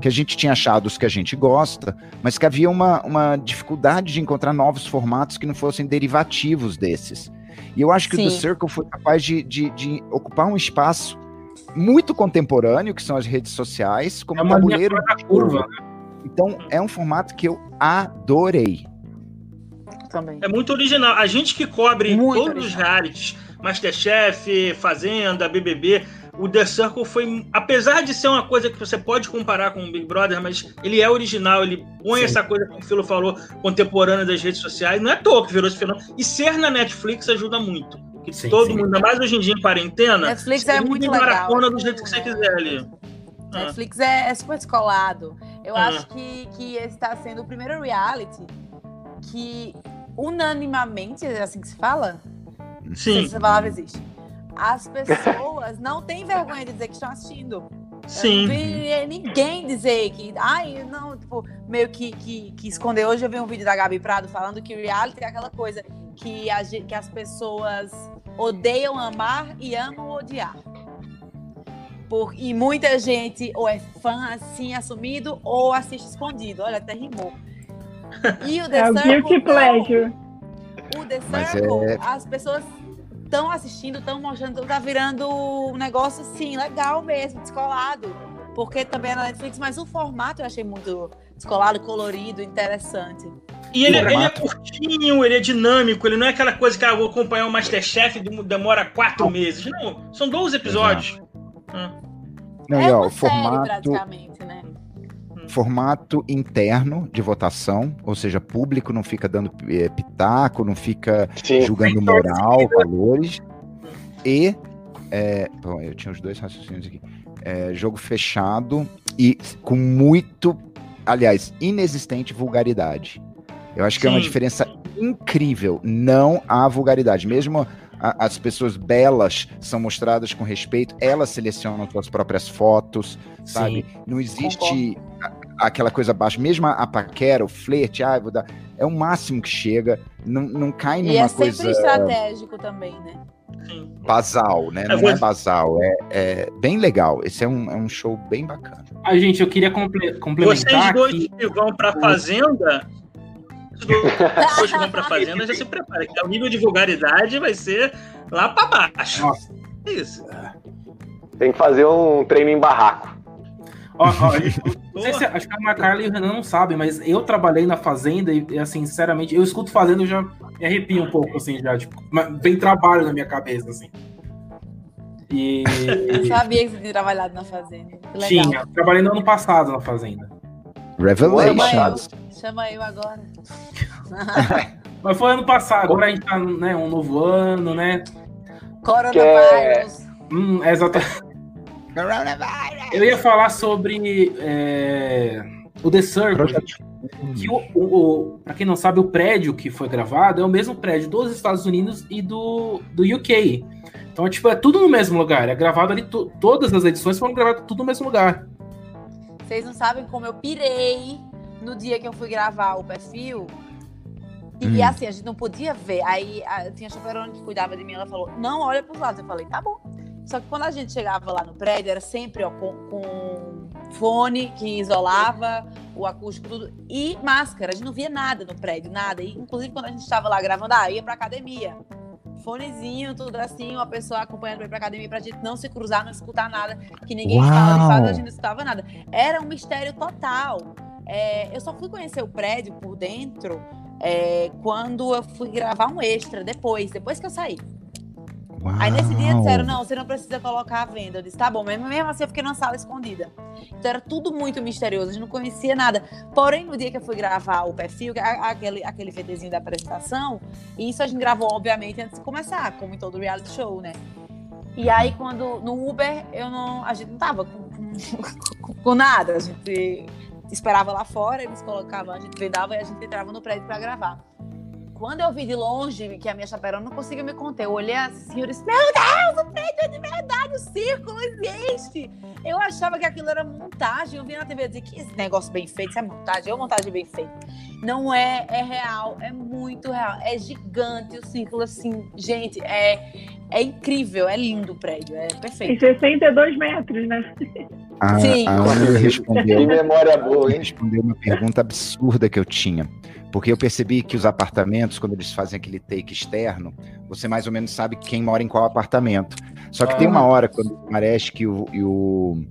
Speaker 5: que a gente tinha achado os que a gente gosta, mas que havia uma, uma dificuldade de encontrar novos formatos que não fossem derivativos desses. E eu acho que o The
Speaker 2: Sim.
Speaker 5: Circle foi capaz de, de, de ocupar um espaço muito contemporâneo, que são as redes sociais, como
Speaker 1: É
Speaker 5: tabuleiro de
Speaker 1: curva.
Speaker 5: jogo. Então, é um formato que eu adorei.
Speaker 2: Também.
Speaker 4: É muito original. A gente que cobre
Speaker 2: Muito
Speaker 4: todos os
Speaker 2: original.
Speaker 4: realities, Masterchef, Fazenda, BBB, o The Circle foi, apesar de ser uma coisa que você pode comparar com o Big Brother, mas ele é original, ele põe
Speaker 1: Sim.
Speaker 4: essa coisa que o Filo falou, contemporânea das redes sociais, não é à toa que virou esse fenômeno. E ser na Netflix ajuda muito. Que
Speaker 1: Sim,
Speaker 4: todo
Speaker 1: sim.
Speaker 4: mundo, ainda mais hoje em dia em quarentena,
Speaker 2: Netflix é muito legal.
Speaker 4: maratona
Speaker 2: é
Speaker 4: do jeito que você quiser ali. Ah.
Speaker 2: Netflix é, é super descolado. Eu
Speaker 4: Ah.
Speaker 2: acho que, que esse está sendo o primeiro reality que unanimamente, é assim que se fala?
Speaker 4: Sim,
Speaker 2: essa palavra existe. As pessoas não têm vergonha de dizer que estão assistindo. Eu não
Speaker 4: sim.
Speaker 2: vi ninguém dizer que. Ai, não, tipo, meio que, que, que esconder. Hoje eu vi um vídeo da Gabi Prado falando que reality é aquela coisa que, a que as pessoas odeiam amar e amam odiar. Por, e muita gente ou é fã assim assumido ou assiste escondido. Olha, até rimou. E o The
Speaker 6: É o
Speaker 2: Circle,
Speaker 6: Guilty
Speaker 2: não.
Speaker 6: Pleasure.
Speaker 2: O The
Speaker 5: Mas
Speaker 2: Circle,
Speaker 5: é-
Speaker 2: as pessoas estão assistindo, estão mostrando, tá virando um negócio assim, legal mesmo, descolado. Porque também é na Netflix, mas o formato eu achei muito descolado, colorido, interessante.
Speaker 4: E ele, ele é curtinho, ele é dinâmico, ele não é aquela coisa que ah, vou acompanhar o Masterchef e demora quatro meses. Não, são 12 episódios. Ah,
Speaker 5: Não,
Speaker 2: é
Speaker 5: e ó,
Speaker 2: uma
Speaker 5: o
Speaker 2: série,
Speaker 5: formato,
Speaker 2: praticamente, né?
Speaker 5: Formato interno de votação, ou seja, público não fica dando eh, pitaco, não fica
Speaker 3: Sim.
Speaker 5: julgando moral, valores. E é, bom, eu tinha os dois raciocínios aqui. É, jogo fechado e com muito, aliás, inexistente vulgaridade. Eu acho que é uma
Speaker 4: Sim.
Speaker 5: diferença incrível. Não há vulgaridade. Mesmo a- as pessoas belas são mostradas com respeito, elas selecionam suas próprias fotos, sabe? Não existe a- aquela coisa baixa. Mesmo a, paquera, o flerte, ah, vou dar. É o máximo que chega. Não, não cai numa
Speaker 2: E é sempre
Speaker 5: coisa
Speaker 2: estratégico também, né?
Speaker 4: sim.
Speaker 5: basal, né?
Speaker 4: É,
Speaker 5: Não é basal, é, é bem legal. Esse é um, é um show bem bacana.
Speaker 1: A gente, eu queria comple-
Speaker 4: Vocês
Speaker 1: complementar
Speaker 4: dois
Speaker 1: que
Speaker 4: vão pra fazenda. Dois que vão pra fazenda já se prepara, que o nível de vulgaridade vai ser lá pra baixo.
Speaker 1: Nossa.
Speaker 4: Isso.
Speaker 3: Tem que fazer um treino em barraco.
Speaker 1: Ó, ó, não sei se, acho que a Macarla e o Renan não sabem, mas eu trabalhei na Fazenda e, e, assim, sinceramente, eu escuto Fazenda e já me arrepio um pouco, assim, já, tipo, vem trabalho na minha cabeça, assim. E
Speaker 2: Eu sabia que você tinha trabalhado na fazenda.
Speaker 1: Tinha, trabalhei no ano passado na Fazenda.
Speaker 2: Chama
Speaker 5: Revelations.
Speaker 2: eu, chama eu agora.
Speaker 1: Mas foi ano passado, agora a gente tá, né, um novo ano, né?
Speaker 2: Coronavírus.
Speaker 1: Hum, é exatamente. Eu ia falar sobre é, o The Circle. Que o, o, o- pra quem não sabe, o prédio que foi gravado é o mesmo prédio dos Estados Unidos e do, do UK. Então, tipo, é tudo no mesmo lugar. É gravado ali, to- todas as edições foram gravadas tudo no mesmo lugar.
Speaker 2: Vocês não sabem como eu pirei no dia que eu fui gravar o perfil. E
Speaker 5: Hum.
Speaker 2: assim, a gente não podia ver. Aí a, tinha a chaperona que cuidava de mim, ela falou, não, olha pros lados. Eu falei, tá bom. Só que quando a gente chegava lá no prédio, era sempre ó, com, com fone que isolava o acústico, tudo, e máscara. A gente não via nada no prédio, nada. E, inclusive, quando a gente estava lá gravando, ah, ia pra academia. Fonezinho, tudo assim, uma pessoa acompanhando pra ir pra academia pra gente não se cruzar, não escutar nada, que ninguém fala de fato, a gente não escutava nada. Era um mistério total. É, eu só fui conhecer o prédio por dentro é, quando eu fui gravar um extra, depois, depois que eu saí. Aí nesse dia
Speaker 5: Uau.
Speaker 2: disseram, não, você não precisa colocar a venda. Eu disse, tá bom, mas mesmo assim eu fiquei numa sala escondida. Então era tudo muito misterioso, a gente não conhecia nada. Porém, no dia que eu fui gravar o perfil, aquele, aquele VTzinho da apresentação, e isso a gente gravou, obviamente, antes de começar, como em todo reality show, né? E aí, quando no Uber, eu não, a gente não tava com, com, com nada. A gente esperava lá fora, eles colocavam, a gente vendava e a gente entrava no prédio pra gravar. Quando eu vi de longe que a minha chaperona não conseguia me conter, eu olhei assim e disse: Meu Deus, o prédio é de verdade, o círculo existe. Eu achava que aquilo era montagem. Eu vi na TV dizer que esse negócio bem feito, isso é montagem, é montagem bem feita. Não é, é real, é muito real. É gigante o círculo, assim, gente, é, é incrível, é lindo o prédio, é
Speaker 6: Tem
Speaker 2: perfeito.
Speaker 6: 62 metros, né?
Speaker 5: A,
Speaker 2: Sim.
Speaker 5: a Ana
Speaker 3: Que
Speaker 5: respondeu,
Speaker 3: memória boa, hein?
Speaker 5: respondeu uma pergunta absurda que eu tinha. Porque eu percebi que os apartamentos, quando eles fazem aquele take externo, você mais ou menos sabe quem mora em qual apartamento. Só que tem uma hora, quando o Maresc e o, e o,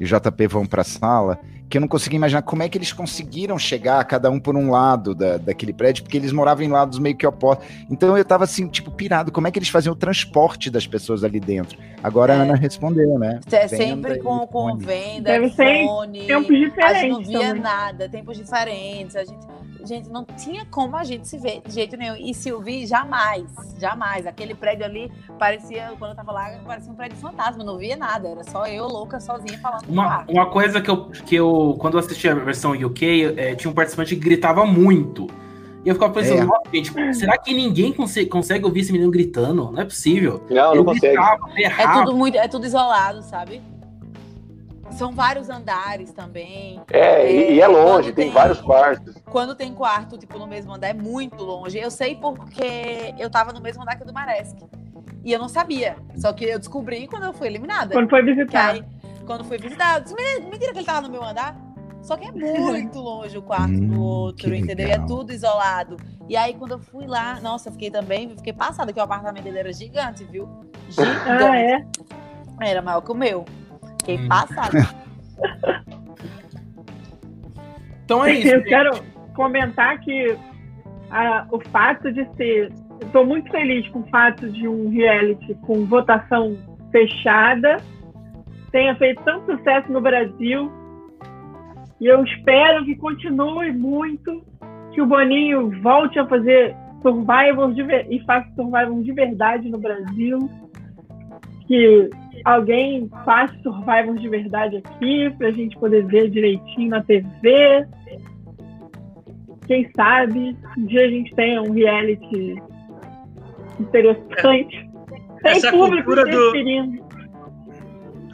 Speaker 5: e o JP vão para a sala, que eu não consegui imaginar como é que eles conseguiram chegar, cada um por um lado da, daquele prédio, porque eles moravam em lados meio que opostos. Então eu tava assim, tipo, pirado, como é que eles faziam o transporte das pessoas ali dentro? Agora a
Speaker 2: É.
Speaker 5: Ana respondeu, né?
Speaker 2: É
Speaker 5: Venda
Speaker 2: sempre
Speaker 5: e
Speaker 2: com, com
Speaker 5: fone.
Speaker 2: venda,
Speaker 6: Deve ser
Speaker 2: fone.
Speaker 6: Tempos
Speaker 2: A gente não
Speaker 6: diferentes
Speaker 2: via
Speaker 6: também.
Speaker 2: nada, tempos diferentes. A gente, gente, não tinha como a gente se ver de jeito nenhum. E se eu vi, jamais, jamais. Aquele prédio ali parecia, quando eu tava lá, parecia um prédio fantasma, não via nada. Era só eu, louca, sozinha, falando com o
Speaker 1: Uma, uma coisa que eu, que eu, quando eu assisti a versão UK, é, tinha um participante que gritava muito. E eu ficava pensando,
Speaker 5: É.
Speaker 1: nossa, gente, será que ninguém consegue, consegue ouvir esse menino gritando? Não é possível.
Speaker 3: Não,
Speaker 1: Ele
Speaker 3: não consegue.
Speaker 2: É tudo muito, é tudo isolado, sabe? São vários andares também.
Speaker 3: É, e, e é longe,
Speaker 2: Quando
Speaker 3: tem
Speaker 2: tem-
Speaker 3: vários quartos.
Speaker 2: Quando tem quarto, tipo, no mesmo andar, é muito longe. Eu sei porque eu tava no mesmo andar que o do Maresc. E eu não sabia. Só que eu descobri quando eu fui eliminada.
Speaker 6: Quando foi
Speaker 2: Que
Speaker 6: visitar.
Speaker 2: aí, quando fui visitar, eu disse, "Mentira- mentira que ele tava no meu andar. Só que é muito longe o quarto
Speaker 5: Hum,
Speaker 2: do outro, entendeu? É
Speaker 5: legal.
Speaker 2: tudo isolado. E aí, quando eu fui lá, nossa, eu fiquei também, fiquei passada que o apartamento dele era gigante, viu? Gigante.
Speaker 6: Ah, é?
Speaker 2: Era maior que o meu. Fiquei
Speaker 1: Hum.
Speaker 2: passada.
Speaker 1: Então é isso.
Speaker 6: Eu
Speaker 1: gente.
Speaker 6: quero comentar que ah, o fato de ser. Estou muito feliz com o fato de um reality com votação fechada tenha feito tanto sucesso no Brasil. E eu espero que continue muito, que o Boninho volte a fazer Survivor de, e faça Survivor de verdade no Brasil. Que alguém faça Survivor de verdade aqui, pra gente poder ver direitinho na TV. Quem sabe um dia a gente tenha um reality interessante. Sem
Speaker 4: Essa
Speaker 6: público
Speaker 4: cultura do-.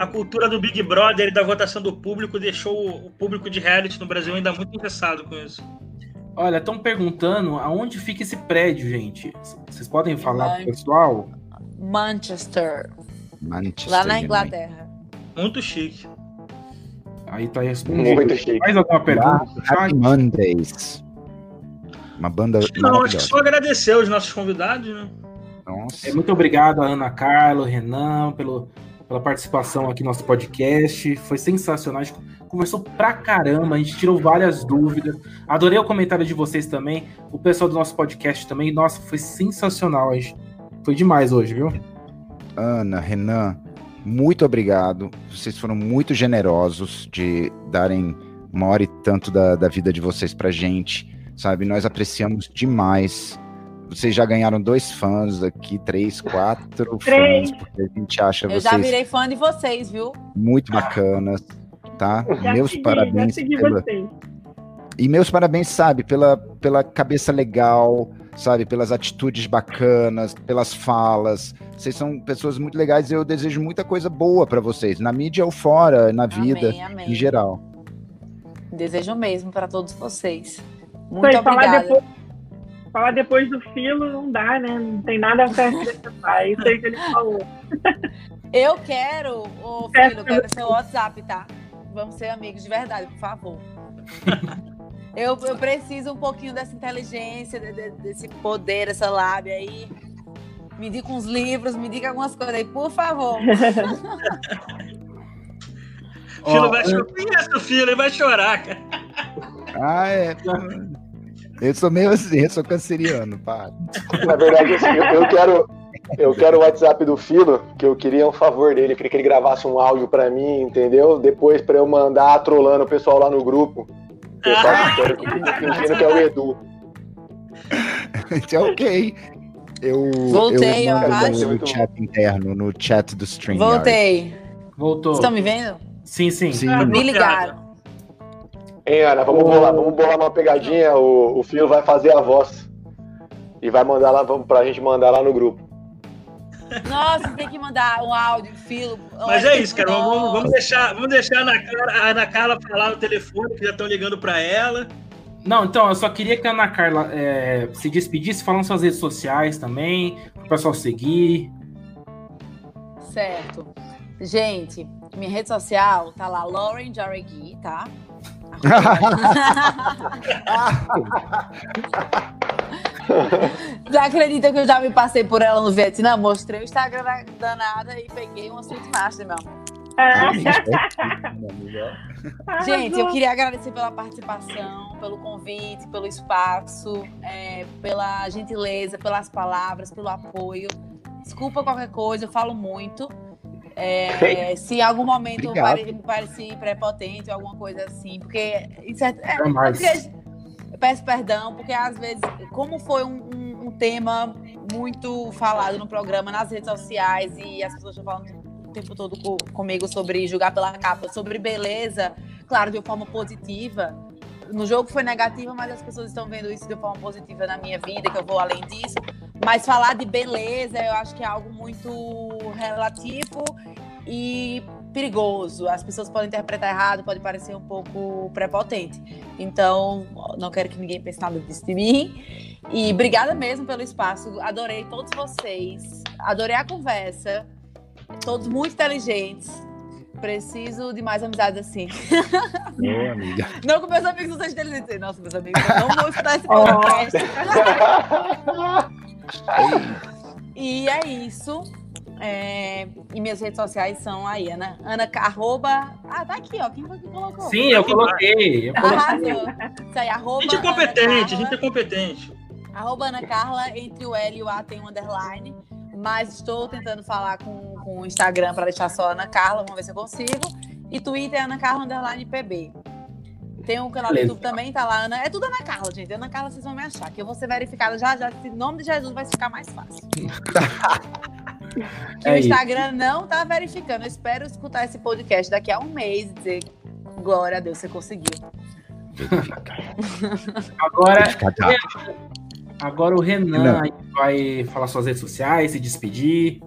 Speaker 4: A cultura do Big Brother e da votação do público deixou o público de reality no Brasil ainda muito interessado com isso.
Speaker 1: Olha, estão perguntando aonde fica esse prédio, gente. Vocês podem falar pro pessoal?
Speaker 2: Manchester,
Speaker 5: Manchester
Speaker 2: lá na. Inglaterra.
Speaker 4: Muito chique.
Speaker 1: Aí tá respondido.
Speaker 3: Muito chique.
Speaker 1: Mais alguma pergunta?
Speaker 5: Happy Mondays. Uma banda
Speaker 4: Acho que não, acho que só agradecer os nossos convidados, né?
Speaker 5: Nossa.
Speaker 1: É, muito obrigado a Ana Carla, Renan, pelo, pela participação aqui no nosso podcast. Foi sensacional. A gente conversou pra caramba, a gente tirou várias dúvidas. Adorei o comentário de vocês também. O pessoal do nosso podcast também. Nossa, foi sensacional. A gente... Foi demais hoje, viu?
Speaker 5: Ana, Renan, muito obrigado. Vocês foram muito generosos de darem uma hora e tanto da, da vida de vocês pra gente, sabe? Nós apreciamos demais. Vocês já ganharam dois fãs aqui, três, quatro
Speaker 6: Três.
Speaker 5: fãs, porque a gente acha
Speaker 2: Eu já
Speaker 5: vocês
Speaker 2: virei fã de vocês, viu?
Speaker 5: muito bacanas, tá?
Speaker 6: Já
Speaker 5: meus
Speaker 6: segui,
Speaker 5: parabéns
Speaker 6: já
Speaker 5: pela. E meus parabéns, sabe, pela, pela cabeça legal, sabe, pelas atitudes bacanas, pelas falas. Vocês são pessoas muito legais e eu desejo muita coisa boa pra vocês, na mídia ou fora, na vida,
Speaker 2: amém, amém.
Speaker 5: em geral.
Speaker 2: Desejo mesmo para todos vocês. Muito obrigada.
Speaker 6: Falar depois do filo não dá, né? Não tem nada pra acrescentar. É isso aí que ele falou.
Speaker 2: Eu quero, ô
Speaker 6: É,
Speaker 2: filho, eu quero seu WhatsApp, tá? Vamos ser amigos de verdade, por favor. eu, eu preciso um pouquinho dessa inteligência, de- de- desse poder, essa lábia aí. Me diga uns livros, me diga algumas coisas aí, por favor.
Speaker 4: Filho
Speaker 1: Ó,
Speaker 4: vai chorar. O filho, ele vai chorar, cara.
Speaker 5: Ah, é. Eu sou meio assim, eu sou canceriano, pá.
Speaker 3: Na verdade, assim, eu, eu quero. Eu quero o WhatsApp do Filo, que eu queria um favor dele. Eu queria que ele gravasse um áudio pra mim, entendeu? Depois pra eu mandar trolando o pessoal lá no grupo. O pessoal
Speaker 4: Ah.
Speaker 3: que fica fingindo que é o Edu.
Speaker 5: Então, ok. Eu,
Speaker 2: Voltei,
Speaker 5: eu
Speaker 2: eu
Speaker 5: mando
Speaker 3: acho.
Speaker 5: no chat interno, no chat do stream.
Speaker 2: Voltei.
Speaker 1: Voltou.
Speaker 2: Vocês estão me vendo?
Speaker 1: Sim, sim.
Speaker 5: Sim,
Speaker 2: Me ligaram.
Speaker 3: Hein, Ana? Vamos bolar, vamos bolar uma pegadinha. O, o Filo vai fazer a voz. E vai mandar lá pra gente mandar lá no grupo.
Speaker 2: Nossa, tem que mandar um áudio, filo.
Speaker 4: Mas é isso, cara. Vamos, vamos, deixar, vamos deixar a Ana, Carla, a Ana Carla falar no telefone, que já estão ligando para ela.
Speaker 1: Não, então, eu só queria que a Ana Carla é, se despedisse, falando suas redes sociais também, para o pessoal seguir.
Speaker 2: Certo. Gente, minha rede social tá lá, Lauren Jaregui, tá? Já acredita que eu já me passei por ela no Vietnã? Mostrei o Instagram da danada e peguei uma Sweet Master, meu amor. Gente, eu queria agradecer pela participação, pelo convite, pelo espaço, é, pela gentileza, pelas palavras, pelo apoio. Desculpa qualquer coisa, eu falo muito. É, se em algum momento eu pare, pareci prepotente ou alguma coisa assim, porque. Certo, é, porque eu peço perdão, porque às vezes, como foi um, um, um, tema muito falado no programa, nas redes sociais, e as pessoas estão falando o tempo todo com, comigo sobre julgar pela capa, sobre beleza, claro, de uma forma positiva. No jogo foi negativa, mas as pessoas estão vendo isso de forma positiva na minha vida, que eu vou além disso. Mas falar de beleza, eu acho que é algo muito relativo e perigoso. As pessoas podem interpretar errado, pode parecer um pouco prepotente. Então, não quero que ninguém pense nada disso de mim. E obrigada mesmo pelo espaço. Adorei todos vocês. Adorei a conversa. Todos muito inteligentes. Preciso de mais amizades assim.
Speaker 5: Boa, amiga.
Speaker 2: Não com meus amigos não sejam inteligentes. Nossa, meus amigos, eu não vou estudar esse podcast. e é isso. É, e minhas redes sociais são aí, Ana, Ana arroba. Ah, tá aqui, ó. Quem foi que colocou?
Speaker 1: Sim, eu coloquei. Eu coloquei.
Speaker 2: Isso aí, arroba.
Speaker 4: Gente é competente, gente é competente.
Speaker 2: Arroba Ana Carla, entre o L e o A tem um underline. Mas estou tentando falar com, com o Instagram para deixar só Ana Carla, vamos ver se eu consigo. E Twitter é Ana Carla underline PB. Tem um canal do YouTube também, tá lá, Ana. É tudo Ana Carla, gente. Ana Carla, vocês vão me achar, que eu vou ser verificada já já. Em nome de Jesus vai ficar mais fácil. que é o Instagram isso. não tá verificando. Eu espero escutar esse podcast daqui a um mês e dizer glória a Deus, você conseguiu.
Speaker 1: Agora, agora o Renan vai falar suas redes sociais, se despedir.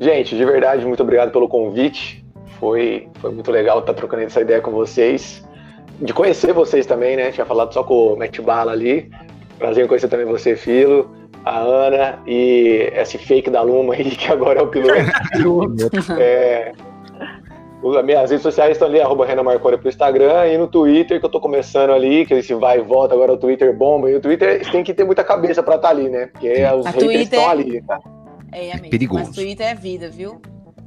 Speaker 3: Gente, de verdade, muito obrigado pelo convite. Foi, foi muito legal estar trocando essa ideia com vocês. De conhecer vocês também, né? Tinha falado só com o Matt Bala ali. Prazer em conhecer também você, Filo, a Ana e esse fake da Luma aí, que agora é o piloto. é, as minhas redes sociais estão ali, arroba Renan Marconi pro Instagram e no Twitter, que eu tô começando ali, que esse vai e volta, agora o Twitter bomba. E o Twitter tem que ter muita cabeça pra estar tá ali, né? Porque os a haters Twitter... estão ali, tá?
Speaker 2: É, é perigoso. Mas Twitter é vida, viu?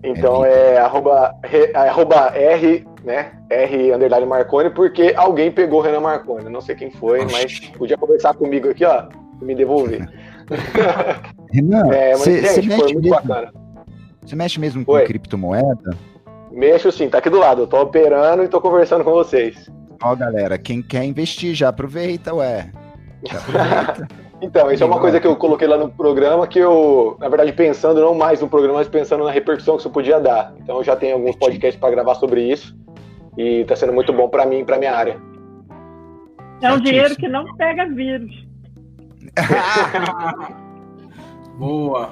Speaker 3: Então é, é arroba, re, arroba R, né? R underline Marconi, porque alguém pegou o Renan Marconi. Não sei quem foi, Oxi. mas podia conversar comigo aqui, ó, e me devolver.
Speaker 5: Renan, é, mas, cê, gente, cê foi muito mesmo, bacana. Você mexe mesmo com Oi. criptomoeda?
Speaker 3: Mexo sim, tá aqui do lado. Eu tô operando e tô conversando com vocês.
Speaker 5: Ó, galera, quem quer investir já aproveita, ué. Já aproveita.
Speaker 3: Então, isso é uma coisa que eu coloquei lá no programa, que eu, na verdade, pensando não mais no programa, mas pensando na repercussão que isso podia dar. Então, eu já tenho alguns podcasts para gravar sobre isso e está sendo muito bom para mim e para minha área.
Speaker 6: É um dinheiro que não pega vírus.
Speaker 1: Boa.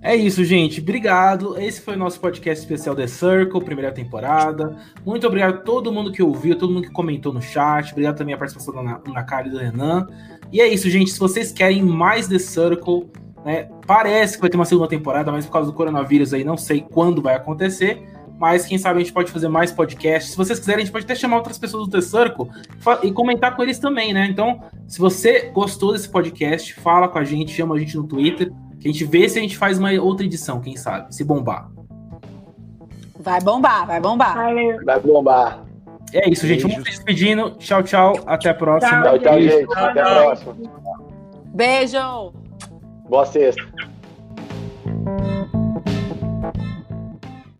Speaker 1: É isso, gente. Obrigado. Esse foi o nosso podcast especial The Circle, primeira temporada. Muito obrigado a todo mundo que ouviu, todo mundo que comentou no chat. Obrigado também a participação da Ana Cara e do Renan. E é isso, gente. Se vocês querem mais The Circle, né? Parece que vai ter uma segunda temporada, mas por causa do coronavírus aí, não sei quando vai acontecer. Mas quem sabe a gente pode fazer mais podcasts. Se vocês quiserem, a gente pode até chamar outras pessoas do The Circle e comentar com eles também, né? Então, se você gostou desse podcast, fala com a gente, chama a gente no Twitter que a gente vê se a gente faz uma outra edição, quem sabe, se bombar.
Speaker 2: Vai bombar, vai bombar.
Speaker 3: Vai bombar.
Speaker 1: É isso, gente. Vamos se despedindo. Tchau, tchau. Até a próxima.
Speaker 3: Tchau, tchau, gente. Até a próxima.
Speaker 2: Beijo.
Speaker 3: Boa sexta.